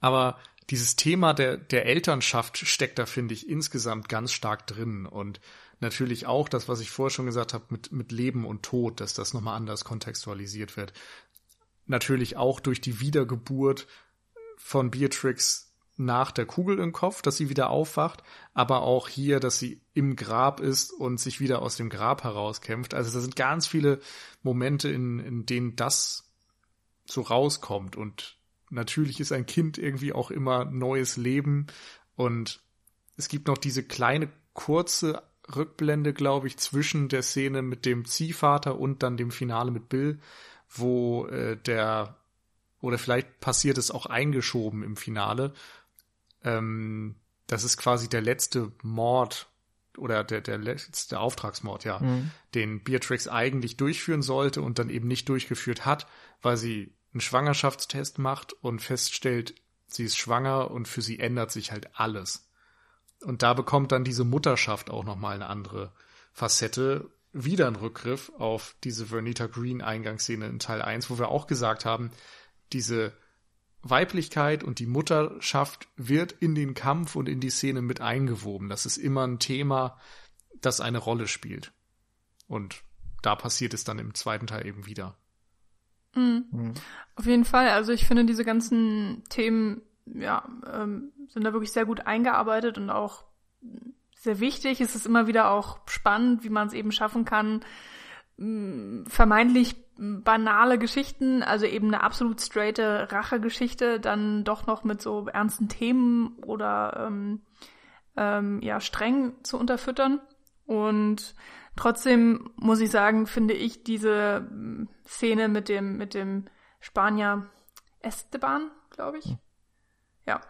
Aber dieses Thema der, der Elternschaft steckt da, finde ich, insgesamt ganz stark drin und natürlich auch das, was ich vorher schon gesagt habe, mit, mit Leben und Tod, dass das nochmal anders kontextualisiert wird. Natürlich auch durch die Wiedergeburt von Beatrix nach der Kugel im Kopf, dass sie wieder aufwacht, aber auch hier, dass sie im Grab ist und sich wieder aus dem Grab herauskämpft. Also da sind ganz viele Momente, in, in denen das so rauskommt. Und natürlich ist ein Kind irgendwie auch immer neues Leben. Und es gibt noch diese kleine kurze Rückblende, glaube ich, zwischen der Szene mit dem Ziehvater und dann dem Finale mit Bill, wo äh, der oder vielleicht passiert es auch eingeschoben im Finale. Ähm, das ist quasi der letzte Mord oder der, der letzte Auftragsmord, ja, mhm. den Beatrix eigentlich durchführen sollte und dann eben nicht durchgeführt hat, weil sie einen Schwangerschaftstest macht und feststellt, sie ist schwanger und für sie ändert sich halt alles. Und da bekommt dann diese Mutterschaft auch nochmal eine andere Facette. Wieder ein Rückgriff auf diese Vernita Green Eingangsszene in Teil 1, wo wir auch gesagt haben, diese Weiblichkeit und die Mutterschaft wird in den Kampf und in die Szene mit eingewoben. Das ist immer ein Thema, das eine Rolle spielt. Und da passiert es dann im zweiten Teil eben wieder. Mhm. Mhm. Auf jeden Fall. Also ich finde, diese ganzen Themen, ja, ähm, sind da wirklich sehr gut eingearbeitet und auch sehr wichtig. Es ist immer wieder auch spannend, wie man es eben schaffen kann, vermeintlich banale Geschichten, also eben eine absolut straighte Rachegeschichte, dann doch noch mit so ernsten Themen oder ähm, ähm, ja streng zu unterfüttern. Und trotzdem muss ich sagen, finde ich diese Szene mit dem mit dem Spanier Esteban, glaube ich. Ja.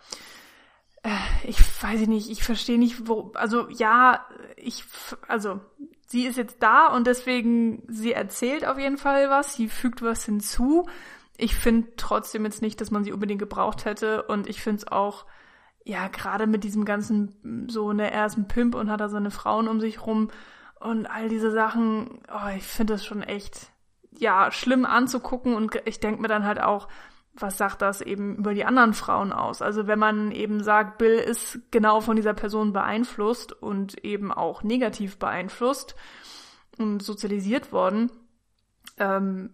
Äh, ich weiß nicht, ich verstehe nicht, wo, also ja, ich, also sie ist jetzt da und deswegen, sie erzählt auf jeden Fall was, sie fügt was hinzu. Ich finde trotzdem jetzt nicht, dass man sie unbedingt gebraucht hätte und ich finde es auch, ja, gerade mit diesem ganzen, so, ne, er ist ein Pimp und hat da seine Frauen um sich rum und all diese Sachen, oh, ich finde das schon echt, ja, schlimm anzugucken und ich denke mir dann halt auch, was sagt das eben über die anderen Frauen aus? Also wenn man eben sagt, Bill ist genau von dieser Person beeinflusst und eben auch negativ beeinflusst und sozialisiert worden, ähm,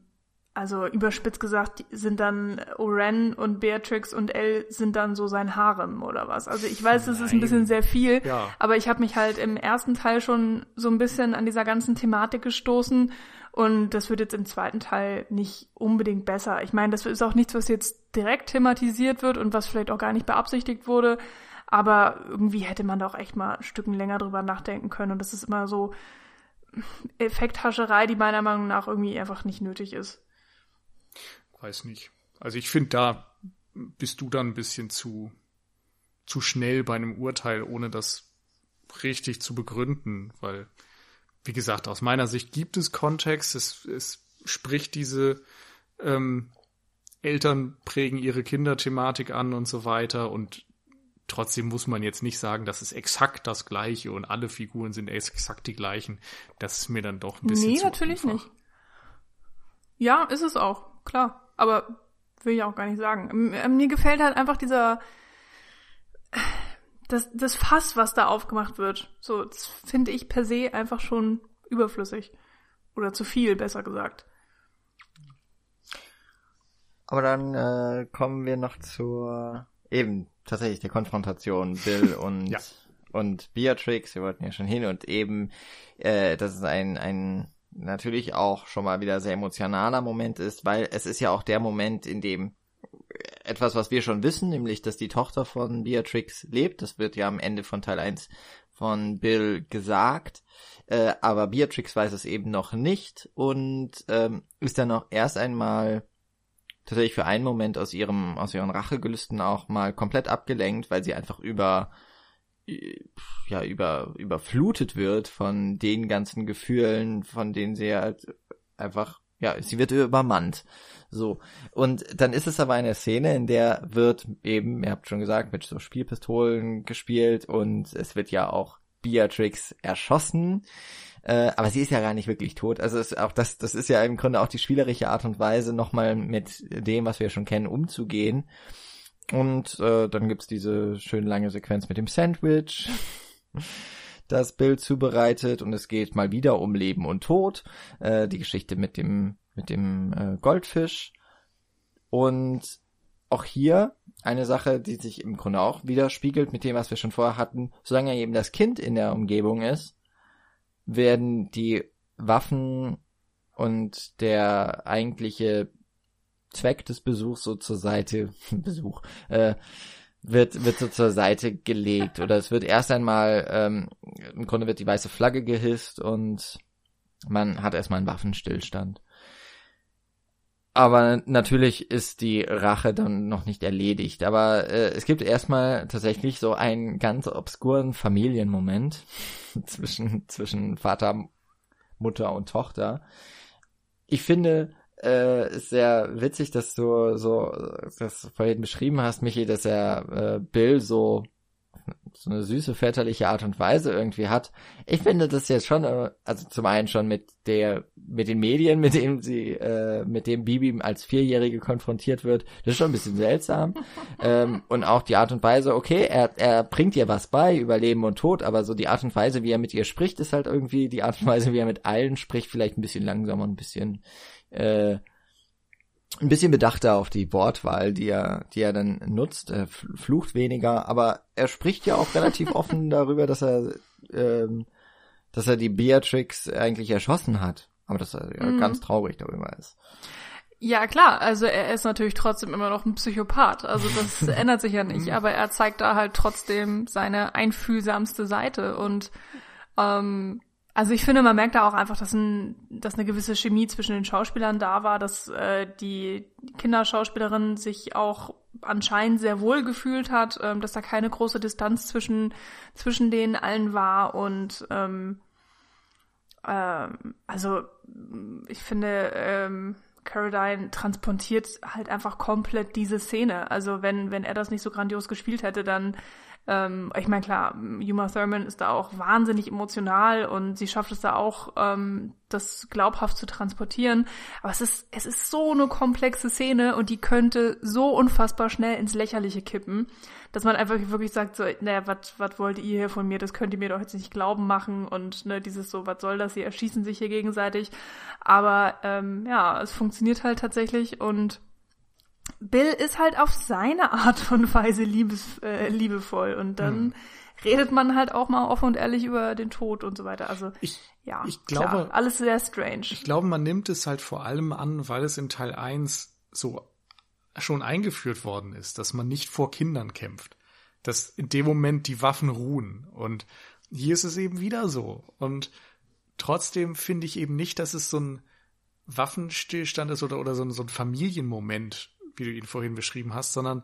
also überspitzt gesagt sind dann Oren und Beatrix und Elle sind dann so sein Harem oder was. Also ich weiß, das ist ein bisschen sehr viel, ja. aber ich habe mich halt im ersten Teil schon so ein bisschen an dieser ganzen Thematik gestoßen und das wird jetzt im zweiten Teil nicht unbedingt besser. Ich meine, das ist auch nichts, was jetzt direkt thematisiert wird und was vielleicht auch gar nicht beabsichtigt wurde. Aber irgendwie hätte man da auch echt mal ein Stücken länger drüber nachdenken können. Und das ist immer so Effekthascherei, die meiner Meinung nach irgendwie einfach nicht nötig ist. Weiß nicht. Also ich finde, da bist du dann ein bisschen zu, zu schnell bei einem Urteil, ohne das richtig zu begründen, weil wie gesagt, aus meiner Sicht gibt es Kontext. Es, es spricht diese ähm, Eltern prägen ihre Kinder-Thematik an und so weiter. Und trotzdem muss man jetzt nicht sagen, das ist exakt das Gleiche und alle Figuren sind exakt die gleichen. Das ist mir dann doch ein bisschen. Nee, zu natürlich einfach. nicht. Ja, ist es auch, klar. Aber will ich auch gar nicht sagen. Mir gefällt halt einfach dieser das, das Fass, was da aufgemacht wird, so, das finde ich per se einfach schon überflüssig. Oder zu viel, besser gesagt. Aber dann äh, kommen wir noch zur eben tatsächlich der Konfrontation Bill und ja. und Beatrix. Wir wollten ja schon hin und eben äh, das ist ein ein natürlich auch schon mal wieder sehr emotionaler Moment ist, weil es ist ja auch der Moment, in dem etwas, was wir schon wissen, nämlich, dass die Tochter von Beatrix lebt. Das wird ja am Ende von Teil 1 von Bill gesagt. Äh, aber Beatrix weiß es eben noch nicht und ähm, ist dann auch erst einmal tatsächlich für einen Moment aus ihrem, aus ihren Rachegelüsten auch mal komplett abgelenkt, weil sie einfach über ja, über, überflutet wird von den ganzen Gefühlen, von denen sie halt einfach ja, sie wird übermannt. So. Und dann ist es aber eine Szene, in der wird eben, ihr habt schon gesagt, mit so Spielpistolen gespielt und es wird ja auch Beatrix erschossen. Äh, aber sie ist ja gar nicht wirklich tot. Also ist auch das, das ist ja im Grunde auch die spielerische Art und Weise, nochmal mit dem, was wir schon kennen, umzugehen. Und äh, dann gibt's diese schön lange Sequenz mit dem Sandwich das Bild zubereitet und es geht mal wieder um Leben und Tod. Äh, die Geschichte mit dem, mit dem äh, Goldfisch. Und auch hier eine Sache, die sich im Grunde auch widerspiegelt mit dem, was wir schon vorher hatten. Solange eben das Kind in der Umgebung ist, werden die Waffen und der eigentliche Zweck des Besuchs so zur Seite, Besuch, äh, wird, wird so zur Seite gelegt oder es wird erst einmal, ähm, im Grunde wird die weiße Flagge gehisst und man hat erstmal einen Waffenstillstand. aber natürlich ist die Rache dann noch nicht erledigt. Aber äh, es gibt erstmal tatsächlich so einen ganz obskuren Familienmoment zwischen, zwischen Vater, Mutter und Tochter. Ich finde, äh, ist sehr witzig, dass du so das vorhin beschrieben hast, Michi, dass er äh, Bill so so eine süße väterliche Art und Weise irgendwie hat. Ich finde das jetzt schon, äh, also zum einen schon mit der, mit den Medien, mit dem sie, äh, mit dem Bibi als Vierjährige konfrontiert wird, das ist schon ein bisschen seltsam. ähm, und auch die Art und Weise, okay, er, er bringt ihr was bei über Leben und Tod, aber so die Art und Weise, wie er mit ihr spricht, ist halt irgendwie die Art und Weise, wie er mit allen spricht, vielleicht ein bisschen langsamer, ein bisschen äh, ein bisschen bedachter auf die Wortwahl, die er, die er dann nutzt, er flucht weniger, aber er spricht ja auch relativ offen darüber, dass er, ähm, dass er die Beatrix eigentlich erschossen hat, aber dass er mhm. ganz traurig darüber ist. Ja, klar, also er ist natürlich trotzdem immer noch ein Psychopath, also das ändert sich ja nicht, aber er zeigt da halt trotzdem seine einfühlsamste Seite. Und ähm, also ich finde, man merkt da auch einfach, dass, ein, dass eine gewisse Chemie zwischen den Schauspielern da war, dass äh, die Kinderschauspielerin sich auch anscheinend sehr wohl gefühlt hat, ähm, dass da keine große Distanz zwischen, zwischen denen allen war und ähm, ähm, also ich finde, ähm, Caroline transportiert halt einfach komplett diese Szene. Also wenn, wenn er das nicht so grandios gespielt hätte, dann ähm, ich meine, klar, Uma Thurman ist da auch wahnsinnig emotional und sie schafft es da auch, ähm, das glaubhaft zu transportieren. Aber es ist, es ist so eine komplexe Szene und die könnte so unfassbar schnell ins Lächerliche kippen, dass man einfach wirklich sagt, so, naja, was wollt ihr hier von mir? Das könnt ihr mir doch jetzt nicht glauben machen und ne, dieses so, was soll das? Sie erschießen sich hier gegenseitig. Aber ähm, ja, es funktioniert halt tatsächlich und Bill ist halt auf seine Art und Weise liebes, äh, liebevoll und dann hm. redet man halt auch mal offen und ehrlich über den Tod und so weiter. Also ich, ja, ich glaube, klar, alles sehr strange. Ich glaube, man nimmt es halt vor allem an, weil es in Teil 1 so schon eingeführt worden ist, dass man nicht vor Kindern kämpft. Dass in dem Moment die Waffen ruhen. Und hier ist es eben wieder so. Und trotzdem finde ich eben nicht, dass es so ein Waffenstillstand ist oder, oder so ein, so ein Familienmoment, wie du ihn vorhin beschrieben hast, sondern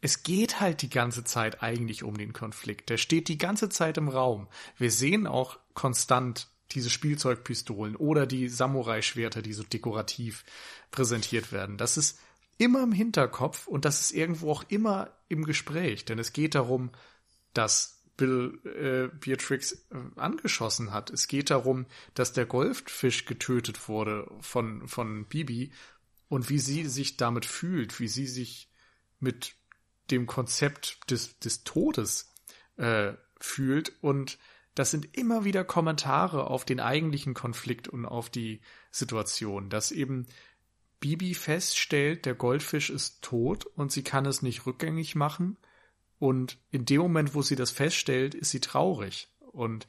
es geht halt die ganze Zeit eigentlich um den Konflikt. Der steht die ganze Zeit im Raum. Wir sehen auch konstant diese Spielzeugpistolen oder die Samurai-Schwerter, die so dekorativ präsentiert werden. Das ist immer im Hinterkopf und das ist irgendwo auch immer im Gespräch, denn es geht darum, dass Bill äh, Beatrix äh, angeschossen hat. Es geht darum, dass der Goldfisch getötet wurde von, von Bibi und wie sie sich damit fühlt, wie sie sich mit dem Konzept des, des Todes äh, fühlt. Und das sind immer wieder Kommentare auf den eigentlichen Konflikt und auf die Situation, dass eben Bibi feststellt, der Goldfisch ist tot und sie kann es nicht rückgängig machen. Und in dem Moment, wo sie das feststellt, ist sie traurig. Und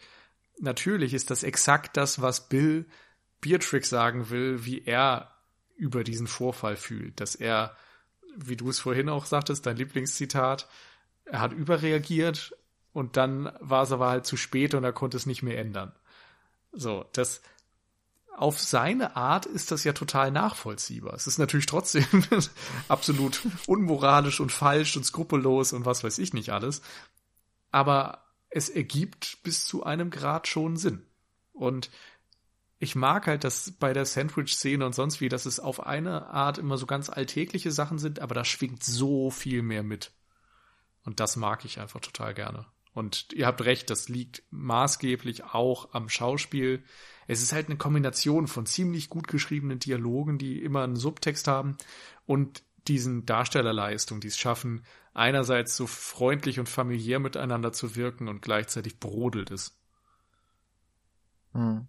natürlich ist das exakt das, was Bill Beatrix sagen will, wie er über diesen Vorfall fühlt, dass er, wie du es vorhin auch sagtest, dein Lieblingszitat, er hat überreagiert und dann war es aber halt zu spät und er konnte es nicht mehr ändern. So, das auf seine Art ist das ja total nachvollziehbar. Es ist natürlich trotzdem absolut unmoralisch und falsch und skrupellos und was weiß ich nicht alles. Aber es ergibt bis zu einem Grad schon Sinn. Und ich mag halt, dass bei der Sandwich-Szene und sonst wie, dass es auf eine Art immer so ganz alltägliche Sachen sind, aber da schwingt so viel mehr mit. Und das mag ich einfach total gerne. Und ihr habt recht, das liegt maßgeblich auch am Schauspiel. Es ist halt eine Kombination von ziemlich gut geschriebenen Dialogen, die immer einen Subtext haben und diesen Darstellerleistungen, die es schaffen, einerseits so freundlich und familiär miteinander zu wirken und gleichzeitig brodelt es. Hm.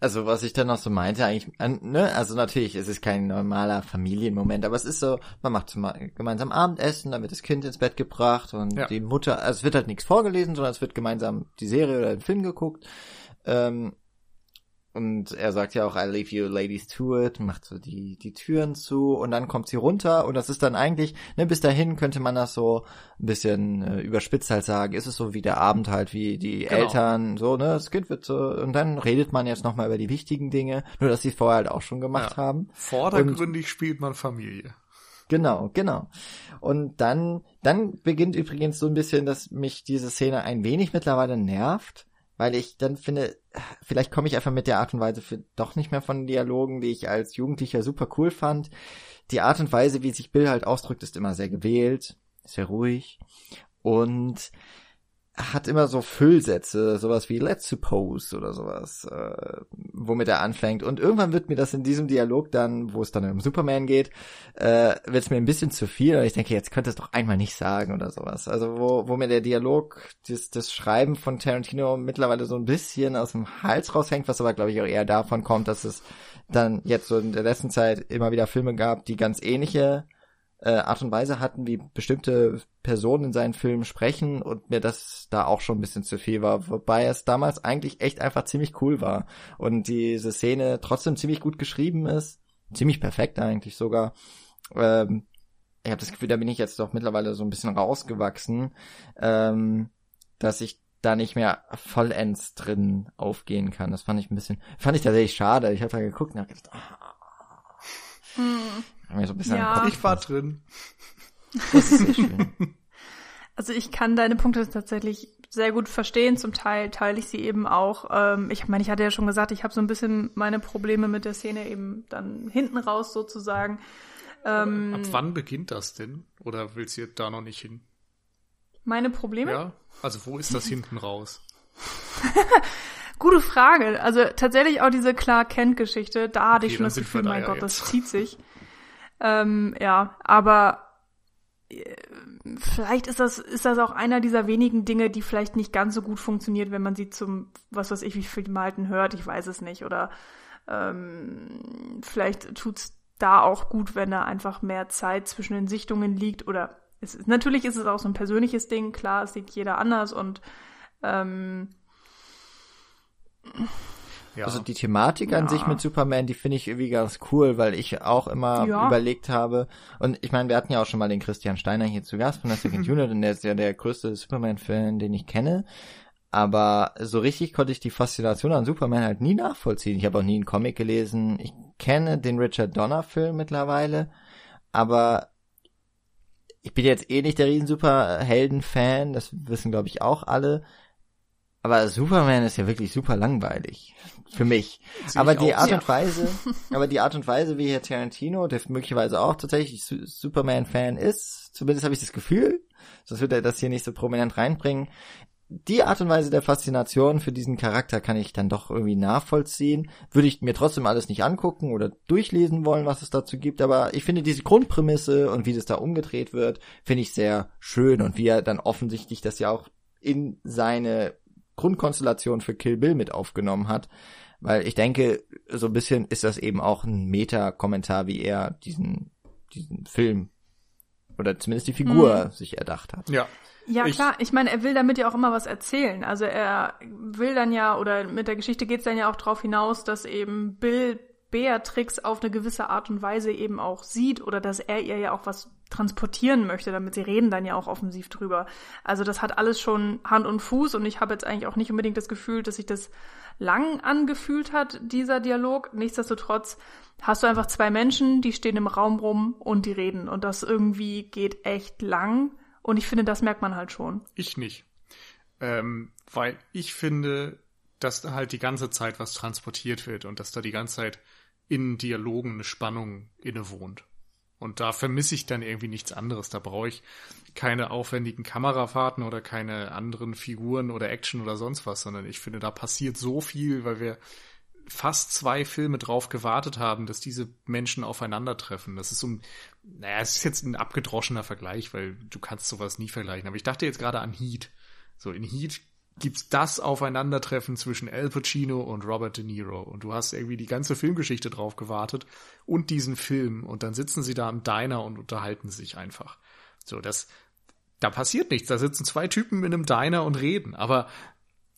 Also was ich dann noch so meinte, eigentlich, ne, also natürlich, es ist kein normaler Familienmoment, aber es ist so, man macht gemeinsam Abendessen, dann wird das Kind ins Bett gebracht und ja. die Mutter, also es wird halt nichts vorgelesen, sondern es wird gemeinsam die Serie oder den Film geguckt. Ähm, und er sagt ja auch, I leave you ladies to it, macht so die, die Türen zu und dann kommt sie runter und das ist dann eigentlich, ne, bis dahin könnte man das so ein bisschen äh, überspitzt halt sagen, ist es so wie der Abend halt, wie die genau. Eltern, so, ne, das Kind wird so, und dann redet man jetzt nochmal über die wichtigen Dinge, nur dass sie vorher halt auch schon gemacht ja. haben. Vordergründig und, spielt man Familie. Genau, genau. Und dann, dann beginnt übrigens so ein bisschen, dass mich diese Szene ein wenig mittlerweile nervt, weil ich dann finde, vielleicht komme ich einfach mit der Art und Weise für doch nicht mehr von Dialogen, die ich als Jugendlicher super cool fand. Die Art und Weise, wie sich Bill halt ausdrückt, ist immer sehr gewählt, sehr ruhig und hat immer so Füllsätze, sowas wie Let's suppose oder sowas, äh, womit er anfängt. Und irgendwann wird mir das in diesem Dialog dann, wo es dann um Superman geht, äh, wird es mir ein bisschen zu viel. Und ich denke, jetzt könnte es doch einmal nicht sagen oder sowas. Also wo, wo mir der Dialog, das, das Schreiben von Tarantino mittlerweile so ein bisschen aus dem Hals raushängt, was aber glaube ich auch eher davon kommt, dass es dann jetzt so in der letzten Zeit immer wieder Filme gab, die ganz ähnliche äh, Art und Weise hatten, wie bestimmte Personen in seinen Filmen sprechen und mir das da auch schon ein bisschen zu viel war, wobei es damals eigentlich echt einfach ziemlich cool war und diese Szene trotzdem ziemlich gut geschrieben ist, ziemlich perfekt eigentlich sogar. Ähm, ich habe das Gefühl, da bin ich jetzt doch mittlerweile so ein bisschen rausgewachsen, ähm, dass ich da nicht mehr vollends drin aufgehen kann. Das fand ich ein bisschen, fand ich tatsächlich schade. Ich habe da geguckt und hab gedacht, ah. hm. Mir so ein bisschen ja. Ich war drin. Das ist sehr schön. Also ich kann deine Punkte tatsächlich sehr gut verstehen. Zum Teil teile ich sie eben auch. Ähm, ich meine, ich hatte ja schon gesagt, ich habe so ein bisschen meine Probleme mit der Szene eben dann hinten raus sozusagen. Ähm, Ab wann beginnt das denn? Oder willst du da noch nicht hin? Meine Probleme? Ja. Also wo ist das hinten raus? Gute Frage. Also tatsächlich auch diese Clark Kent Geschichte. Da hatte okay, ich schon das Gefühl, mein Gott, jetzt. das zieht sich. Ähm, ja, aber äh, vielleicht ist das, ist das auch einer dieser wenigen Dinge, die vielleicht nicht ganz so gut funktioniert, wenn man sie zum, was weiß ich, wie viel Malten hört, ich weiß es nicht. Oder ähm, vielleicht tut's da auch gut, wenn da einfach mehr Zeit zwischen den Sichtungen liegt. Oder es ist, natürlich ist es auch so ein persönliches Ding, klar, es sieht jeder anders und ähm, ja. Also die Thematik ja. an sich mit Superman, die finde ich irgendwie ganz cool, weil ich auch immer ja. überlegt habe, und ich meine, wir hatten ja auch schon mal den Christian Steiner hier zu Gast von der Second Unit, und der ist ja der größte Superman-Fan, den ich kenne. Aber so richtig konnte ich die Faszination an Superman halt nie nachvollziehen. Ich habe auch nie einen Comic gelesen. Ich kenne den Richard Donner-Film mittlerweile, aber ich bin jetzt eh nicht der riesen Superhelden-Fan, das wissen glaube ich auch alle. Aber Superman ist ja wirklich super langweilig. Für mich. aber die Art und Weise, aber die Art und Weise, wie Herr Tarantino, der möglicherweise auch tatsächlich Superman-Fan ist, zumindest habe ich das Gefühl, sonst wird er das hier nicht so prominent reinbringen. Die Art und Weise der Faszination für diesen Charakter kann ich dann doch irgendwie nachvollziehen. Würde ich mir trotzdem alles nicht angucken oder durchlesen wollen, was es dazu gibt, aber ich finde diese Grundprämisse und wie das da umgedreht wird, finde ich sehr schön und wie er dann offensichtlich das ja auch in seine Grundkonstellation für Kill Bill mit aufgenommen hat. Weil ich denke, so ein bisschen ist das eben auch ein Meta-Kommentar, wie er diesen, diesen Film oder zumindest die Figur mhm. sich erdacht hat. Ja. Ja, ich, klar. Ich meine, er will damit ja auch immer was erzählen. Also er will dann ja, oder mit der Geschichte geht's dann ja auch drauf hinaus, dass eben Bill Beatrix auf eine gewisse Art und Weise eben auch sieht oder dass er ihr ja auch was transportieren möchte, damit sie reden dann ja auch offensiv drüber. Also das hat alles schon Hand und Fuß und ich habe jetzt eigentlich auch nicht unbedingt das Gefühl, dass sich das lang angefühlt hat, dieser Dialog. Nichtsdestotrotz hast du einfach zwei Menschen, die stehen im Raum rum und die reden und das irgendwie geht echt lang und ich finde, das merkt man halt schon. Ich nicht. Ähm, weil ich finde, dass da halt die ganze Zeit was transportiert wird und dass da die ganze Zeit in Dialogen eine Spannung innewohnt. Und da vermisse ich dann irgendwie nichts anderes. Da brauche ich keine aufwendigen Kamerafahrten oder keine anderen Figuren oder Action oder sonst was, sondern ich finde, da passiert so viel, weil wir fast zwei Filme drauf gewartet haben, dass diese Menschen aufeinandertreffen. Das ist so ein, naja, es ist jetzt ein abgedroschener Vergleich, weil du kannst sowas nie vergleichen. Aber ich dachte jetzt gerade an Heat. So, in Heat gibt's das Aufeinandertreffen zwischen Al Pacino und Robert De Niro und du hast irgendwie die ganze Filmgeschichte drauf gewartet und diesen Film und dann sitzen sie da im Diner und unterhalten sich einfach. So, das, da passiert nichts. Da sitzen zwei Typen in einem Diner und reden, aber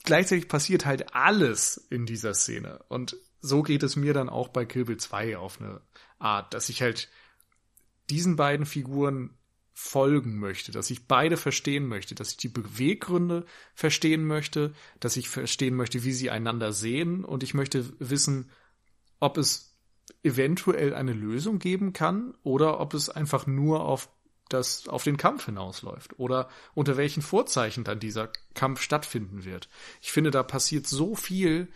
gleichzeitig passiert halt alles in dieser Szene. Und so geht es mir dann auch bei Kill Bill 2 auf eine Art, dass ich halt diesen beiden Figuren folgen möchte, dass ich beide verstehen möchte, dass ich die Beweggründe verstehen möchte, dass ich verstehen möchte, wie sie einander sehen und ich möchte wissen, ob es eventuell eine Lösung geben kann oder ob es einfach nur auf das auf den Kampf hinausläuft oder unter welchen Vorzeichen dann dieser Kampf stattfinden wird. Ich finde, da passiert so viel,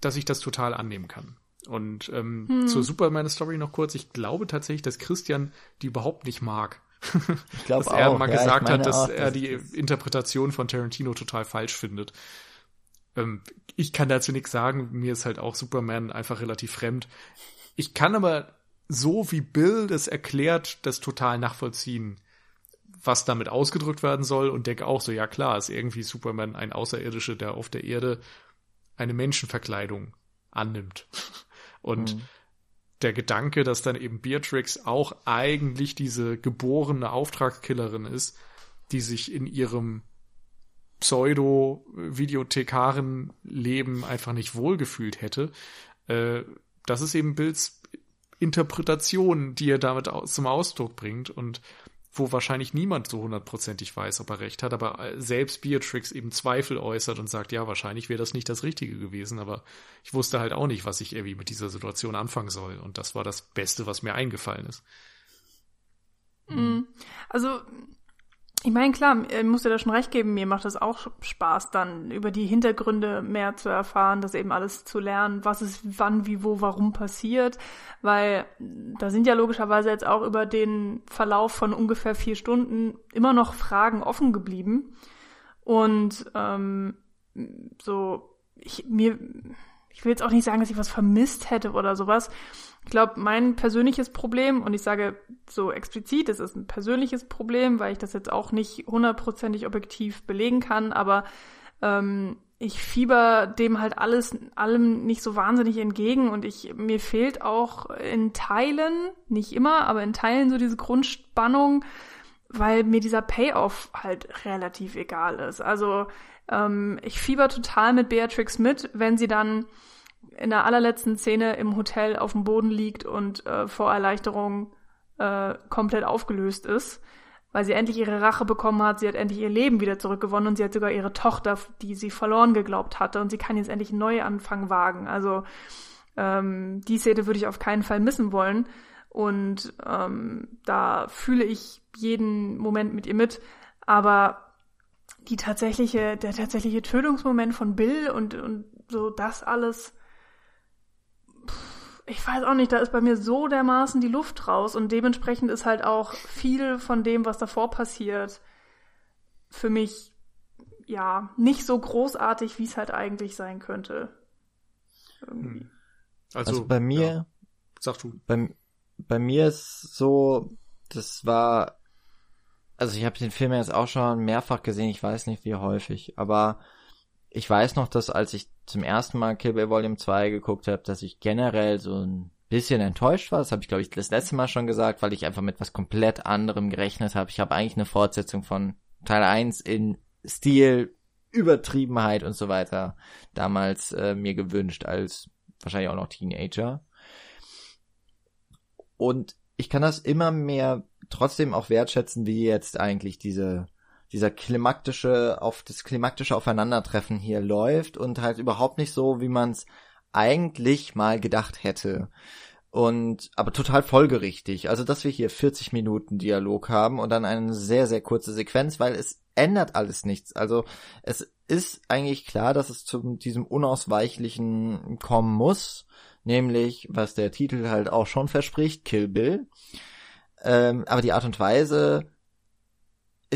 dass ich das total annehmen kann. Und ähm, hm. zur Superman-Story noch kurz. Ich glaube tatsächlich, dass Christian die überhaupt nicht mag. Ich glaube dass er auch. mal ja, gesagt hat, dass auch, er die Interpretation von Tarantino total falsch findet. Ähm, ich kann dazu nichts sagen. Mir ist halt auch Superman einfach relativ fremd. Ich kann aber so wie Bill das erklärt, das total nachvollziehen, was damit ausgedrückt werden soll und denke auch so, ja klar, ist irgendwie Superman ein Außerirdischer, der auf der Erde eine Menschenverkleidung annimmt. Und mhm. Der Gedanke, dass dann eben Beatrix auch eigentlich diese geborene Auftragskillerin ist, die sich in ihrem Pseudo-Videothekaren-Leben einfach nicht wohlgefühlt hätte, äh, das ist eben Bills Interpretation, die er damit zum Ausdruck bringt. Und wo wahrscheinlich niemand so hundertprozentig weiß, ob er recht hat, aber äh, selbst Beatrix eben Zweifel äußert und sagt, ja, wahrscheinlich wäre das nicht das Richtige gewesen, aber ich wusste halt auch nicht, was ich irgendwie mit dieser Situation anfangen soll und das war das Beste, was mir eingefallen ist. Mhm. Also ich meine, klar, ich muss dir da schon recht geben, mir macht das auch Spaß, dann über die Hintergründe mehr zu erfahren, das eben alles zu lernen, was ist wann, wie, wo, warum passiert, weil da sind ja logischerweise jetzt auch über den Verlauf von ungefähr vier Stunden immer noch Fragen offen geblieben. Und ähm, so, ich, mir, ich will jetzt auch nicht sagen, dass ich was vermisst hätte oder sowas, ich glaube, mein persönliches Problem, und ich sage so explizit, es ist ein persönliches Problem, weil ich das jetzt auch nicht hundertprozentig objektiv belegen kann, aber ähm, ich fieber dem halt alles, allem nicht so wahnsinnig entgegen und ich, mir fehlt auch in Teilen, nicht immer, aber in Teilen so diese Grundspannung, weil mir dieser Payoff halt relativ egal ist. Also ähm, ich fieber total mit Beatrix mit, wenn sie dann in der allerletzten Szene im Hotel auf dem Boden liegt und äh, vor Erleichterung äh, komplett aufgelöst ist, weil sie endlich ihre Rache bekommen hat, sie hat endlich ihr Leben wieder zurückgewonnen und sie hat sogar ihre Tochter, die sie verloren geglaubt hatte und sie kann jetzt endlich einen Neuanfang wagen. Also ähm, die Szene würde ich auf keinen Fall missen wollen und ähm, da fühle ich jeden Moment mit ihr mit, aber die tatsächliche, der tatsächliche Tötungsmoment von Bill und, und so das alles, ich weiß auch nicht, da ist bei mir so dermaßen die Luft raus und dementsprechend ist halt auch viel von dem, was davor passiert, für mich ja nicht so großartig, wie es halt eigentlich sein könnte. Irgendwie. Hm. Also, also, bei mir, ja. sag du. Bei, bei mir ist so, das war, also ich habe den Film jetzt auch schon mehrfach gesehen, ich weiß nicht wie häufig, aber ich weiß noch, dass als ich zum ersten Mal Kill Bill Volume 2 geguckt habe, dass ich generell so ein bisschen enttäuscht war. Das habe ich, glaube ich, das letzte Mal schon gesagt, weil ich einfach mit was komplett anderem gerechnet habe. Ich habe eigentlich eine Fortsetzung von Teil 1 in Stil, Übertriebenheit und so weiter damals äh, mir gewünscht, als wahrscheinlich auch noch Teenager. Und ich kann das immer mehr trotzdem auch wertschätzen, wie jetzt eigentlich diese dieser klimaktische, auf das klimaktische Aufeinandertreffen hier läuft und halt überhaupt nicht so, wie man es eigentlich mal gedacht hätte. Und, aber total folgerichtig. Also, dass wir hier 40 Minuten Dialog haben und dann eine sehr, sehr kurze Sequenz, weil es ändert alles nichts. Also, es ist eigentlich klar, dass es zu diesem Unausweichlichen kommen muss. Nämlich, was der Titel halt auch schon verspricht, Kill Bill. Ähm, aber die Art und Weise,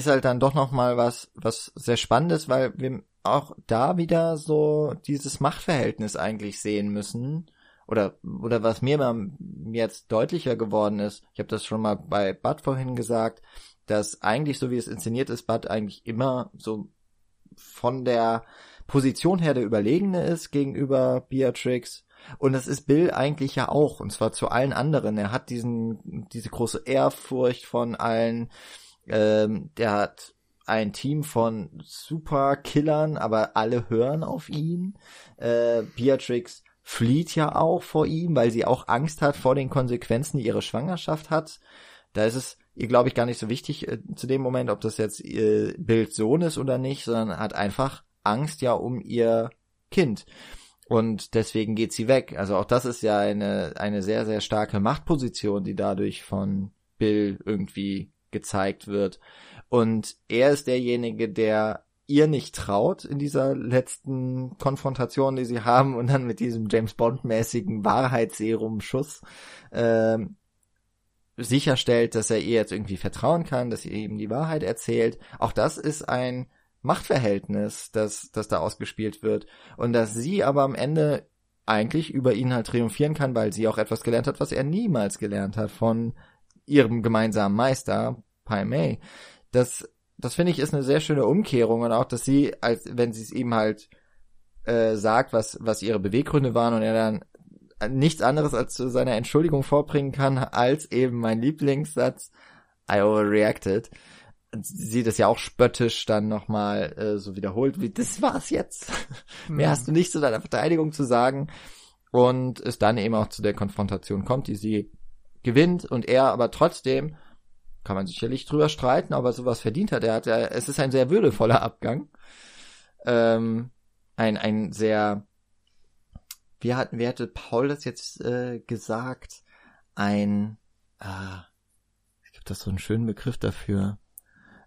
ist halt dann doch noch mal was, was sehr spannendes, weil wir auch da wieder so dieses Machtverhältnis eigentlich sehen müssen. Oder, oder was mir mal jetzt deutlicher geworden ist, ich habe das schon mal bei Bud vorhin gesagt, dass eigentlich, so wie es inszeniert ist, Bud eigentlich immer so von der Position her der Überlegene ist gegenüber Beatrix. Und das ist Bill eigentlich ja auch, und zwar zu allen anderen. Er hat diesen, diese große Ehrfurcht von allen, ähm, der hat ein Team von Superkillern, aber alle hören auf ihn. Äh, Beatrix flieht ja auch vor ihm, weil sie auch Angst hat vor den Konsequenzen, die ihre Schwangerschaft hat. Da ist es ihr, glaube ich, gar nicht so wichtig äh, zu dem Moment, ob das jetzt ihr Bild Sohn ist oder nicht, sondern hat einfach Angst ja um ihr Kind. Und deswegen geht sie weg. Also auch das ist ja eine, eine sehr, sehr starke Machtposition, die dadurch von Bill irgendwie gezeigt wird. Und er ist derjenige, der ihr nicht traut in dieser letzten Konfrontation, die sie haben und dann mit diesem James Bond mäßigen Wahrheitsserum-Schuss äh, sicherstellt, dass er ihr jetzt irgendwie vertrauen kann, dass sie ihm die Wahrheit erzählt. Auch das ist ein Machtverhältnis, das, das da ausgespielt wird. Und dass sie aber am Ende eigentlich über ihn halt triumphieren kann, weil sie auch etwas gelernt hat, was er niemals gelernt hat von ihrem gemeinsamen Meister, Pai Mei. Das, das finde ich ist eine sehr schöne Umkehrung und auch, dass sie, als wenn sie es ihm halt äh, sagt, was, was ihre Beweggründe waren und er dann nichts anderes als zu seiner Entschuldigung vorbringen kann, als eben mein Lieblingssatz, I overreacted. Sie das ja auch spöttisch dann nochmal äh, so wiederholt, wie das war's jetzt. Mehr hast du nicht zu deiner Verteidigung zu sagen. Und es dann eben auch zu der Konfrontation kommt, die sie gewinnt und er aber trotzdem, kann man sicherlich drüber streiten, ob er sowas verdient hat. Er hat ja, es ist ein sehr würdevoller Abgang. Ähm, ein, ein sehr wie hat, wie hatte Paul das jetzt äh, gesagt? Ein, ah, es gibt das so einen schönen Begriff dafür.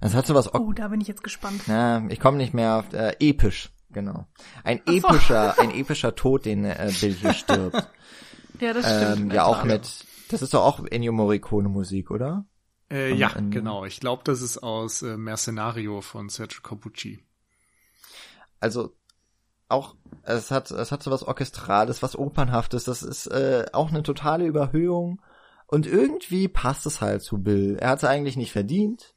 Es hat sowas. Oh, da bin ich jetzt gespannt. Ja, ich komme nicht mehr auf äh, episch, genau. Ein so. epischer, ein epischer Tod, den äh, Bill hier stirbt. ja, das stimmt. Ähm, ja, auch mit. Das ist doch auch Ennio Morricone Musik, oder? Äh, ja, in, genau. Ich glaube, das ist aus äh, Mercenario von Sergio Corbucci. Also auch, es hat, es hat so was Orchestrales, was Opernhaftes, das ist äh, auch eine totale Überhöhung. Und irgendwie passt es halt zu Bill. Er hat es eigentlich nicht verdient.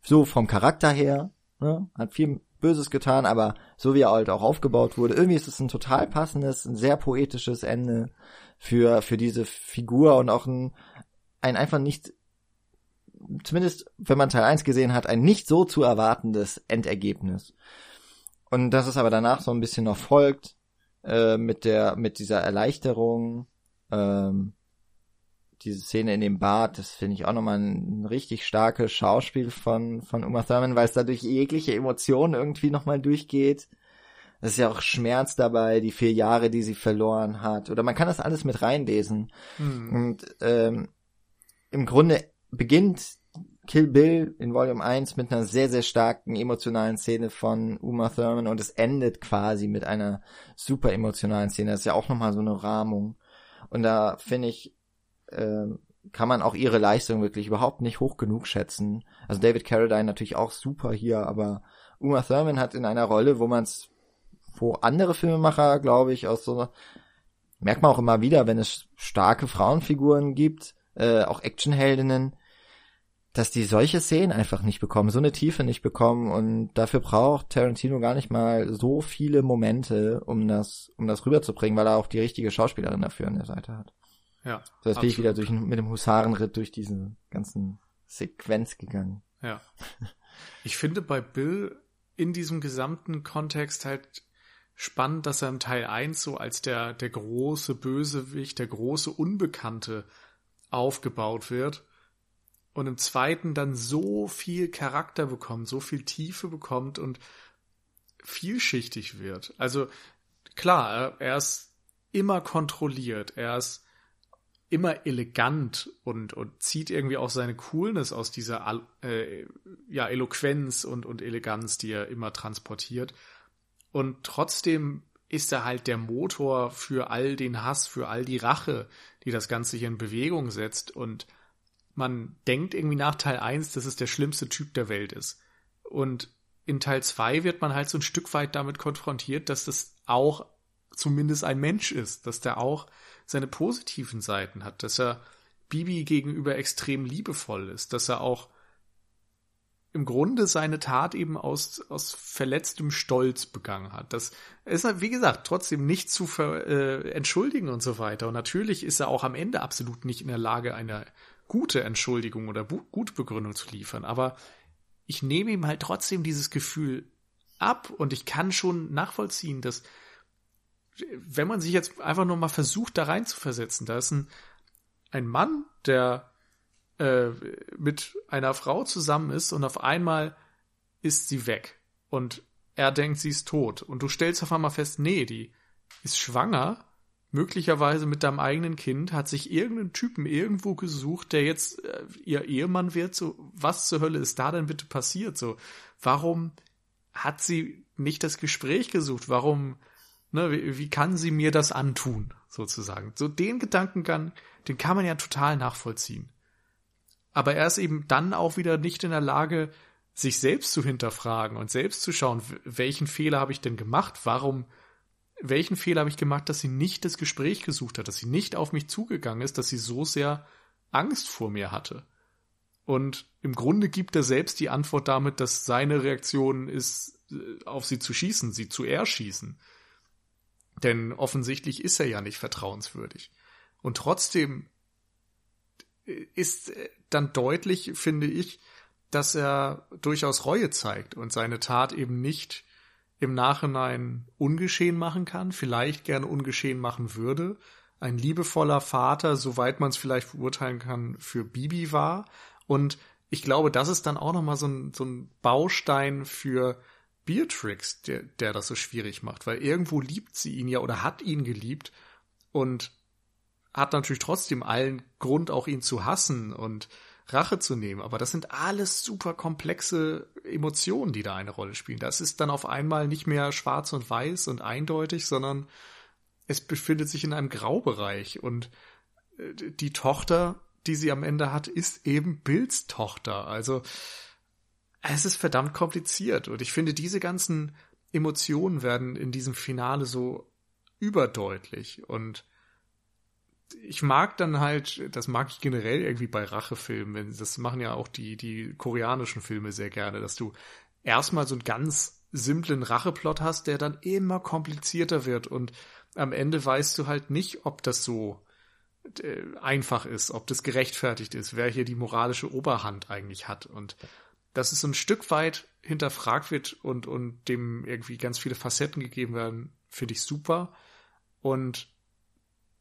So vom Charakter her. Ne? Hat viel Böses getan, aber so wie er halt auch aufgebaut wurde, irgendwie ist es ein total passendes, ein sehr poetisches Ende für, für diese Figur und auch ein, ein einfach nicht, zumindest wenn man Teil 1 gesehen hat, ein nicht so zu erwartendes Endergebnis. Und dass es aber danach so ein bisschen noch folgt, äh, mit der, mit dieser Erleichterung, ähm, diese Szene in dem Bad, das finde ich auch nochmal ein, ein richtig starkes Schauspiel von, von Uma Thurman, weil es dadurch jegliche Emotionen irgendwie nochmal durchgeht. Es ist ja auch Schmerz dabei, die vier Jahre, die sie verloren hat. Oder man kann das alles mit reinlesen. Mhm. Und ähm, im Grunde beginnt Kill Bill in Volume 1 mit einer sehr, sehr starken emotionalen Szene von Uma Thurman und es endet quasi mit einer super emotionalen Szene. Das ist ja auch nochmal so eine Rahmung. Und da finde ich, äh, kann man auch ihre Leistung wirklich überhaupt nicht hoch genug schätzen. Also David Carradine natürlich auch super hier, aber Uma Thurman hat in einer Rolle, wo man es, wo andere Filmemacher, glaube ich, aus so merkt man auch immer wieder, wenn es starke Frauenfiguren gibt, äh, auch Actionheldinnen, dass die solche Szenen einfach nicht bekommen, so eine Tiefe nicht bekommen und dafür braucht Tarantino gar nicht mal so viele Momente, um das, um das rüberzubringen, weil er auch die richtige Schauspielerin dafür an der Seite hat. Ja. So, jetzt bin ich wieder durch, mit dem Husarenritt durch diese ganzen Sequenz gegangen. Ja. Ich finde bei Bill in diesem gesamten Kontext halt spannend, dass er im Teil 1 so als der, der große Bösewicht, der große Unbekannte aufgebaut wird und im zweiten dann so viel Charakter bekommt, so viel Tiefe bekommt und vielschichtig wird. Also klar, er ist immer kontrolliert, er ist immer elegant und, und zieht irgendwie auch seine Coolness aus dieser äh, ja, Eloquenz und, und Eleganz, die er immer transportiert. Und trotzdem ist er halt der Motor für all den Hass, für all die Rache, die das Ganze hier in Bewegung setzt. Und man denkt irgendwie nach Teil 1, dass es der schlimmste Typ der Welt ist. Und in Teil 2 wird man halt so ein Stück weit damit konfrontiert, dass das auch zumindest ein Mensch ist, dass der auch seine positiven Seiten hat, dass er Bibi gegenüber extrem liebevoll ist, dass er auch im Grunde seine Tat eben aus, aus verletztem Stolz begangen hat. Das ist, wie gesagt, trotzdem nicht zu ver, äh, entschuldigen und so weiter. Und natürlich ist er auch am Ende absolut nicht in der Lage, eine gute Entschuldigung oder gute Begründung zu liefern. Aber ich nehme ihm halt trotzdem dieses Gefühl ab und ich kann schon nachvollziehen, dass wenn man sich jetzt einfach nur mal versucht, da rein zu versetzen, da ist ein, ein Mann, der äh, mit einer Frau zusammen ist und auf einmal ist sie weg. Und er denkt, sie ist tot. Und du stellst auf einmal fest, nee, die ist schwanger, möglicherweise mit deinem eigenen Kind, hat sich irgendeinen Typen irgendwo gesucht, der jetzt äh, ihr Ehemann wird, so, was zur Hölle ist da denn bitte passiert, so, warum hat sie nicht das Gespräch gesucht, warum, ne, wie, wie kann sie mir das antun, sozusagen, so den Gedankengang, den kann man ja total nachvollziehen. Aber er ist eben dann auch wieder nicht in der Lage, sich selbst zu hinterfragen und selbst zu schauen, welchen Fehler habe ich denn gemacht, warum welchen Fehler habe ich gemacht, dass sie nicht das Gespräch gesucht hat, dass sie nicht auf mich zugegangen ist, dass sie so sehr Angst vor mir hatte. Und im Grunde gibt er selbst die Antwort damit, dass seine Reaktion ist, äh, auf sie zu schießen, sie zu erschießen. Denn offensichtlich ist er ja nicht vertrauenswürdig. Und trotzdem ist äh, dann deutlich, finde ich, dass er durchaus Reue zeigt und seine Tat eben nicht im Nachhinein ungeschehen machen kann, vielleicht gerne ungeschehen machen würde. Ein liebevoller Vater, soweit man es vielleicht beurteilen kann, für Bibi war. Und ich glaube, das ist dann auch nochmal so ein, so ein Baustein für Beatrix, der, der das so schwierig macht, weil irgendwo liebt sie ihn ja oder hat ihn geliebt und hat natürlich trotzdem allen Grund, auch ihn zu hassen und Rache zu nehmen. Aber das sind alles super komplexe Emotionen, die da eine Rolle spielen. Das ist dann auf einmal nicht mehr schwarz und weiß und eindeutig, sondern es befindet sich in einem Graubereich. Und äh, die Tochter, die sie am Ende hat, ist eben Bills Tochter. Also es ist verdammt kompliziert. Und ich finde, diese ganzen Emotionen werden in diesem Finale so überdeutlich. Und ich mag dann halt, das mag ich generell irgendwie bei Rachefilmen, das machen ja auch die, die koreanischen Filme sehr gerne, dass du erstmal so einen ganz simplen Racheplot hast, der dann immer komplizierter wird und am Ende weißt du halt nicht, ob das so äh, einfach ist, ob das gerechtfertigt ist, wer hier die moralische Oberhand eigentlich hat und dass es so ein Stück weit hinterfragt wird und, und dem irgendwie ganz viele Facetten gegeben werden, finde ich super. Und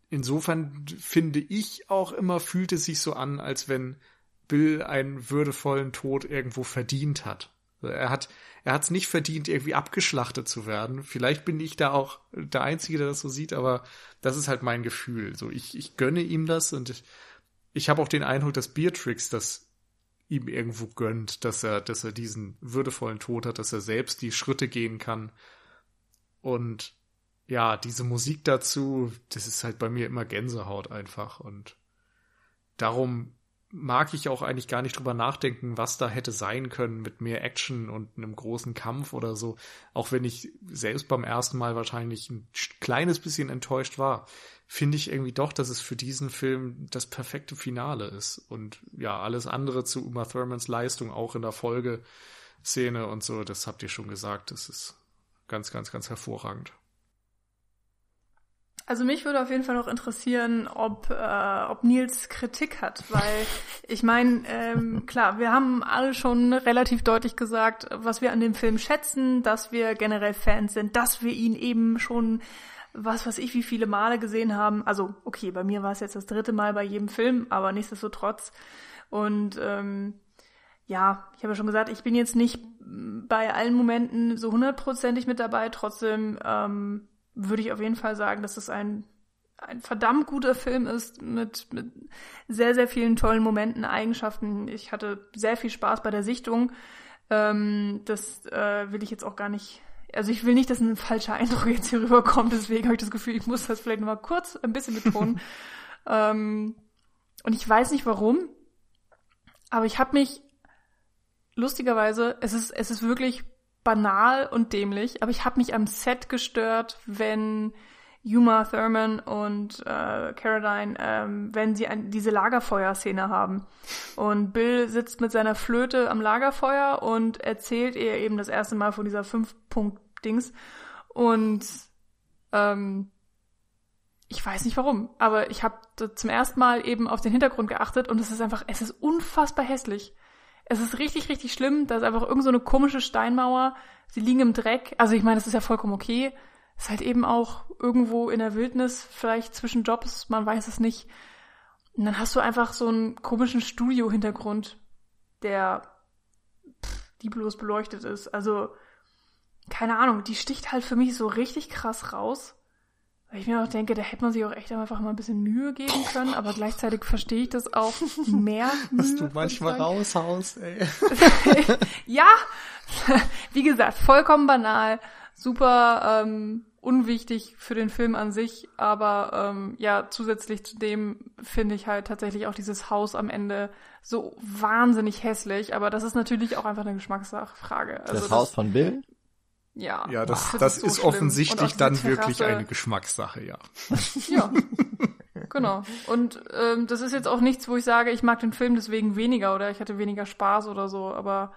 insofern finde ich auch immer, fühlt es sich so an, als wenn Bill einen würdevollen Tod irgendwo verdient hat. Er hat, er hat es nicht verdient, irgendwie abgeschlachtet zu werden. Vielleicht bin ich da auch der Einzige, der das so sieht, aber das ist halt mein Gefühl. So, ich, ich gönne ihm das und ich, ich habe auch den Eindruck, dass Beatrix das ihm irgendwo gönnt, dass er, dass er diesen würdevollen Tod hat, dass er selbst die Schritte gehen kann. Und ja, diese Musik dazu, das ist halt bei mir immer Gänsehaut einfach und darum mag ich auch eigentlich gar nicht drüber nachdenken, was da hätte sein können mit mehr Action und einem großen Kampf oder so. Auch wenn ich selbst beim ersten Mal wahrscheinlich ein kleines bisschen enttäuscht war, finde ich irgendwie doch, dass es für diesen Film das perfekte Finale ist. Und ja, alles andere zu Uma Thurmans Leistung, auch in der Folgeszene und so, das habt ihr schon gesagt, das ist ganz, ganz, ganz hervorragend. Also mich würde auf jeden Fall noch interessieren, ob, äh, ob Nils Kritik hat, weil ich meine, ähm, klar, wir haben alle schon relativ deutlich gesagt, was wir an dem Film schätzen, dass wir generell Fans sind, dass wir ihn eben schon was weiß ich, wie viele Male gesehen haben. Also, okay, bei mir war es jetzt das dritte Mal bei jedem Film, aber nichtsdestotrotz. Und ähm, ja, ich habe ja schon gesagt, ich bin jetzt nicht bei allen Momenten so hundertprozentig mit dabei. Trotzdem ähm, würde ich auf jeden Fall sagen, dass es ein, ein verdammt guter Film ist mit, mit sehr, sehr vielen tollen Momenten, Eigenschaften. Ich hatte sehr viel Spaß bei der Sichtung. Ähm, das äh, will ich jetzt auch gar nicht. Also ich will nicht, dass ein falscher Eindruck jetzt hier rüberkommt, deswegen habe ich das Gefühl, ich muss das vielleicht nochmal kurz ein bisschen betonen. ähm, und ich weiß nicht warum, aber ich habe mich lustigerweise, es ist, es ist wirklich banal und dämlich, aber ich habe mich am Set gestört, wenn Yuma Thurman und äh, Caroline, ähm, wenn sie ein, diese Lagerfeuerszene haben. Und Bill sitzt mit seiner Flöte am Lagerfeuer und erzählt ihr eben das erste Mal von dieser Fünf-Punkt-Dings. Und ähm, ich weiß nicht warum, aber ich habe zum ersten Mal eben auf den Hintergrund geachtet und es ist einfach, es ist unfassbar hässlich. Es ist richtig, richtig schlimm. Da ist einfach irgend so eine komische Steinmauer. Sie liegen im Dreck. Also ich meine, das ist ja vollkommen okay. Ist halt eben auch irgendwo in der Wildnis, vielleicht zwischen Jobs, man weiß es nicht. Und dann hast du einfach so einen komischen Studio-Hintergrund, der pff, die bloß beleuchtet ist. Also, keine Ahnung, die sticht halt für mich so richtig krass raus. Weil ich mir auch denke, da hätte man sich auch echt einfach mal ein bisschen Mühe geben können, aber gleichzeitig verstehe ich das auch mehr. Mühe, Was du manchmal raushaust, ey. ja, wie gesagt, vollkommen banal, super ähm, unwichtig für den Film an sich, aber ähm, ja, zusätzlich zu dem finde ich halt tatsächlich auch dieses Haus am Ende so wahnsinnig hässlich, aber das ist natürlich auch einfach eine Geschmacksfrage. Also das, das Haus von Bill? Ja, ja das, das, das ist, so offensichtlich dann Terrasse, wirklich eine Geschmackssache, ja. Ja, genau. Und ähm, das ist jetzt auch nichts, wo ich sage, ich mag den Film deswegen weniger oder ich hatte weniger Spaß oder so, aber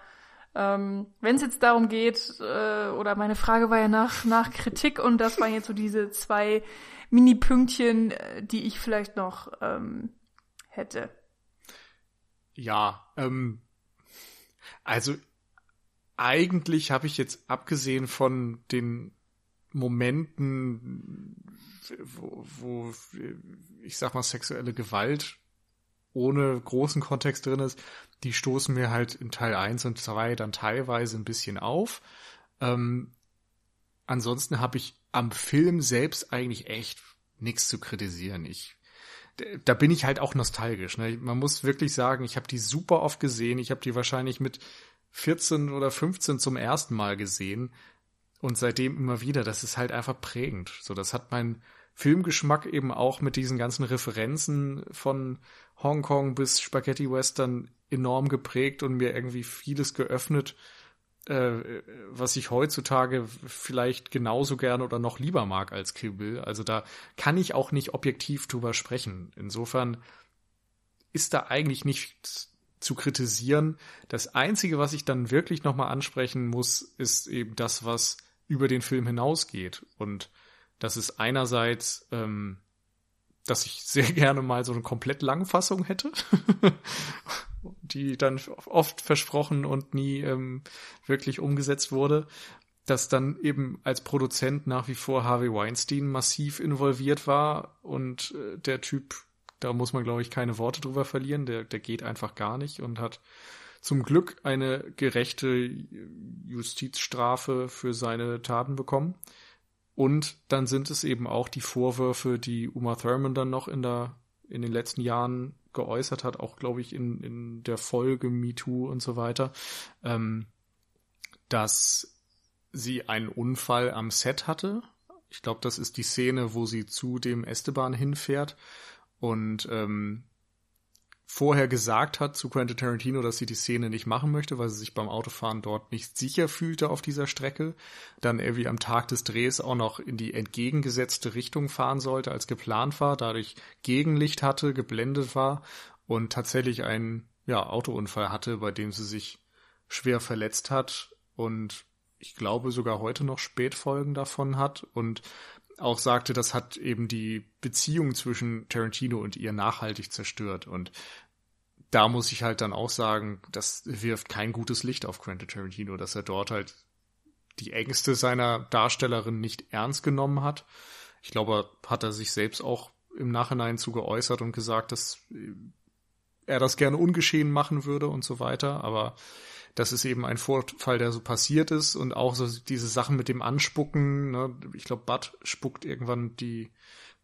ähm, wenn es jetzt darum geht, äh, oder meine Frage war ja nach, nach Kritik und das waren jetzt so diese zwei Mini-Pünktchen, äh, die ich vielleicht noch ähm, hätte. Ja, ähm, also eigentlich habe ich jetzt abgesehen von den Momenten, wo, wo ich sag mal sexuelle Gewalt ohne großen Kontext drin ist, die stoßen mir halt in Teil 1 und 2 dann teilweise ein bisschen auf. Ähm, ansonsten habe ich am Film selbst eigentlich echt nichts zu kritisieren. Ich da bin ich halt auch nostalgisch. Ne? Man muss wirklich sagen, ich habe die super oft gesehen. Ich habe die wahrscheinlich mit 14 oder 15 zum ersten Mal gesehen und seitdem immer wieder. Das ist halt einfach prägend. So, das hat mein Filmgeschmack eben auch mit diesen ganzen Referenzen von Hongkong bis Spaghetti Western enorm geprägt und mir irgendwie vieles geöffnet, äh, was ich heutzutage vielleicht genauso gerne oder noch lieber mag als Kill. Also da kann ich auch nicht objektiv drüber sprechen. Insofern ist da eigentlich nichts zu kritisieren. Das Einzige, was ich dann wirklich nochmal ansprechen muss, ist eben das, was über den Film hinausgeht. Und das ist einerseits, ähm, dass ich sehr gerne mal so eine komplett Langfassung hätte, die dann oft versprochen und nie ähm, wirklich umgesetzt wurde. Dass dann eben als Produzent nach wie vor Harvey Weinstein massiv involviert war und äh, der Typ da muss man, glaube ich, keine Worte drüber verlieren. Der, der geht einfach gar nicht und hat zum Glück eine gerechte Justizstrafe für seine Taten bekommen. Und dann sind es eben auch die Vorwürfe, die Uma Thurman dann noch in der, in den letzten Jahren geäußert hat, auch glaube ich in, in der Folge MeToo und so weiter, ähm, dass sie einen Unfall am Set hatte. Ich glaube, das ist die Szene, wo sie zu dem Esteban hinfährt und ähm, vorher gesagt hat zu Quentin Tarantino, dass sie die Szene nicht machen möchte, weil sie sich beim Autofahren dort nicht sicher fühlte auf dieser Strecke, dann irgendwie am Tag des Drehs auch noch in die entgegengesetzte Richtung fahren sollte, als geplant war, dadurch Gegenlicht hatte, geblendet war und tatsächlich einen ja, Autounfall hatte, bei dem sie sich schwer verletzt hat und ich glaube sogar heute noch Spätfolgen davon hat. Und auch sagte, das hat eben die Beziehung zwischen Tarantino und ihr nachhaltig zerstört. Und da muss ich halt dann auch sagen, das wirft kein gutes Licht auf Quentin Tarantino, dass er dort halt die Ängste seiner Darstellerin nicht ernst genommen hat. Ich glaube, hat er sich selbst auch im Nachhinein zu geäußert und gesagt, dass er das gerne ungeschehen machen würde und so weiter. Aber das ist eben ein Vorfall, der so passiert ist und auch so diese Sachen mit dem Anspucken. Ne? Ich glaube, Bud spuckt irgendwann die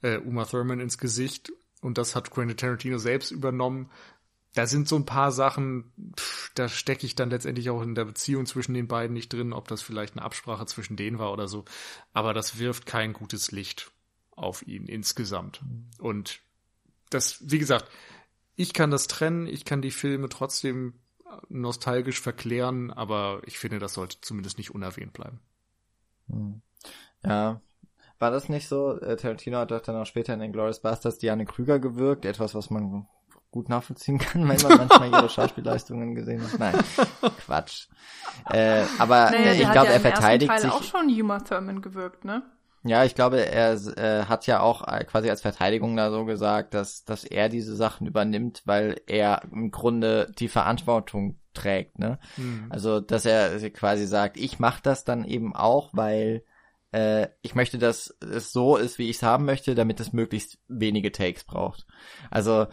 äh, Uma Thurman ins Gesicht und das hat Quentin Tarantino selbst übernommen. Da sind so ein paar Sachen, pff, da stecke ich dann letztendlich auch in der Beziehung zwischen den beiden nicht drin, ob das vielleicht eine Absprache zwischen denen war oder so. Aber das wirft kein gutes Licht auf ihn insgesamt. Und das, wie gesagt, ich kann das trennen, ich kann die Filme trotzdem nostalgisch verklären, aber ich finde, das sollte zumindest nicht unerwähnt bleiben. Hm. Ja, war das nicht so? Äh, Tarantino hat doch dann auch später in den Glorious Bastards Diane Krüger gewirkt, etwas, was man gut nachvollziehen kann, wenn man manchmal ihre Schauspielleistungen gesehen hat. Nein, Quatsch. Äh, aber naja, ich glaube, ja er verteidigt sich. auch schon Uma Thurman gewirkt, ne? Ja, ich glaube, er äh, hat ja auch äh, quasi als Verteidigung da so gesagt, dass, dass er diese Sachen übernimmt, weil er im Grunde die Verantwortung trägt, ne? Mhm. Also, dass er quasi sagt, ich mache das dann eben auch, weil äh, ich möchte, dass es so ist, wie ich es haben möchte, damit es möglichst wenige Takes braucht. Also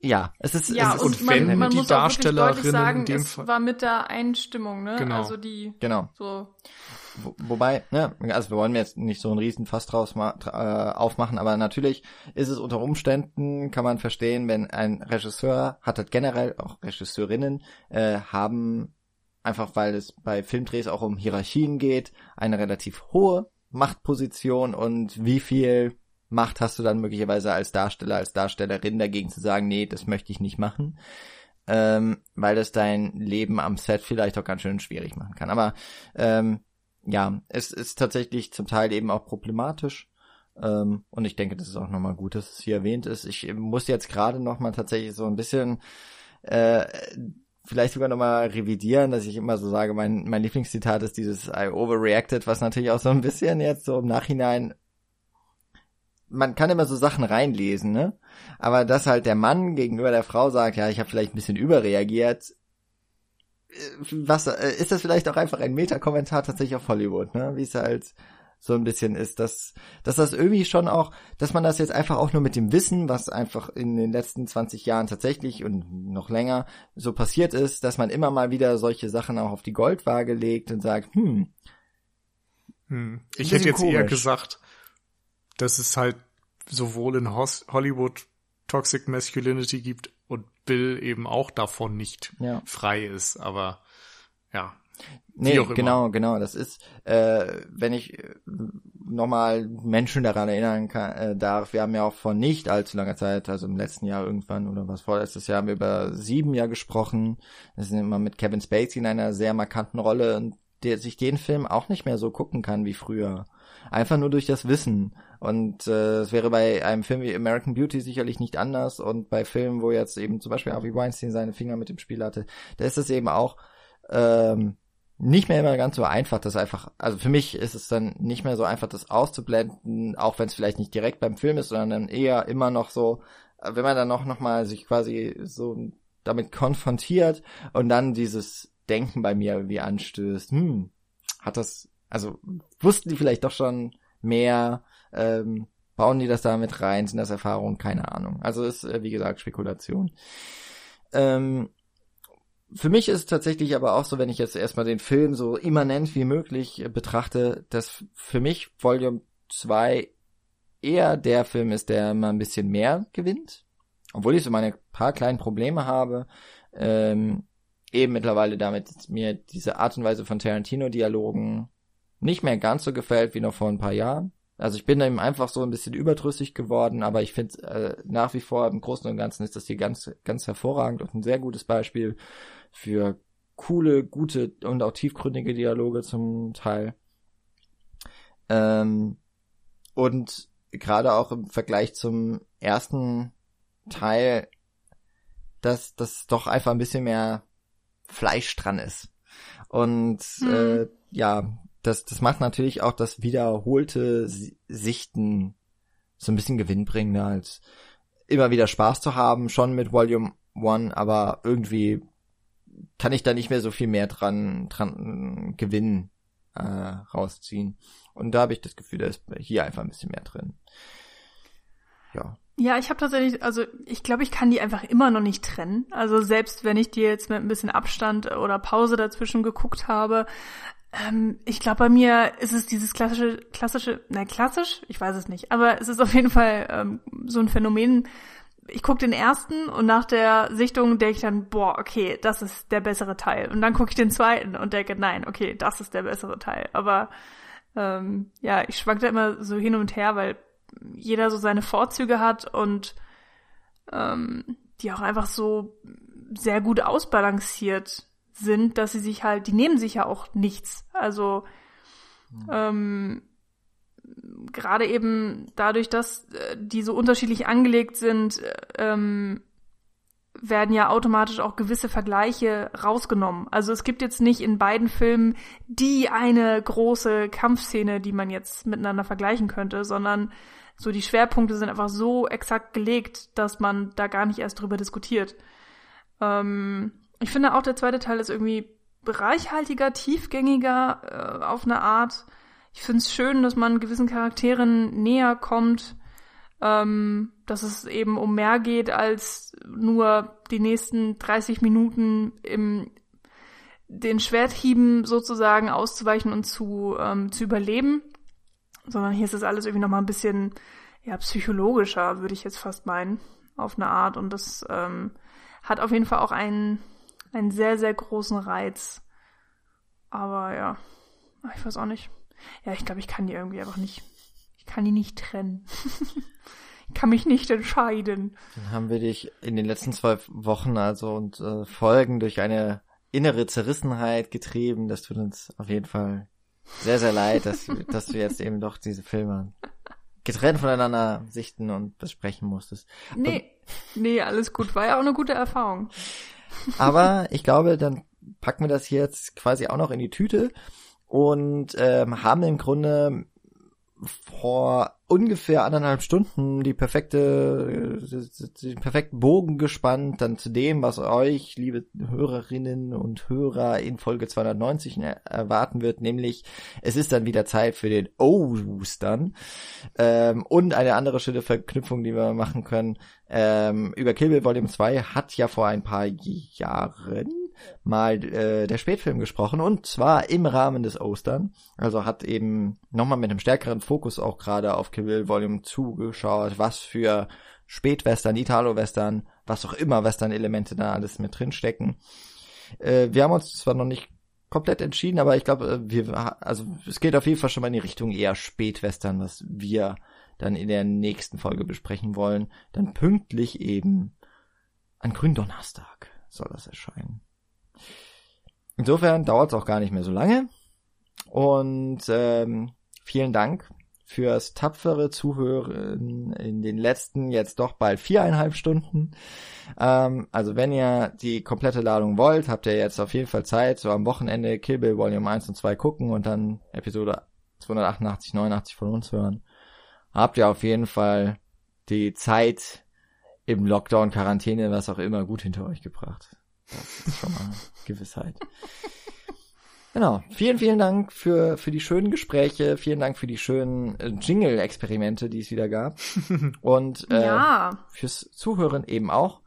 ja, es ist ja es ist, und man, man die muss Darstellerinnen sagen, in dem es Fall war mit der Einstimmung, ne? Genau. Also die genau. so wo, wobei, ne, also wir wollen jetzt nicht so einen riesen Fass draus äh, aufmachen, aber natürlich ist es unter Umständen, kann man verstehen, wenn ein Regisseur hat halt generell auch Regisseurinnen äh, haben einfach weil es bei Filmdrehs auch um Hierarchien geht, eine relativ hohe Machtposition und wie viel Macht hast du dann möglicherweise als Darsteller, als Darstellerin dagegen zu sagen, nee, das möchte ich nicht machen, ähm, weil das dein Leben am Set vielleicht auch ganz schön schwierig machen kann. Aber ähm, ja, es ist tatsächlich zum Teil eben auch problematisch. Ähm, und ich denke, das ist auch nochmal gut, dass es hier erwähnt ist. Ich muss jetzt gerade nochmal tatsächlich so ein bisschen äh, vielleicht sogar nochmal revidieren, dass ich immer so sage, mein, mein Lieblingszitat ist dieses I overreacted, was natürlich auch so ein bisschen jetzt so im Nachhinein man kann immer so Sachen reinlesen, ne? Aber dass halt der Mann gegenüber der Frau sagt, ja, ich habe vielleicht ein bisschen überreagiert, was äh, ist das vielleicht auch einfach ein Meta-Kommentar tatsächlich auf Hollywood, ne? Wie es halt so ein bisschen ist, dass, dass das irgendwie schon auch, dass man das jetzt einfach auch nur mit dem Wissen, was einfach in den letzten 20 Jahren tatsächlich und noch länger so passiert ist, dass man immer mal wieder solche Sachen auch auf die Goldwaage legt und sagt, hm. hm. Ich hätte jetzt komisch. eher gesagt, dass es halt sowohl in Hollywood Toxic Masculinity gibt Bill eben auch davon nicht ja. frei ist, aber ja, Nee, genau, genau. Das ist, äh, wenn ich äh, nochmal Menschen daran erinnern kann, äh, darf, wir haben ja auch vor nicht allzu langer Zeit, also im letzten Jahr irgendwann oder was vorletztes Jahr, haben wir über sieben Jahr gesprochen. Das sind immer mit Kevin Spacey in einer sehr markanten Rolle und der sich den Film auch nicht mehr so gucken kann wie früher. Einfach nur durch das Wissen. Und äh, es wäre bei einem Film wie American Beauty sicherlich nicht anders. Und bei Filmen, wo jetzt eben zum Beispiel Harvey Weinstein seine Finger mit dem Spiel hatte, da ist es eben auch ähm, nicht mehr immer ganz so einfach, das einfach, also für mich ist es dann nicht mehr so einfach, das auszublenden, auch wenn es vielleicht nicht direkt beim Film ist, sondern dann eher immer noch so, wenn man dann noch, noch mal sich quasi so damit konfrontiert und dann dieses Denken bei mir irgendwie anstößt, hm, hat das, also wussten die vielleicht doch schon mehr, ähm, bauen die das da mit rein, sind das Erfahrungen, keine Ahnung. Also ist, äh, wie gesagt, Spekulation. Ähm, für mich ist es tatsächlich aber auch so, wenn ich jetzt erstmal den Film so immanent wie möglich äh, betrachte, dass für mich Volume 2 eher der Film ist, der mal ein bisschen mehr gewinnt. Obwohl ich so meine paar kleinen Probleme habe, ähm, eben mittlerweile damit mir diese Art und Weise von Tarantino-Dialogen nicht mehr ganz so gefällt wie noch vor ein paar Jahren. Also ich bin eben einfach so ein bisschen überdrüssig geworden, aber ich finde äh, nach wie vor im Großen und Ganzen ist das hier ganz, ganz hervorragend und ein sehr gutes Beispiel für coole, gute und auch tiefgründige Dialoge zum Teil. Ähm, und gerade auch im Vergleich zum ersten Teil, dass das doch einfach ein bisschen mehr Fleisch dran ist. Und mhm. äh, ja, das, das macht natürlich auch das wiederholte Sichten so ein bisschen gewinnbringender als immer wieder Spaß zu haben, schon mit Volume One, aber irgendwie kann ich da nicht mehr so viel mehr dran, dran gewinnen äh, rausziehen. Und da habe ich das Gefühl, da ist hier einfach ein bisschen mehr drin. Ja. Ja, ich habe tatsächlich, also ich glaube, ich kann die einfach immer noch nicht trennen. Also selbst wenn ich die jetzt mit ein bisschen Abstand oder Pause dazwischen geguckt habe, ähm, ich glaube, bei mir ist es dieses klassische, klassische, nein, klassisch, ich weiß es nicht, aber es ist auf jeden Fall ähm, so ein Phänomen, ich gucke den ersten und nach der Sichtung denke ich dann, boah, okay, das ist der bessere Teil. Und dann gucke ich den zweiten und denke, nein, okay, das ist der bessere Teil. Aber ähm, ja, ich schwank da immer so hin und her, weil jeder so seine Vorzüge hat und ähm, die auch einfach so sehr gut ausbalanciert sind, dass sie sich halt, die nehmen sich ja auch nichts. Also mhm. ähm, gerade eben dadurch, dass äh, die so unterschiedlich angelegt sind, ähm, werden ja automatisch auch gewisse Vergleiche rausgenommen. Also es gibt jetzt nicht in beiden Filmen die eine große Kampfszene, die man jetzt miteinander vergleichen könnte, sondern so die Schwerpunkte sind einfach so exakt gelegt, dass man da gar nicht erst drüber diskutiert. Ähm, ich finde auch der zweite Teil ist irgendwie reichhaltiger, tiefgängiger äh, auf eine Art. Ich finde es schön, dass man gewissen Charakteren näher kommt ähm, dass es eben um mehr geht als nur die nächsten 30 Minuten im den Schwerthieben sozusagen auszuweichen und zu, ähm, zu überleben, sondern hier ist das alles irgendwie nochmal ein bisschen ja, psychologischer, würde ich jetzt fast meinen, auf eine Art. Und das ähm, hat auf jeden Fall auch einen, einen sehr, sehr großen Reiz. Aber ja, ich weiß auch nicht. Ja, ich glaube, ich kann die irgendwie einfach nicht ich kann die nicht trennen. ich kann mich nicht entscheiden. Dann haben wir dich in den letzten zwei Wochen also und äh, Folgen durch eine innere Zerrissenheit getrieben. Das tut uns auf jeden Fall sehr, sehr leid, dass, dass du jetzt eben doch diese Filme getrennt voneinander sichten und besprechen musstest. Nee, nee, alles gut. War ja auch eine gute Erfahrung. Aber ich glaube, dann packen wir das jetzt quasi auch noch in die Tüte und ähm, haben im Grunde vor ungefähr anderthalb Stunden die perfekte, den perfekten Bogen gespannt, dann zu dem, was euch, liebe Hörerinnen und Hörer, in Folge 290 erwarten wird, nämlich es ist dann wieder Zeit für den Ostern ähm, und eine andere schöne Verknüpfung, die wir machen können. Ähm, über Kill Bill Volume 2 hat ja vor ein paar Jahren mal äh, der Spätfilm gesprochen und zwar im Rahmen des Ostern. Also hat eben nochmal mit einem stärkeren Fokus auch gerade auf Kill Bill Volume zugeschaut, was für Spätwestern, Italo-Western, was auch immer Western-Elemente da alles mit drin stecken. Äh, wir haben uns zwar noch nicht komplett entschieden, aber ich glaube, äh, wir, also es geht auf jeden Fall schon mal in die Richtung eher Spätwestern, was wir dann in der nächsten Folge besprechen wollen. Dann pünktlich eben an Gründonnerstag soll das erscheinen. Insofern dauert es auch gar nicht mehr so lange. Und ähm, vielen Dank fürs tapfere Zuhören in den letzten jetzt doch bald viereinhalb Stunden. Ähm, also wenn ihr die komplette Ladung wollt, habt ihr jetzt auf jeden Fall Zeit, so am Wochenende Kill Bill Volume 1 und 2 gucken und dann Episode 288, 89 von uns hören. Habt ihr auf jeden Fall die Zeit im Lockdown, Quarantäne, was auch immer, gut hinter euch gebracht. Das ist schon mal Gewissheit. Genau. Vielen, vielen Dank für, für die schönen Gespräche. Vielen Dank für die schönen äh, Jingle-Experimente, die es wieder gab. Und äh, ja. fürs Zuhören eben auch.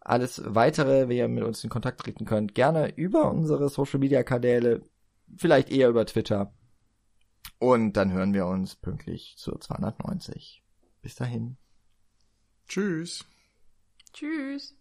Alles weitere, wie ihr mit uns in Kontakt treten könnt, gerne über unsere Social-Media-Kanäle, vielleicht eher über Twitter. Und dann hören wir uns pünktlich zur 290. Bis dahin. Tschüss. Tschüss.